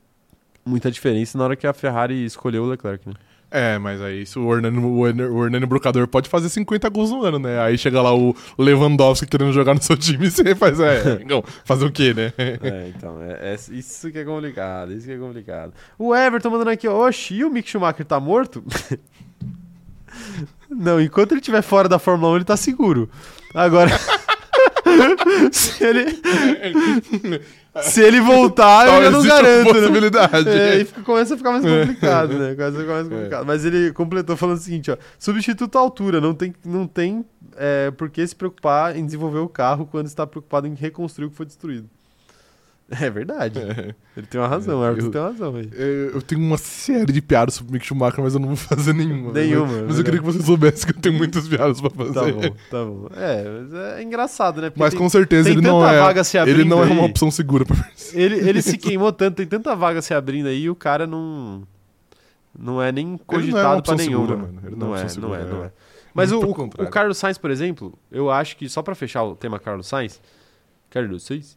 muita diferença na hora que a Ferrari escolheu o Leclerc, né? É, mas aí se o Hernani, o Hernani, o Hernani Brocador pode fazer 50 gols no ano, né? Aí chega lá o Lewandowski querendo jogar no seu time e você faz, é, amigão, fazer o quê, né? É, então, é, é isso que é complicado, isso que é complicado. O Everton mandando aqui, ó, oxi, e o Mick Schumacher tá morto? Não, enquanto ele estiver fora da Fórmula 1, ele tá seguro. Agora, se ele... Se ele voltar, eu já não garanto, né? possibilidade. É, aí fica- começa a ficar mais complicado, né? Começa a ficar É. mais complicado. Mas ele completou falando o seguinte, ó. Substituto à altura, não tem, não tem é, por que se preocupar em desenvolver o carro quando está preocupado em reconstruir o que foi destruído. É verdade. Ele tem uma razão, o Everton Eu- tem uma razão aí. É, Eu tenho uma série de piadas sobre o Mick Schumacher, mas eu não vou fazer nenhuma. Nenhuma, Mas, é mas eu queria que você soubesse que eu tenho muitas piadas pra fazer. Tá bom, tá bom. É, mas é engraçado, né? Porque Mas tem- com certeza tem ele não é. ele não é uma aí. opção segura pra ele, ele se queimou tanto, tem tanta vaga se abrindo aí e o cara não. Não é nem não é cogitado pra opção nenhuma. segura. Ele não é Não é, opção não é, segura, não é. é. Mas o, o Carlos Sainz, por exemplo, eu acho que, só pra fechar o tema Carlos Sainz, Carlos Sainz,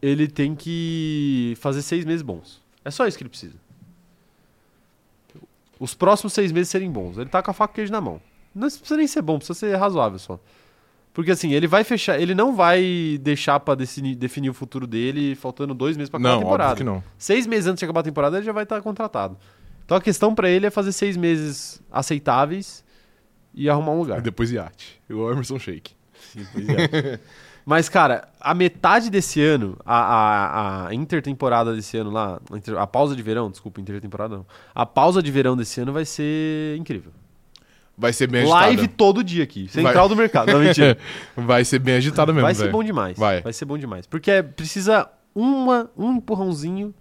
ele tem que fazer seis meses bons. É só isso que ele precisa. Os próximos seis meses serem bons. Ele tá com a faca e queijo na mão. Não precisa nem ser bom, precisa ser razoável só. Porque assim, ele vai fechar, ele não vai deixar pra definir, definir o futuro dele faltando dois meses pra acabar Não, a temporada. óbvio que não. Seis meses antes de acabar a temporada, ele já vai estar contratado. Então a questão pra ele é fazer seis meses aceitáveis e arrumar um lugar. E depois iate. Igual o Emerson Shake. Sim, pois é. Mas, cara, a metade desse ano, a, a, a intertemporada desse ano lá, a pausa de verão, desculpa, intertemporada não. A pausa de verão desse ano vai ser incrível. Vai ser bem Live agitada. todo dia aqui. Central do mercado. Não, mentira. Vai ser bem agitada mesmo, Vai ser velho. bom demais. Vai. Vai ser bom demais. Porque é- precisa uma, um empurrãozinho.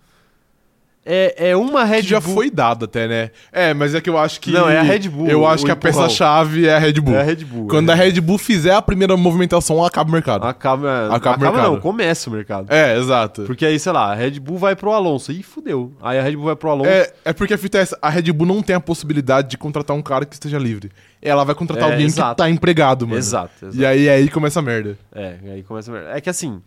É, é uma Red Que já Bull. foi dado até, né? É, mas é que eu acho que... Não, é a Red Bull, Eu acho o que a peça-chave é a Red Bull. É a Red Bull. Quando é. a Red Bull fizer a primeira movimentação, acaba o mercado. Acaba, Acaba o acaba mercado. não, começa o mercado. É, exato. Porque aí, sei lá, a Red Bull vai pro Alonso. Ih, fudeu. Aí a Red Bull vai pro Alonso. É, é porque a fita é essa, a Red Bull não tem a possibilidade de contratar um cara que esteja livre. Ela vai contratar É, alguém exato. que tá empregado, mano. Exato, exato. E aí, aí começa a merda. É, aí começa a merda. É que assim.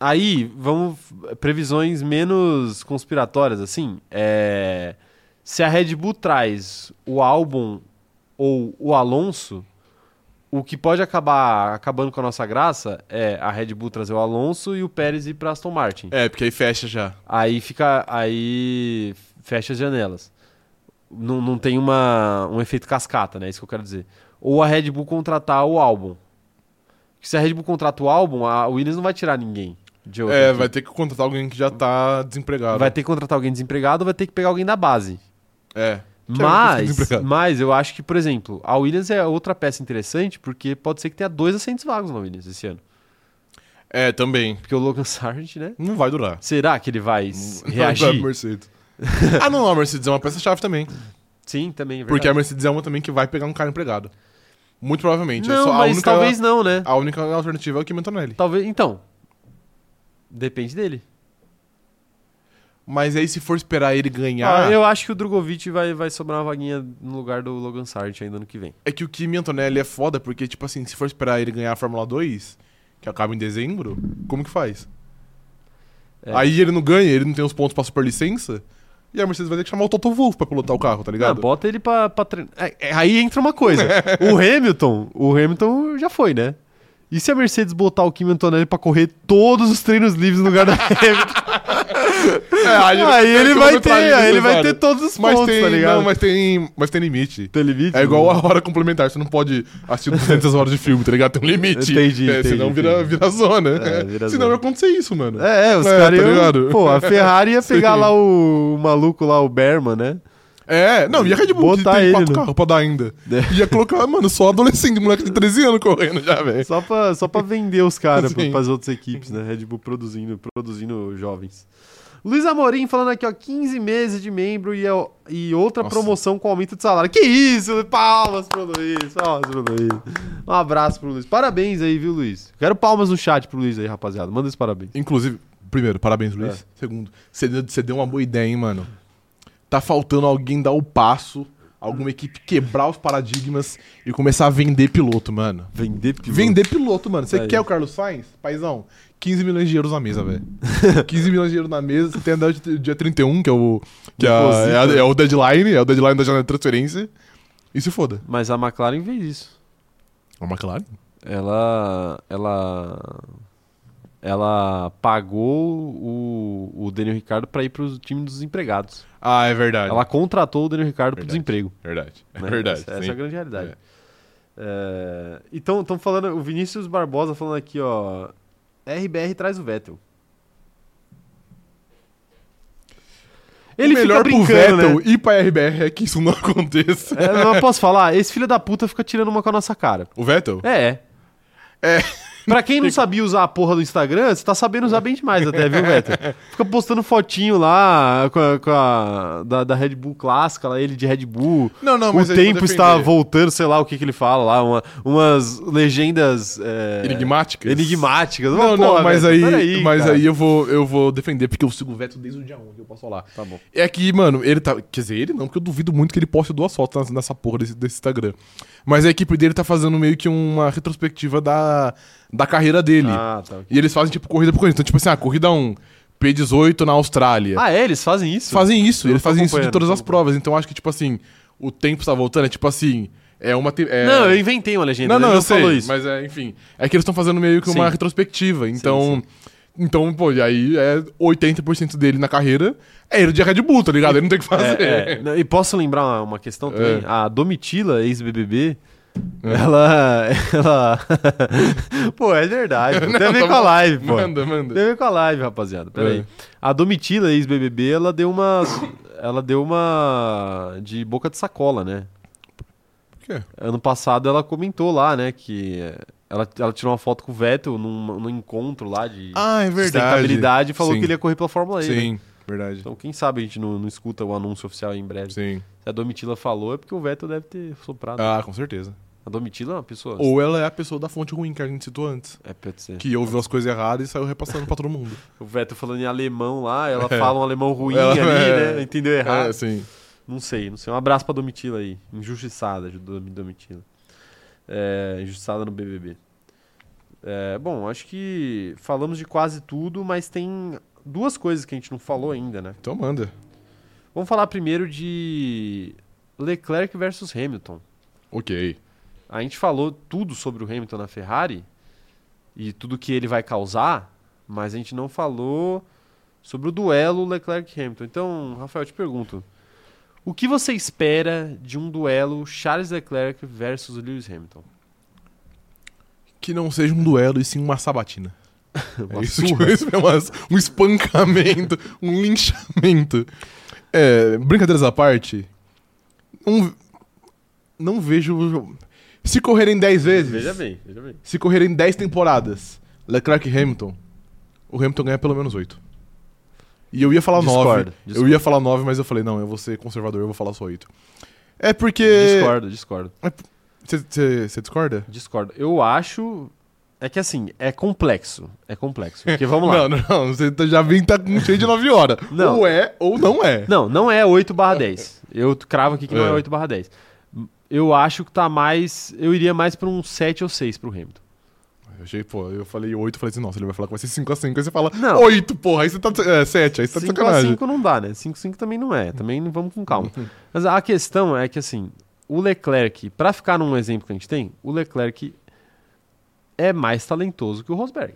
Aí, vamos. Previsões menos conspiratórias, assim. É. Se a Red Bull traz o álbum ou o Alonso, o que pode acabar acabando com a nossa graça é a Red Bull trazer o Alonso e o Pérez ir pra Aston Martin. É, porque aí fecha já. Aí fica. Aí fecha as janelas. Não, não tem uma, um efeito cascata, né? É isso que eu quero dizer. Ou a Red Bull contratar o álbum. Se a Red Bull contrata o álbum, a Williams não vai tirar ninguém. De outra É, equipe. vai ter que contratar alguém que já tá desempregado. Vai ter que contratar alguém desempregado ou vai ter que pegar alguém da base. É. É Mas, mas eu acho que, por exemplo, a Williams é outra peça interessante porque pode ser que tenha dois assentos vagos na Williams esse ano. É, também. Porque o Logan Sargent, né? Não vai durar. Será que ele vai Não vai pra reagir? Mercedes. ah, não, a Mercedes é uma peça-chave também. Sim, também. É Porque a. Mercedes é uma também que vai pegar um cara empregado. Muito provavelmente. é Não, a mas única, talvez não, né? A única alternativa é o Kimi Antonelli. Talvez. Então. Depende dele. Mas aí, se for esperar ele ganhar. Ah, eu acho que o Drogovic vai, vai sobrar uma vaguinha no lugar do Logan Sargent ainda ano que vem. É que o Kimi Antonelli é foda, porque, tipo assim, se for esperar ele ganhar a Fórmula 2, que acaba em dezembro, como que faz? É. Aí ele não ganha, ele não tem os pontos pra superlicença, e a Mercedes vai ter que chamar o Toto Wolff pra pilotar o carro, tá Ah, ligado? bota ele pra, pra treinar. É, é, aí entra uma coisa. o Hamilton, o Hamilton já foi, né? E se a Mercedes botar o Kimi Antonelli pra correr todos os treinos livres no lugar da Hamilton? É, aí ele tem vai ter, aí ele vai ter todos os mas pontos, tem, tá ligado? Não, mas tem, mas tem limite. Tem limite? É igual a hora complementar, você não pode assistir 200 horas de filme, tá ligado? Tem um limite. Entendi, É, entendi, senão vira, entendi. vira zona. É, vira senão zona. vai acontecer isso, mano. É, é, os É, caras tá? Pô, a Ferrari ia pegar Sim. lá o, o maluco lá, o Berman, né? É, não, e a Red Bull Botar tem ele quatro no- carros pra dar ainda. É. Ia colocar, mano, só adolescente, moleque de 13 anos correndo já, velho. Só pra, só pra vender os caras Sim. para as outras equipes, né? Red Bull produzindo, produzindo jovens. Luiz Amorim falando aqui, ó, 15 meses de membro e, ó, e outra Nossa. promoção com aumento de salário. Que isso? Palmas pro Luiz, palmas pro Luiz. Um abraço pro Luiz. Parabéns aí, viu, Luiz? Quero palmas no chat pro Luiz aí, rapaziada. Manda esse parabéns. Inclusive, primeiro, parabéns, Luiz. É. Segundo, você deu, você deu uma boa ideia, hein, mano. Tá faltando alguém dar o passo alguma equipe quebrar os paradigmas e começar a vender piloto, mano. Vender piloto. Vender piloto, mano. Você quer o Carlos Sainz? Paizão, 15 milhões de euros na mesa, velho. 15 milhões de euros na mesa, você tem até o dia 31, que é o. Que é, a- é a- é o deadline, é o deadline da janela de transferência. E se foda. Mas a McLaren fez isso. A McLaren? Ela. Ela. Ela pagou o, o Daniel Ricardo pra ir pro time dos empregados. Ah, é verdade. Ela contratou o Daniel Ricardo pro Verdade. desemprego. Verdade. É né? verdade. Essa, essa é a grande realidade. É, então, estão falando. O Vinícius Barbosa falando aqui, ó. RBR traz o Vettel. Ele o melhor fica pro Vettel né? e pra RBR é que isso não aconteça. É, mas eu posso falar? Esse filho da puta fica tirando uma com a nossa cara. O Vettel? É. É. Pra quem não sabia usar a porra do Instagram, você tá sabendo usar bem demais até, viu, Vettel? Fica postando fotinho lá com a, com a- da, da Red Bull clássica, lá, ele de Red Bull. Não, não, o mas aí vou tempo está voltando, sei lá o que, que ele fala lá, uma- umas legendas é, Enigmáticas? enigmáticas. Não, não, porra, mas aí, peraí, mas cara. aí eu vou, eu vou defender, porque eu sigo o Vettel desde o dia 1, que eu posso falar. Tá bom. É que, mano, ele tá. Quer dizer, ele não, porque eu duvido muito que ele poste duas fotos nessa- nessa porra desse, desse Instagram. Mas a equipe dele tá fazendo meio que uma retrospectiva da, da carreira dele. Ah, tá. E eles fazem, tipo, corrida por corrida. Então, tipo assim, ah, corrida 1, P18 na Austrália. Ah, é? Eles fazem isso? fazem isso, Eu eles fazem isso de todas as provas. Então, acho que, tipo assim, o tempo está voltando, é tipo assim. É uma. te- é- Não, eu inventei uma legenda. não, não, eu sei, falou isso. mas é, enfim. É que eles estão fazendo meio que uma Sim. retrospectiva. Então, sim. então, pô, e aí é 80% dele na carreira é ele de Red Bull, tá ligado? Ele não tem o que fazer. É, é. Não, E posso lembrar uma, uma questão também? É. A Domitila, ex-BBB, É. ela... ela... pô, é verdade. Pô. Tem a ver com a live, pô. Manda, manda. Tem a ver com a live, rapaziada. Pera aí. É. A Domitila, ex-BBB, ela deu uma... ela deu uma... de boca de sacola, né? Por quê? Ano passado ela comentou lá, né, que... Ela, ela tirou uma foto com o Vettel num, num encontro lá de Ah, é sustentabilidade e falou Sim. que ele ia correr pela Fórmula E. né? Sim, verdade. Então, quem sabe a gente não, não escuta o anúncio oficial aí em breve. Sim. Se a Domitila falou, é porque o Vettel deve ter soprado. Ah, com certeza. A Domitila é uma pessoa. Ou ela é a pessoa da fonte ruim que a gente citou antes. É, pode ser. Que ouviu as coisas erradas e saiu repassando pra todo mundo. O Vettel falando em alemão lá, ela É. fala um alemão ruim Ela- ali, é. né? Entendeu errado. É, sim. Não sei, não sei. Um abraço pra Domitila aí. Injustiçada, Domitila. É, injustiçada no BBB. É, bom, acho que falamos de quase tudo, mas tem duas coisas que a gente não falou ainda, né? Então manda. Vamos falar primeiro de Leclerc versus Hamilton. Ok. A gente falou tudo sobre o Hamilton na Ferrari e tudo que ele vai causar, mas a gente não falou sobre o duelo Leclerc-Hamilton. Então, Rafael, eu te pergunto: o que você espera de um duelo Charles Leclerc versus Lewis Hamilton? Que não seja um duelo e sim uma sabatina. Uma é isso que surra. eu espero, um espancamento, um linchamento. É, brincadeiras à parte, não, não vejo. Se correrem 10 vezes, Veja bem, veja bem. se correrem 10 temporadas, Leclerc e Hamilton, o Hamilton ganha pelo menos 8. E eu ia falar 9. Discordo, Eu ia falar 9, mas eu falei, não, eu vou ser conservador, eu vou falar só 8. É porque. Discordo, discordo, Você discorda? discordo. Eu acho. É que assim, é complexo. É complexo. Porque vamos lá. Não, não, não. Você tá- já vem tá com cheio de 9 horas. Não. Ou é ou não é. Não, não é 8 barra 10. Eu cravo aqui que não é É. 8 barra 10. Eu acho que tá mais. Eu iria mais pra um 7 ou 6 pro Hamilton. Eu achei, pô, eu falei 8, falei assim, nossa, ele vai falar que vai ser 5x5. Aí você fala Não. 8, porra. Aí você tá. É, 7, aí você tá de 5 a sacanagem. 5 não dá, né? 5 a 5 também não é. Também não vamos com calma. Mas a questão é que assim, o Leclerc, pra ficar num exemplo que a gente tem, o Leclerc é mais talentoso que o Rosberg.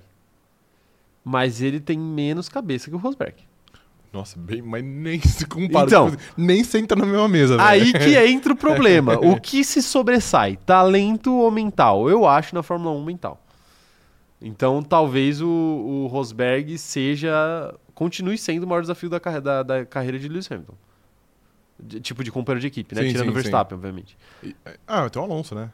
Mas ele tem menos cabeça que o Rosberg. Nossa, bem, mas nem se compara. Então. tipo nem senta na mesma mesa, Aí velho. que entra o problema. O que se sobressai? Talento ou mental? Eu acho na Fórmula 1 mental. Então talvez o, o Rosberg seja. continue sendo o maior desafio da, da- da carreira de Lewis Hamilton. De- tipo de companheiro de equipe, né? Sim, Tirando sim, o Verstappen, obviamente. E- Ah, tem o Alonso, né?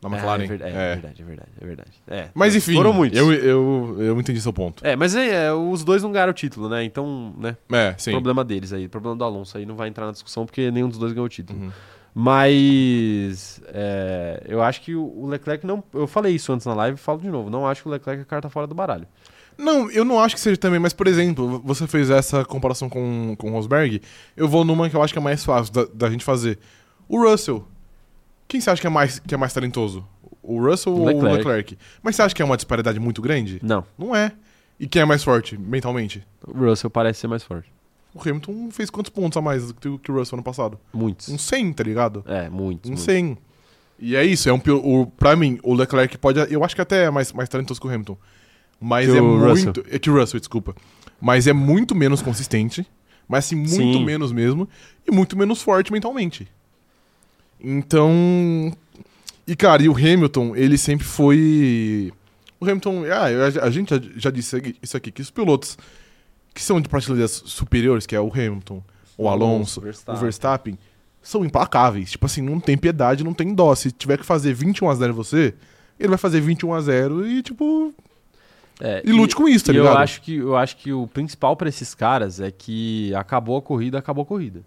Na É, McLaren. É, verdade, é, É. verdade, é verdade, é verdade. É, Mas enfim, Foram muitos. Eu, eu, eu entendi seu ponto. É, mas é, é, os dois não ganharam o título, né? Então, né? É, sim. Problema deles aí. Problema do Alonso aí não vai entrar na discussão porque nenhum dos dois ganhou o título. Uhum. Mas é, eu acho que o o Leclerc não. Eu falei isso antes na live e falo de novo. Não acho que o Leclerc é carta fora do baralho. Não, eu não acho que seja também, mas por exemplo, você fez essa comparação com, com o Rosberg, eu vou numa que eu acho que é mais fácil da, da gente fazer. O Russell. Quem você acha que é mais, que é mais talentoso? O Russell ou o Leclerc. Leclerc? Mas você acha que é uma disparidade muito grande? Não. Não é. E quem é mais forte mentalmente? O Russell parece ser mais forte. O Hamilton fez quantos pontos a mais do que o Russell ano passado? Muitos. Um 100, tá ligado? É, muitos. Um muitos. 100. E é isso, é um o Pra mim, o Leclerc pode. Eu acho que até é mais, mais talentoso que o Hamilton. Mas Que é muito. É que o Russell, desculpa. Mas é muito menos consistente. Mas assim, muito Sim. menos mesmo. E muito menos forte mentalmente. Então. E cara, e o Hamilton, ele sempre foi. O Hamilton. Ah, a gente já, disse isso aqui, que os pilotos que são de prateleiras superiores, que é o Hamilton, o Alonso, o Verstappen, são implacáveis. Tipo assim, não tem piedade, não tem dó. Se tiver que fazer 21 a 0 em você, ele vai fazer 21 a 0 e, tipo, É, e lute com isso, tá e eu ligado? acho que eu acho que o principal pra esses caras é que acabou a corrida, acabou a corrida.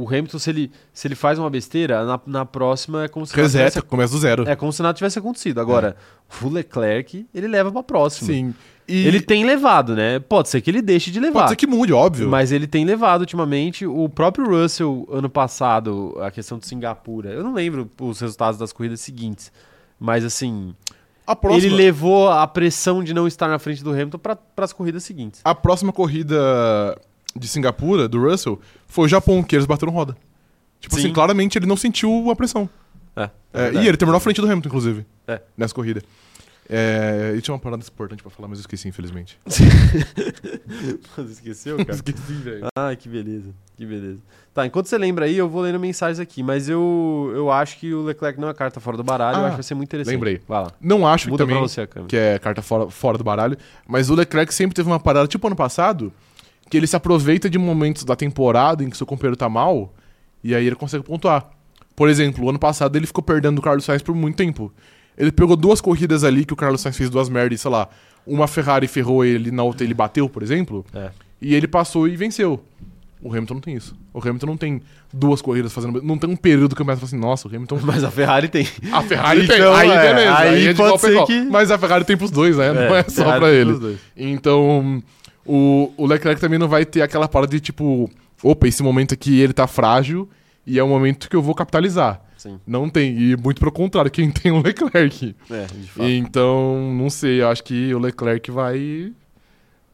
O Hamilton, se ele, se ele faz uma besteira, na, na próxima é como se nada Reseta, tivesse, começa do zero. é como se nada tivesse acontecido. Agora, o Leclerc, ele leva pra próxima. Sim. E Ele tem levado, né? Pode ser que ele deixe de levar. pode ser que mude, óbvio. Mas ele tem levado ultimamente. O próprio Russell, ano passado, a questão de Singapura, eu não lembro os resultados das corridas seguintes. Mas assim, próxima, ele levou a pressão de não estar na frente do Hamilton para as corridas seguintes. a próxima corrida de Singapura, do Russell, foi o Japão, que eles bateram roda. Tipo Sim. assim, claramente ele não sentiu a pressão. É, É, e ele terminou à frente do Hamilton, inclusive. É. Nessa corrida. É, e tinha uma parada importante pra falar, mas eu esqueci, infelizmente. Você esqueceu, cara? esqueci, velho. Ai, que beleza, que beleza. Tá, enquanto você lembra aí, eu vou lendo mensagens aqui, mas eu, eu acho que o Leclerc não é carta fora do baralho, eu Ah, acho que vai ser muito interessante. lembrei. Vai lá. Não acho que Muda também. a câmera. que é carta fora, fora do baralho. Mas o Leclerc sempre teve uma parada, tipo ano passado, que ele se aproveita de momentos da temporada em que seu companheiro tá mal, e aí ele consegue pontuar. Por exemplo, o ano passado ele ficou perdendo o Carlos Sainz por muito tempo. Ele pegou duas corridas ali que o Carlos Sainz fez duas merdas, sei lá. Uma Ferrari ferrou ele, na outra ele bateu, por exemplo. É. E ele passou e venceu. O Hamilton não tem isso. O Hamilton não tem duas corridas fazendo. Não tem um período que começa assim, nossa, o Hamilton. Mas a Ferrari tem. A Ferrari tem. Então, Aí é, beleza. aí Aí, é de pode ser que- Mas a Ferrari tem pros dois, né? não é só Ferrari pra tem ele. Então, o, o Leclerc também não vai ter aquela parada de tipo, opa, esse momento aqui ele tá frágil e é um momento que eu vou capitalizar. Sim. Não tem. E muito pelo contrário, quem tem o Leclerc. É, de fato. Então, não sei, eu acho que o Leclerc vai.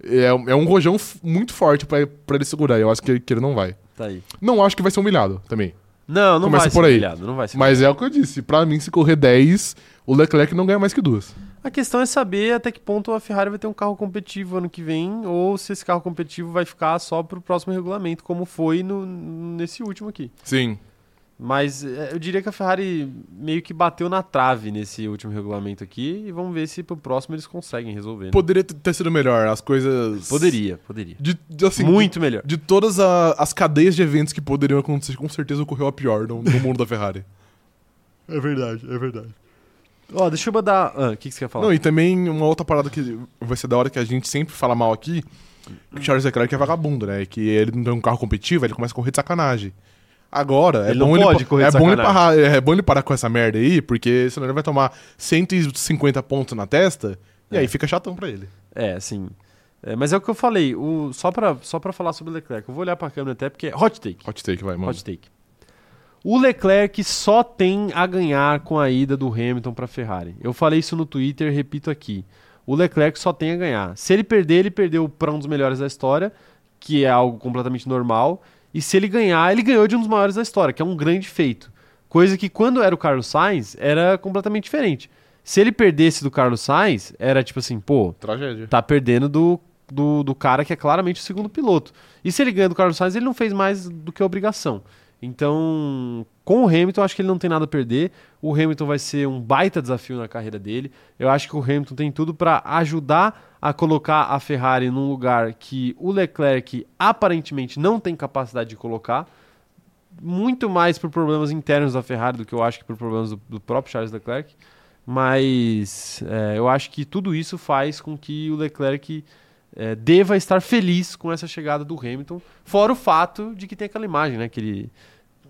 É, um- é um rojão muito forte pra, pra ele segurar. Eu acho que, que ele não vai. Tá aí. Não acho que vai ser humilhado também. Não, não Começa vai por ser aí. humilhado, não vai ser Mas é o que eu disse. Pra mim, se correr 10, o Leclerc não ganha mais que duas. A questão é saber até que ponto a Ferrari vai ter um carro competitivo ano que vem, ou se esse carro competitivo vai ficar só pro próximo regulamento, como foi no, nesse último aqui. Sim. Mas é, eu diria que a Ferrari meio que bateu na trave nesse último regulamento aqui, e vamos ver se pro próximo eles conseguem resolver. né? Poderia ter sido melhor. As coisas. Poderia, poderia. De, de, assim, Muito melhor. De, de todas a- as cadeias de eventos que poderiam acontecer, com certeza ocorreu a pior no, no mundo da Ferrari. É verdade, é verdade. Ó, deixa eu mandar. Ah, o que, que você quer falar? Não, e também uma outra parada que vai ser da hora que a gente sempre fala mal aqui, que o Charles Leclerc é vagabundo, né? Que ele não tem um carro competitivo, ele começa a correr de sacanagem. Agora, é Ele bom não ele, correr é bom ele parar, é bom ele parar com essa merda aí, porque senão ele vai tomar 150 pontos na testa, e É. aí fica chatão pra ele. É, assim. É, mas é o que eu falei, o, só, pra, só pra falar sobre o Leclerc, eu vou olhar pra câmera até porque. Hot take. Hot take, vai, mano. Hot take. O Leclerc só tem a ganhar com a ida do Hamilton para Ferrari. Eu falei isso no Twitter, repito aqui. O Leclerc só tem a ganhar. Se ele perder, ele perdeu para um dos melhores da história, que é algo completamente normal. E se ele ganhar, ele ganhou de um dos maiores da história, que é um grande feito. Coisa que quando era o Carlos Sainz, era completamente diferente. Se ele perdesse do Carlos Sainz, era tipo assim, pô, Tragédia. tá perdendo do, do, do cara que é claramente o segundo piloto. E se ele ganha do Carlos Sainz, ele não fez mais do que obrigação. Então, com o Hamilton, acho que ele não tem nada a perder. O Hamilton vai ser um baita desafio na carreira dele. Eu acho que o Hamilton tem tudo para ajudar a colocar a Ferrari num lugar que o Leclerc aparentemente não tem capacidade de colocar. Muito mais por problemas internos da Ferrari do que eu acho que por problemas do, do próprio Charles Leclerc. Mas é, eu acho que tudo isso faz com que o Leclerc é, deva estar feliz com essa chegada do Hamilton, fora o fato de que tem aquela imagem, né? Que ele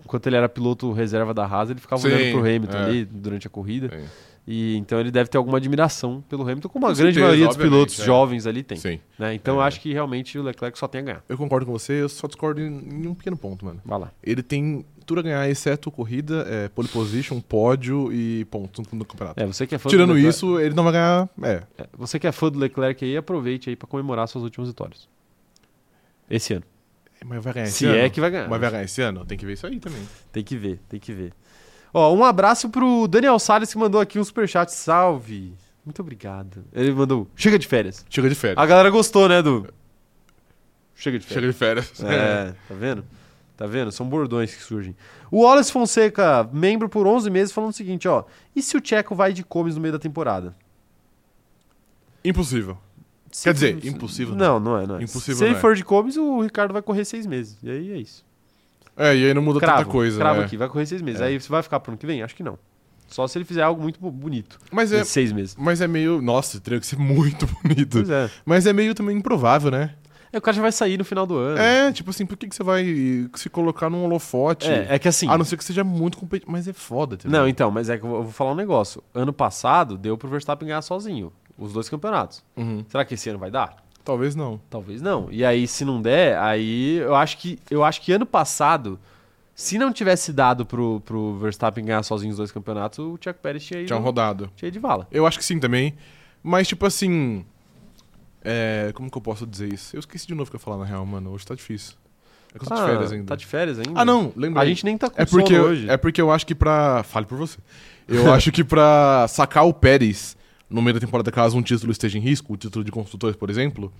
enquanto ele era piloto reserva da Haas, ele ficava Sim, olhando pro Hamilton é. ali durante a corrida. Sim. E então ele deve ter alguma admiração pelo Hamilton, como a Com grande certeza, maioria dos pilotos é. jovens ali tem. Sim. né? Então eu É. acho que realmente o Leclerc só tem a ganhar. Eu concordo com você, eu só discordo em, em um pequeno ponto, mano. Vai lá. Ele tem tudo a ganhar, exceto corrida, é, pole position, pódio e pontos no campeonato. É, você que é fã Tirando isso, ele não vai ganhar. É, é, você que é fã do Leclerc aí, aproveite aí pra comemorar suas últimas vitórias. Esse ano. Mas vai ganhar esse Se ano. é que vai ganhar. Mas vai ganhar esse ano? Tem que ver isso aí também. Tem que ver, tem que ver. Ó, um abraço pro Daniel Salles que mandou aqui um superchat. Salve! Muito obrigado. Ele mandou, chega de férias. Chega de férias. A galera gostou, né, do... Chega de férias. Chega de férias. É, tá vendo? Tá vendo? São bordões que surgem. O Wallace Fonseca, membro por 11 meses, falando o seguinte, ó. E se o Tcheco vai de comes no meio da temporada? Impossível. Quer dizer, for- impossível Não, não é, não é. Impossível Se ele é. for de comes, o Ricardo vai correr seis meses. E aí é isso. É, e aí não muda Cravo, tanta coisa. cravo né? aqui, vai correr seis meses. É. Aí você vai ficar pro ano que vem? Acho que não. Só se ele fizer algo muito bo- bonito. Mas é, seis meses. mas é meio. Nossa, teria que ser muito bonito. Pois é. Mas é meio também improvável, né? É, o cara já vai sair no final do ano. É, tipo assim, por que, que você vai se colocar num holofote? É, é que assim. A não ser que seja muito competitivo. Mas é foda, entendeu? Não, então, mas é que eu vou falar um negócio. Ano passado deu pro Verstappen ganhar sozinho. Os dois campeonatos. Uhum. Será que esse ano vai dar? Talvez não. Talvez não. E aí, se não der, aí eu acho que eu acho que ano passado, se não tivesse dado pro, pro Verstappen ganhar sozinho os dois campeonatos, o Chuck Pérez tinha ido, Tinha rodado. tinha de vala. Eu acho que sim também. Mas, tipo assim. É. Como que eu posso dizer isso? Eu esqueci de novo o que eu ia falar na real, mano. Hoje tá difícil. É que eu tô de Ah, férias ainda. Tá de férias ainda? Ah, não, lembra. A gente nem tá com É porque, eu- hoje. é porque eu acho que pra. Fale por você. Eu acho que pra sacar o Pérez no meio da temporada, caso um título esteja em risco, o título de construtores, por exemplo,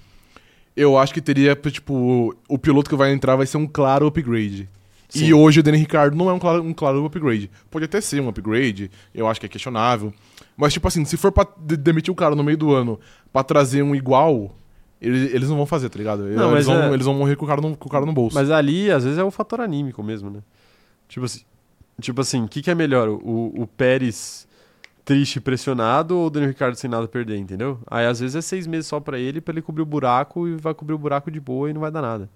eu acho que teria, tipo, o piloto que vai entrar vai ser um claro upgrade. Sim. E hoje o Danny Ricardo não é um claro, um claro upgrade. Pode até ser um upgrade, eu acho que é questionável. Mas, tipo assim, se for pra de- demitir o cara no meio do ano pra trazer um igual, eles, eles não vão fazer, tá ligado? Não, eles, vão, é- eles vão morrer com o cara no, com o cara no bolso. Mas ali, às vezes, é o fator anímico mesmo, né? Tipo assim, tipo assim, o que, que é melhor? O, o Pérez triste e pressionado ou o Daniel Ricardo sem nada perder, entendeu? Aí às vezes é seis meses só pra ele, pra ele cobrir o buraco e vai cobrir o buraco de boa e não vai dar nada.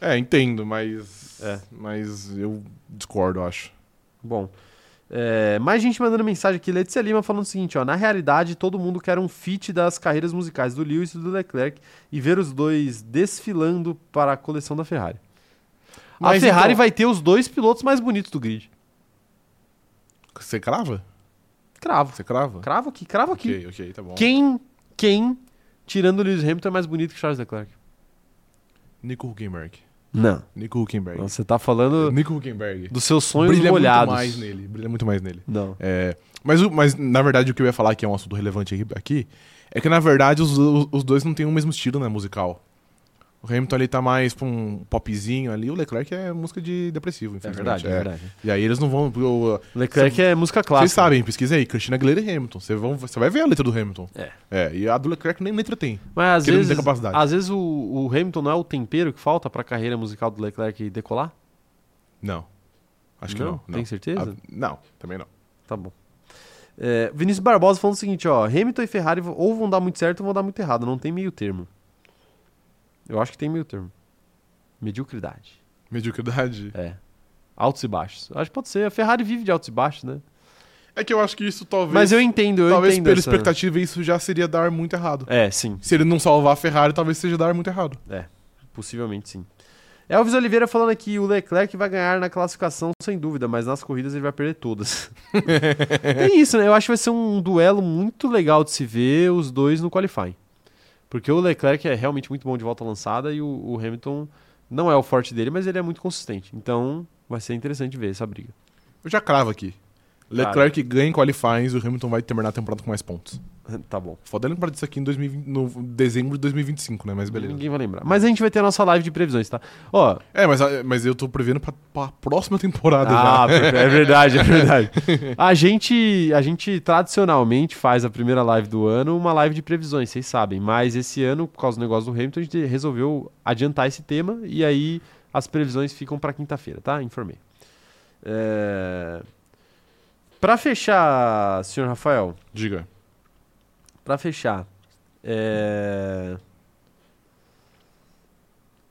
É, entendo, mas. É. Mas eu discordo, acho. Bom. é, mais gente mandando mensagem aqui. Letícia Lima falando o seguinte: ó, na realidade, todo mundo quer um fit das carreiras musicais do Lewis e do Leclerc e ver os dois desfilando para a coleção da Ferrari. Mas a Ferrari então- vai ter os dois pilotos mais bonitos do grid. Você crava? Cravo. Você crava? Cravo aqui, cravo aqui. Ok, ok, tá bom. Quem, quem, tirando o Lewis Hamilton, é mais bonito que Charles Leclerc? Nico Huckenberg. Não. Nico Huckenberg. Você tá falando Nico Huckenberg. dos seus sonhos Brilha molhados. muito mais nele. Brilha muito mais nele. Não. É, mas, mas, na verdade, o que eu ia falar, que é um assunto relevante aqui, é que, na verdade, os, os, os dois não têm o mesmo estilo, né, musical. O Hamilton ali tá mais pra um popzinho ali, o Leclerc é música de depressivo, É infelizmente. verdade, é verdade. E aí eles não vão... o- Leclerc é música clássica. Vocês sabem, pesquisa aí, Christina Aguilera e Hamilton. Você, vai ver a letra do Hamilton. É. É, e a do Leclerc nem letra tem. Mas às vezes, capacidade. às vezes o, o Hamilton não é o tempero que falta pra carreira musical do Leclerc decolar? Não. Acho que não. não. Tem certeza? Ah, não, também não. Tá bom. É, Vinícius Barbosa falando o seguinte, ó. Hamilton e Ferrari ou vão dar muito certo ou vão dar muito errado. Não tem meio termo. Eu acho que tem meio termo. Mediocridade. Mediocridade. É. Altos e baixos. Acho que pode ser. A Ferrari vive de altos e baixos, né? É que eu acho que isso talvez. Mas eu entendo, eu talvez entendo. pela essa- expectativa isso já seria dar muito errado. É, sim. Se ele não salvar a Ferrari, talvez seja dar muito errado. Possivelmente sim. Elvis Oliveira falando aqui, o Leclerc vai ganhar na classificação sem dúvida, mas nas corridas ele vai perder todas. é isso, né? Eu acho que vai ser um duelo muito legal de se ver os dois no qualifying. Porque o Leclerc é realmente muito bom de volta lançada e o, o Hamilton não é o forte dele, mas ele é muito consistente. Então vai ser interessante ver essa briga. Eu já cravo aqui. Leclerc ganha em qualifies e o Hamilton vai terminar a temporada com mais pontos. tá bom. Foda lembrar disso aqui em 2020, no dezembro de 2025, né? Mas beleza. Ninguém vai lembrar. Mas a gente vai ter a nossa live de previsões, tá? Ó, É, mas, mas eu tô prevendo pra, pra próxima temporada Ah, já. é verdade, é verdade. A gente, a gente tradicionalmente faz a primeira live do ano uma live de previsões, vocês sabem. Mas esse ano, por causa do negócio do Hamilton, a gente resolveu adiantar esse tema e aí as previsões ficam para quinta-feira, tá? Informei. É... Para fechar, senhor Rafael, Diga. para fechar, é...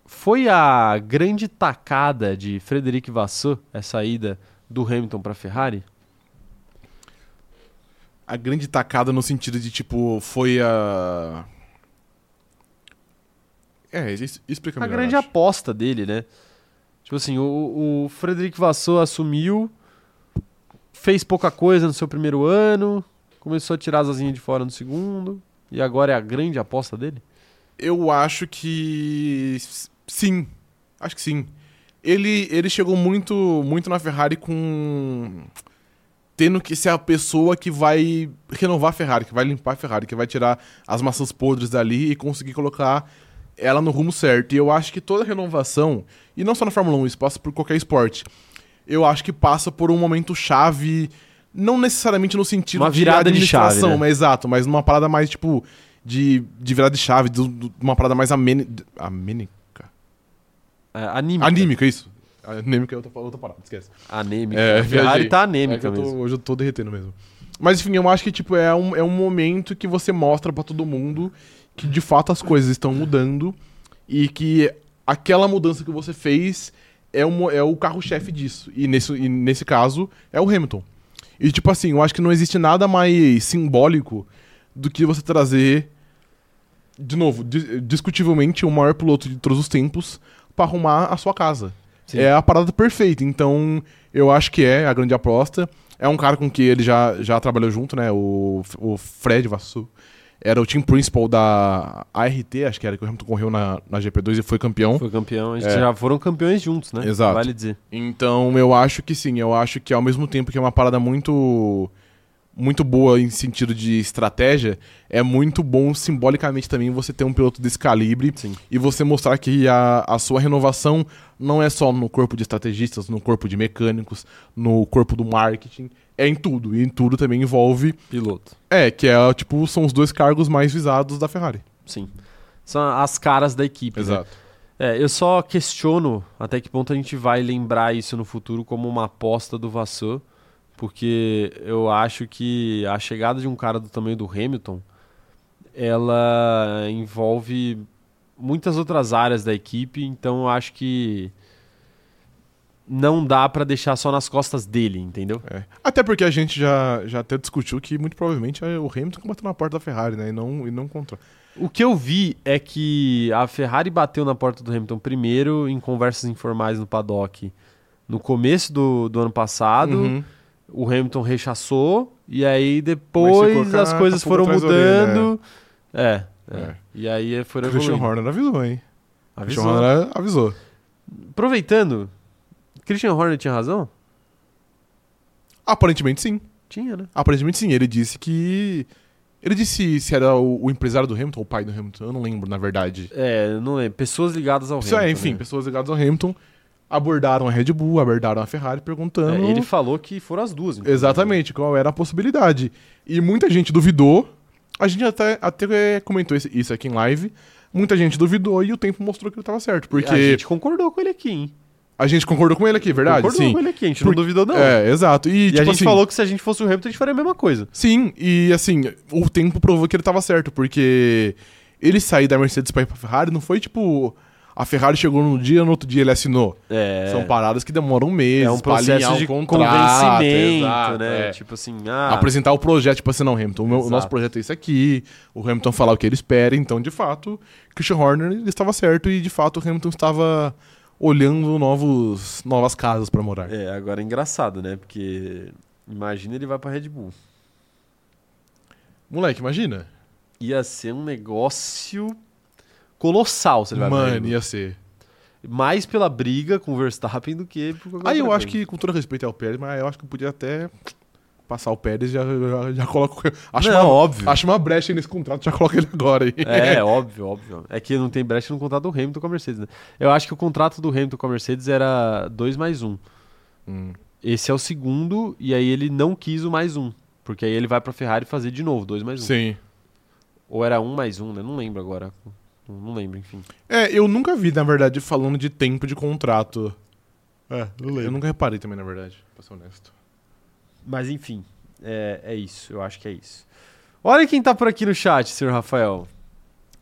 Foi a grande tacada de Frederic Vasseur, essa ida do Hamilton para Ferrari? A grande tacada no sentido de, tipo, foi a. É, isso explica A melhor. grande eu acho. aposta dele, né? Tipo assim, o, o Frederic Vasseur assumiu, fez pouca coisa no seu primeiro ano, começou a tirar as asinhas de fora no segundo, e agora é a grande aposta dele? Eu acho que. Sim. Acho que sim. Ele, ele chegou muito, muito na Ferrari com. Tendo que ser a pessoa que vai renovar a Ferrari, que vai limpar a Ferrari, que vai tirar as maçãs podres dali e conseguir colocar ela no rumo certo. E eu acho que toda renovação, e não só na Fórmula 1, isso passa por qualquer esporte, eu acho que passa por um momento chave, não necessariamente no sentido Uma virada de chave, administração, né? mas exato, mas numa parada mais tipo de, de virada de chave, de, de uma parada mais amene, amênica. É, anímica. Anímica, isso. Anêmica é outra, outra parada, esquece. Anêmica. É, Ferrari tá É anêmica que eu tô- mesmo. hoje eu tô derretendo mesmo. Mas enfim, eu acho que tipo, é, um, é um momento que você mostra pra todo mundo que de fato as coisas estão mudando e que aquela mudança que você fez é, o mo- é o carro-chefe disso. E nesse, e nesse caso, é o Hamilton. E tipo assim, eu acho que não existe nada mais simbólico do que você trazer, de novo, dis- discutivelmente, o maior piloto de todos os tempos pra arrumar a sua casa. Sim. É a parada perfeita. Então, eu acho que é a grande aposta. É um cara com que ele já, já trabalhou junto, né? O, o Fred Vassu. Era o team principal da ART, acho que era que o Hamilton correu na, na GP2 e foi campeão. Foi campeão. Gente É. já foram campeões juntos, né? Exato. Vale dizer. Então, eu acho que sim. Eu acho que ao mesmo tempo que é uma parada muito muito boa em sentido de estratégia, é muito bom simbolicamente também você ter um piloto desse calibre Sim. e você mostrar que a, a sua renovação não é só no corpo de estrategistas, no corpo de mecânicos, no corpo do marketing, é em tudo. E em tudo também envolve. Piloto. É, que é tipo, são os dois cargos mais visados da Ferrari. Sim. São as caras da equipe. né? É, eu só questiono até que ponto a gente vai lembrar isso no futuro como uma aposta do Vasseur, porque eu acho que a chegada de um cara do tamanho do Hamilton, ela envolve muitas outras áreas da equipe, então eu acho que não dá pra deixar só nas costas dele, entendeu? É. Até porque a gente já, já até discutiu que muito provavelmente é o Hamilton que bateu na porta da Ferrari, né? E não, e não contra. O que eu vi é que a Ferrari bateu na porta do Hamilton primeiro em conversas informais no paddock no começo do, do ano passado. Uhum. O Hamilton rechaçou e aí depois as coisas foram mudando. É, é. É. E aí foram Christian evoluindo. Horner avisou, hein? Avisou. Christian Horner avisou. Aproveitando, Christian Horner tinha razão? Aparentemente sim. Tinha, né? Aparentemente sim. Ele disse que. Ele disse se era o, o empresário do Hamilton ou o pai do Hamilton. Eu não lembro, na verdade. É, não é. Pessoas ligadas ao Isso Hamilton. é, enfim, né? pessoas ligadas ao Hamilton abordaram a Red Bull, abordaram a Ferrari perguntando. É, ele falou que foram as duas. inclusive. Exatamente, qual era a possibilidade. E muita gente duvidou. A gente até, até comentou isso aqui em live. Muita gente duvidou e o tempo mostrou que ele estava certo. Porque A gente concordou com ele aqui, hein? concordou com ele aqui, verdade? concordou Sim. com ele aqui, a gente Por- não duvidou, não. É, exato. E, E tipo a gente assim, falou que se a gente fosse o Hamilton, a gente faria a mesma coisa. Sim, e assim, o tempo provou que ele tava certo, porque ele sair da Mercedes pra ir pra Ferrari não foi tipo. A Ferrari chegou num dia, no outro dia ele assinou. É. São paradas que demoram meses É um processo de contrato, convencimento, exato, né? é. Tipo assim, ah, Apresentar o projeto, tipo assim, não, Hamilton, o, meu- o nosso projeto é isso aqui, o Hamilton falar o que ele espera, então, de fato, Christian Horner estava certo e, de fato, o Hamilton estava olhando novos, novas casas pra morar. É, agora é engraçado, né? Porque imagina ele vai pra Red Bull. Moleque, imagina. Ia ser um negócio colossal se ele vai Mano, ia ser. Mais pela briga com o Verstappen do que por qualquer Aí eu outra acho coisa. que, com todo respeito ao Pérez, mas eu acho que eu podia até passar o Pérez e já, já, já coloco. Acho, Não, uma, óbvio. acho uma brecha nesse contrato, já coloca ele agora aí. É, óbvio, óbvio. É que não tem brecha no contrato do Hamilton com a Mercedes, né? Eu acho que o contrato do Hamilton com a Mercedes era 2 mais 1. Um. Hum. Esse é o segundo, e aí ele não quis o mais um. Porque aí ele vai pra Ferrari fazer de novo, 2 mais 1. Um. Sim. Ou era 1 um mais 1, um, né? Não lembro agora. Não lembro, enfim. É, eu nunca vi, na verdade, falando de tempo de contrato. É, não Eu nunca reparei também, na verdade, pra ser honesto. Mas enfim, é, é isso. Eu acho que é isso. Olha quem tá por aqui no chat, senhor Rafael.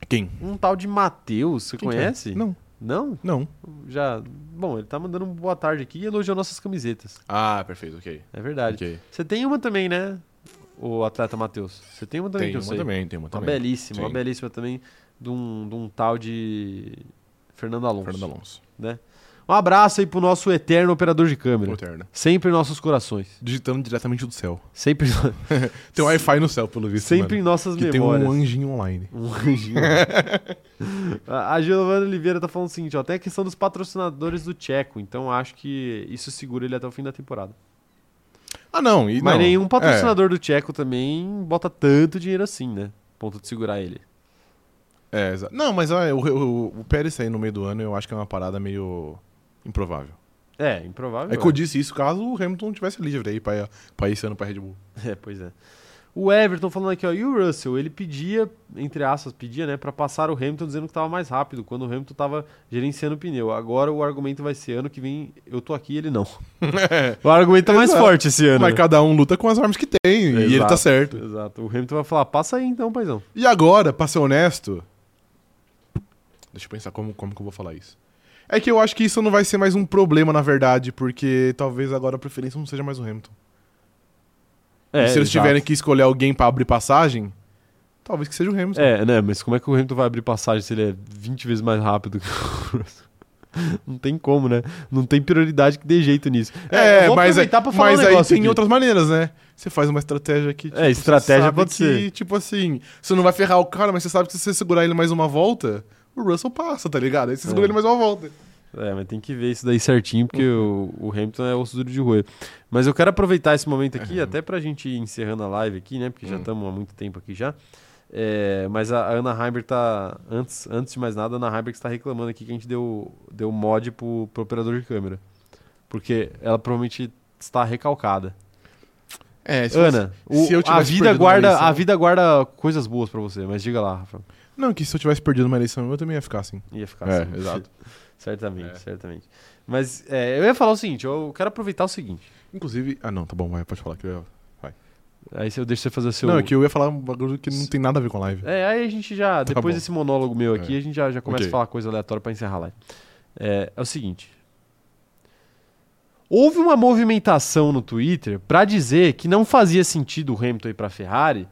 Quem? Um tal de Matheus, você Quem que é? conhece? Não. Não? Não. Já. Bom, ele tá mandando um boa tarde aqui e elogiou nossas camisetas. Ah, perfeito, ok. É verdade. Ok. Você tem uma também, né? O atleta Matheus. Você tem uma também Tem que eu uma sei. também, tem uma Uma também. belíssima, uma Sim. belíssima também de um, de um tal de Fernando Alonso. Fernando Alonso. Um abraço aí pro nosso eterno operador de câmera. Eterna. Sempre em nossos corações. Digitando diretamente do céu. Sempre, Tem um Wi-Fi no céu, pelo visto. sempre em mano. nossas Que tem memórias. um anjinho online. Um anjinho. a Giovana Oliveira tá falando o seguinte, ó, tem a questão dos patrocinadores do Tcheco, então acho que isso segura ele até o fim da temporada. Ah, não. E Mas não. nenhum patrocinador do Tcheco também bota tanto dinheiro assim, né? Ponto de segurar ele. É, é exa- Não, mas ah, o, o, o Pérez sair no meio do ano eu acho que é uma parada meio improvável. É, improvável. É que eu disse isso caso o Hamilton tivesse livre aí pra, pra esse ano pra Red Bull. É, pois é. O Everton falando aqui, ó, e o Russell, ele pedia, entre aspas, pedia, né, pra passar o Hamilton dizendo que tava mais rápido, quando o Hamilton tava gerenciando o pneu. Agora o argumento vai ser, ano que vem eu tô aqui e ele não. O argumento tá mais Exato. forte esse ano. Mas né? cada um luta com as armas que tem e ele Exato, tá certo. Exato. O Hamilton vai falar, passa aí então, paizão. E agora, pra ser honesto. Deixa eu pensar como, como que eu vou falar isso. É que eu acho que isso não vai ser mais um problema, na verdade, porque talvez agora a preferência não seja mais o Hamilton. É, e se eles exato. tiverem que escolher alguém pra abrir passagem, talvez que seja o Hamilton. É, né, mas como é que o Hamilton vai abrir passagem se ele é 20 vezes mais rápido que o Russell? Não tem como, né? Não tem prioridade que dê jeito nisso. É, vou mas, falar mas um aí tem aqui. outras maneiras, né? Você faz uma estratégia que. É, estratégia você sabe pode que, ser. Tipo assim, você não vai ferrar o cara, mas você sabe que se você segurar ele mais uma volta, o Russell passa, tá ligado? Aí você segura É. ele mais uma volta. É, mas tem que ver isso daí certinho, porque o, o Hamilton é osso duro de roer. Mas eu quero aproveitar esse momento aqui, até pra gente ir encerrando a live aqui, né? Porque já Hum. estamos há muito tempo aqui já. É, mas a, Ana Heimberg tá. Antes, antes de mais nada, a Ana Heimberg está reclamando aqui que a gente deu, deu mod pro, pro operador de câmera. Porque ela provavelmente está recalcada. É, se Ana, o- se eu a, vida guarda, a vida guarda coisas boas pra você, mas diga lá, Rafa. Não, que se eu tivesse perdido uma eleição, eu também ia ficar assim. Ia ficar É, assim. exato. certamente, É. certamente. Mas é, eu ia falar o seguinte, eu quero aproveitar o seguinte. Inclusive. Ah, não, tá bom, vai, pode falar que eu ia. Aí se eu deixo você fazer o seu. Não, é que eu ia falar um bagulho que não tem nada a ver com a live. É, aí a gente já, Tá depois bom. desse monólogo meu aqui, É. a gente já, já começa Ok. a falar coisa aleatória pra encerrar a live. É, é o seguinte. Houve uma movimentação no Twitter pra dizer que não fazia sentido o Hamilton ir pra Ferrari,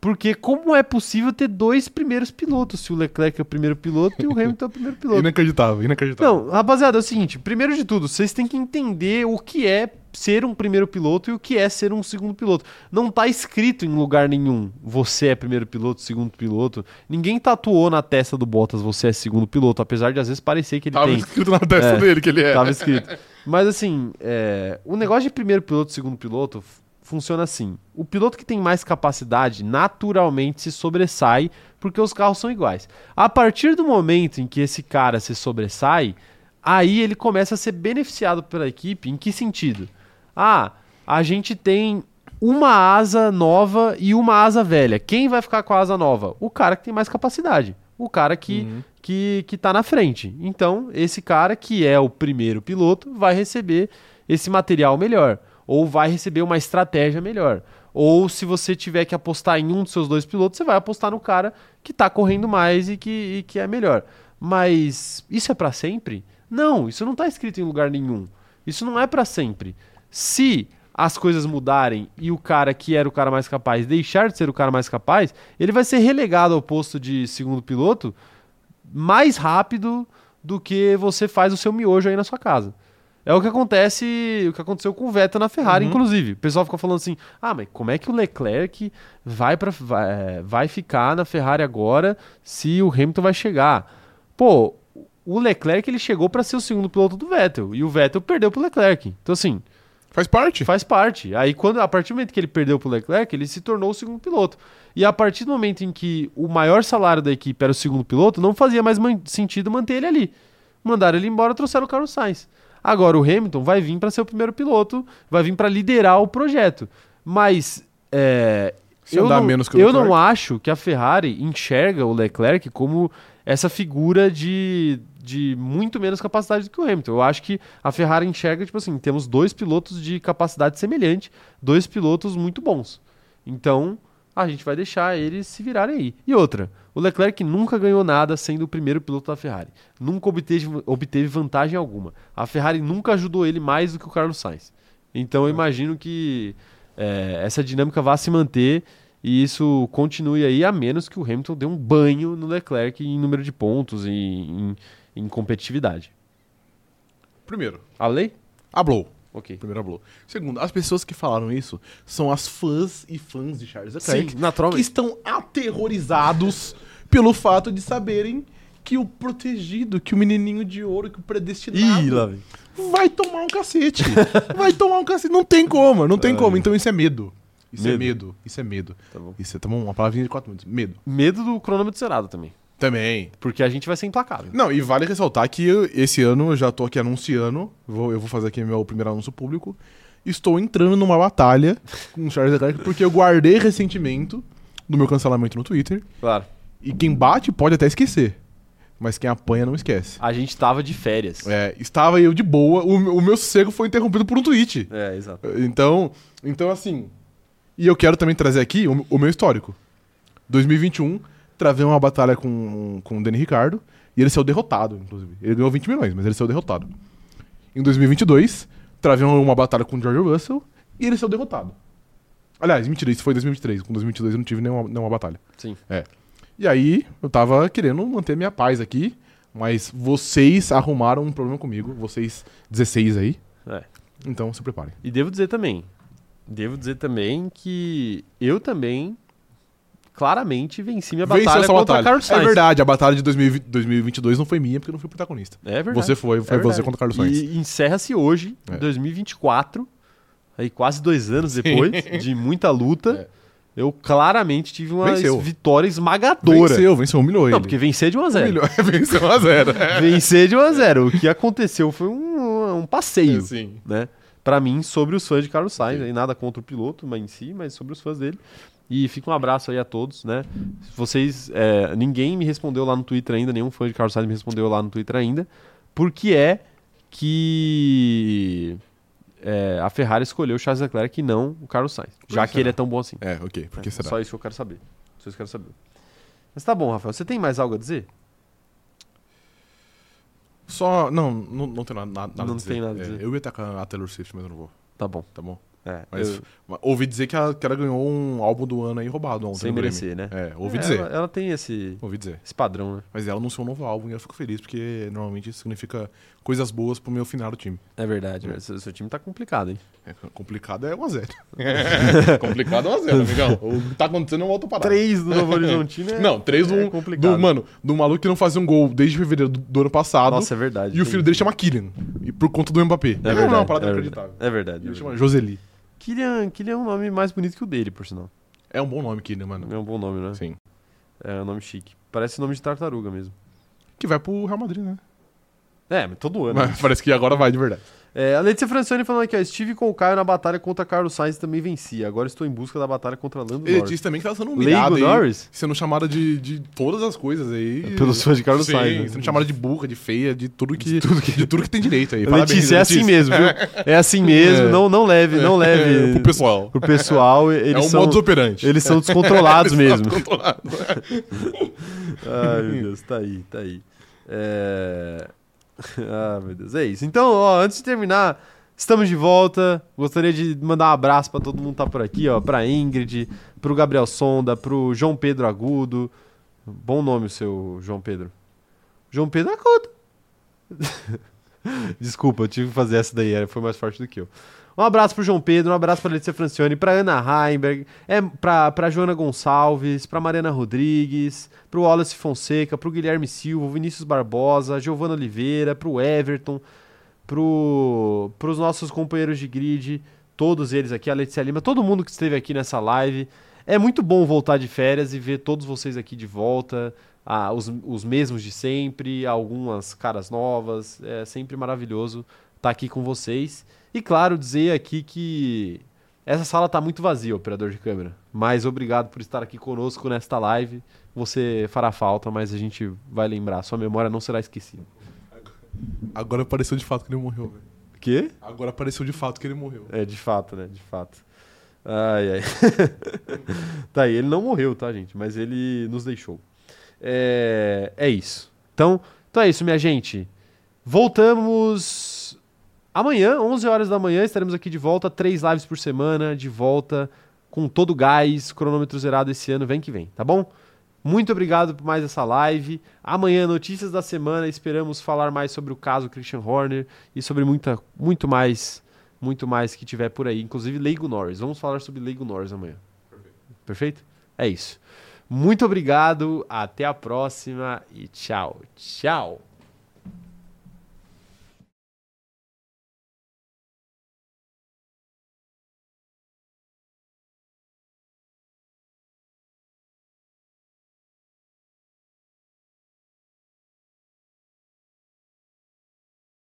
porque como é possível ter dois primeiros pilotos, se o Leclerc é o primeiro piloto e o Hamilton é o primeiro piloto? Inacreditável, inacreditável. Não, rapaziada, é o seguinte: primeiro de tudo, vocês têm que entender o que é ser um primeiro piloto e o que é ser um segundo piloto. Não tá escrito em lugar nenhum você é primeiro piloto, segundo piloto. Ninguém tatuou na testa do Bottas você é segundo piloto, apesar de às vezes parecer que ele Tava tem. escrito na testa É, dele que ele é. Tava escrito. Mas assim, é, o negócio de primeiro piloto segundo piloto funciona assim. O piloto que tem mais capacidade naturalmente se sobressai porque os carros são iguais. A partir do momento em que esse cara se sobressai, aí ele começa a ser beneficiado pela equipe. Em que sentido? Ah, a gente tem uma asa nova e uma asa velha. Quem vai ficar com a asa nova? O cara que tem mais capacidade. O cara que Uhum. que, que tá na frente. Então, esse cara que é o primeiro piloto vai receber esse material melhor. Ou vai receber uma estratégia melhor. Ou se você tiver que apostar em um dos seus dois pilotos, você vai apostar no cara que tá correndo mais e que, e que é melhor. Mas isso é pra sempre? Não, isso não tá escrito em lugar nenhum. Isso não é pra sempre. Se as coisas mudarem e o cara que era o cara mais capaz deixar de ser o cara mais capaz, ele vai ser relegado ao posto de segundo piloto mais rápido do que você faz o seu miojo aí na sua casa. É o que acontece, o que aconteceu com o Vettel na Ferrari, Uhum. inclusive. O pessoal fica falando assim: "Ah, mas como é que o Leclerc vai para vai, é, vai ficar na Ferrari agora se o Hamilton vai chegar?" Pô, o Leclerc ele chegou para ser o segundo piloto do Vettel e o Vettel perdeu pro Leclerc. Então assim, Faz parte. Faz parte. Aí, quando, a partir do momento que ele perdeu pro Leclerc, ele se tornou o segundo piloto. E a partir do momento em que o maior salário da equipe era o segundo piloto, não fazia mais man- sentido manter ele ali. Mandaram ele embora, trouxeram o Carlos Sainz. Agora o Hamilton vai vir para ser o primeiro piloto, vai vir para liderar o projeto. Mas é, eu, não, menos que o eu não acho que a Ferrari enxerga o Leclerc como essa figura de, de muito menos capacidade do que o Hamilton. Eu acho que a Ferrari enxerga, tipo assim, temos dois pilotos de capacidade semelhante, dois pilotos muito bons. Então, a gente vai deixar eles se virarem aí. E outra, o Leclerc nunca ganhou nada sendo o primeiro piloto da Ferrari. Nunca obteve, obteve vantagem alguma. A Ferrari nunca ajudou ele mais do que o Carlos Sainz. Então eu imagino que é, essa dinâmica vá se manter e isso continue aí, a menos que o Hamilton dê um banho no Leclerc em número de pontos e em, em competitividade. Primeiro, A lei? hablou. Ok. Primeiro hablou. Segundo, as pessoas que falaram isso são as fãs e fãs de Charles Leclerc. Sim, que naturalmente. estão aterrorizados pelo fato de saberem que o protegido, que o menininho de ouro, que o predestinado Ih, lá vem. vai tomar um cacete. vai tomar um cacete. Não tem como, não tem Ai. como. Então isso é medo. Isso é Medo. medo. Isso é medo. Tá bom. Isso é tá bom, uma palavrinha de quatro minutos. Medo. Medo do cronômetro zerado também. Também. Porque a gente vai ser implacável. Não, e vale ressaltar que eu- esse ano eu já tô aqui anunciando, vou- eu vou fazer aqui meu primeiro anúncio público. Estou entrando numa batalha com o Charles Leclerc porque eu guardei ressentimento do meu cancelamento no Twitter. Claro. E quem bate pode até esquecer. Mas quem apanha não esquece. A gente tava de férias. É, estava eu de boa, o, meu- o meu sossego foi interrompido por um tweet. É, exato. Então, então assim. E eu quero também trazer aqui o, o meu histórico. 2021, travei uma batalha com, com o Danny Ricardo e ele saiu derrotado, inclusive. Ele ganhou 20 milhões, mas ele saiu derrotado. Em 2022, travei uma batalha com o George Russell e ele saiu derrotado. Aliás, mentira, isso foi em 2023. Com 2022 eu não tive nenhuma, nenhuma batalha. Sim. E aí, eu tava querendo manter minha paz aqui, mas vocês arrumaram um problema comigo, vocês 16 aí. É. Então se preparem. E devo dizer também, devo dizer também que eu também claramente venci minha Venceu batalha contra batalha. Carlos Sainz. É verdade, a batalha de 2020 2022 não foi minha porque eu não fui protagonista. É verdade. Você foi, foi É você contra o Carlos Sainz. E encerra-se hoje, É. em 2024, aí quase dois anos depois de muita luta. Eu claramente tive uma Venceu. vitória esmagadora. Venceu, venceu, humilhou ele. Não, porque vencer de 1 a 0 Humilhou, venceu 1 a 0 Vencer de 1 a 0 O que aconteceu foi um, um passeio, Sim. né? Pra mim, sobre os fãs de Carlos Sainz. Aí nada contra o piloto mas em si, mas sobre os fãs dele. E fica um abraço aí a todos, né? Vocês, é, ninguém me respondeu lá no Twitter ainda, nenhum fã de Carlos Sainz me respondeu lá no Twitter ainda. Por que é que é, a Ferrari escolheu o Charles Leclerc e não o Carlos Sainz? Já que ele é tão bom assim. É, ok. Por que É, será? Só isso que eu quero saber. Só isso que eu quero saber. Mas tá bom, Rafael. Você tem mais algo a dizer? Só. Não, não, não tem nada, nada Não a dizer. tem nada a É, dizer. eu ia atacar a Taylor Swift, mas eu não vou. Tá bom. Tá bom? É, Mas eu- ouvi dizer que ela, que ela ganhou um álbum do ano aí roubado ontem. sem merecer, né? É, ouvi É, dizer. Ela, ela tem esse, Ouvi dizer. esse padrão, né? Mas ela anunciou um novo álbum e eu fico feliz, porque normalmente isso significa coisas boas pro meu final do time. É verdade. mas Seu, seu time tá complicado, hein? É, complicado é 1x0. complicado é 1x0, amigão. O que tá acontecendo é uma outra parada. Três do Novo Horizontino é... Não, três do, é complicado. do. Mano, do maluco que não fazia um gol desde fevereiro do, do ano passado. Nossa, é verdade. e o filho dele chama Kylian. E por conta do Mbappé. É não, verdade. não, uma parada é inacreditável. verdade. É verdade. Ele é chama. Joseli. Kylian, Kylian é um nome mais bonito que o dele, por sinal. É um bom nome, Kylian, mano. É um bom nome, né? Sim. É um nome chique. Parece nome de tartaruga mesmo. Que vai pro Real Madrid, né? É, mas todo ano. Mas parece que agora vai de verdade. É, a Letícia Francione falando aqui, ó, estive com o Caio na batalha contra Carlos Sainz também venci. Agora estou em busca da batalha contra Lando Ele Norris. disse também que tava sendo humilhado Leigo aí. Norris? Sendo chamada de, de todas as coisas aí. Pelos fãs de Carlos Sim, Sainz, né? Sendo chamada de burra, de feia, de tudo que, de tudo que, de tudo que tem direito aí. Letícia, é assim mesmo, viu? É assim mesmo, É. não, não leve, não leve É, pro pessoal. pro pessoal. Eles é um são, modus operandi. eles são descontrolados mesmo. Descontrolado. Ai, meu Deus, tá aí, tá aí. É... ah, meu Deus, é isso. Então, ó, antes de terminar, estamos de volta. Gostaria de mandar um abraço pra todo mundo que tá por aqui, ó, pra Ingrid, pro Gabriel Sonda, pro João Pedro Agudo. Bom nome o seu, João Pedro. João Pedro Agudo. Desculpa, eu tive que fazer essa daí, foi mais forte do que eu. Um abraço pro João Pedro, um abraço pra Letícia Francione, pra Ana Heimberg, é, pra, pra Joana Gonçalves, pra Mariana Rodrigues, pro Wallace Fonseca, pro Guilherme Silva, Vinícius Barbosa, Giovana Oliveira, pro Everton, pro, pros nossos companheiros de grid, todos eles aqui, a Letícia Lima, todo mundo que esteve aqui nessa live. É muito bom voltar de férias e ver todos vocês aqui de volta, ah, os, os mesmos de sempre, algumas caras novas. É sempre maravilhoso estar aqui com vocês. E claro, dizer aqui que essa sala está muito vazia, operador de câmera. Mas obrigado por estar aqui conosco nesta live. Você fará falta, mas a gente vai lembrar. Sua memória não será esquecida. Agora apareceu de fato que ele morreu, velho. Quê? Agora apareceu de fato que ele morreu. É, de fato, né? De fato. Ai, ai. tá aí, ele não morreu, tá, gente? Mas ele nos deixou. É, é isso. Então, então é isso, minha gente. Voltamos amanhã, 11 horas da manhã, estaremos aqui de volta. Três lives por semana, de volta, com todo o gás, cronômetro zerado esse ano, vem que vem, tá bom? Muito obrigado por mais essa live. Amanhã, notícias da semana. Esperamos falar mais sobre o caso Christian Horner e sobre muita, muito mais, muito mais que tiver por aí. Inclusive Leigo Norris. Vamos falar sobre Leigo Norris amanhã. Perfeito? Perfeito? É isso. Muito obrigado. Até a próxima e tchau, tchau.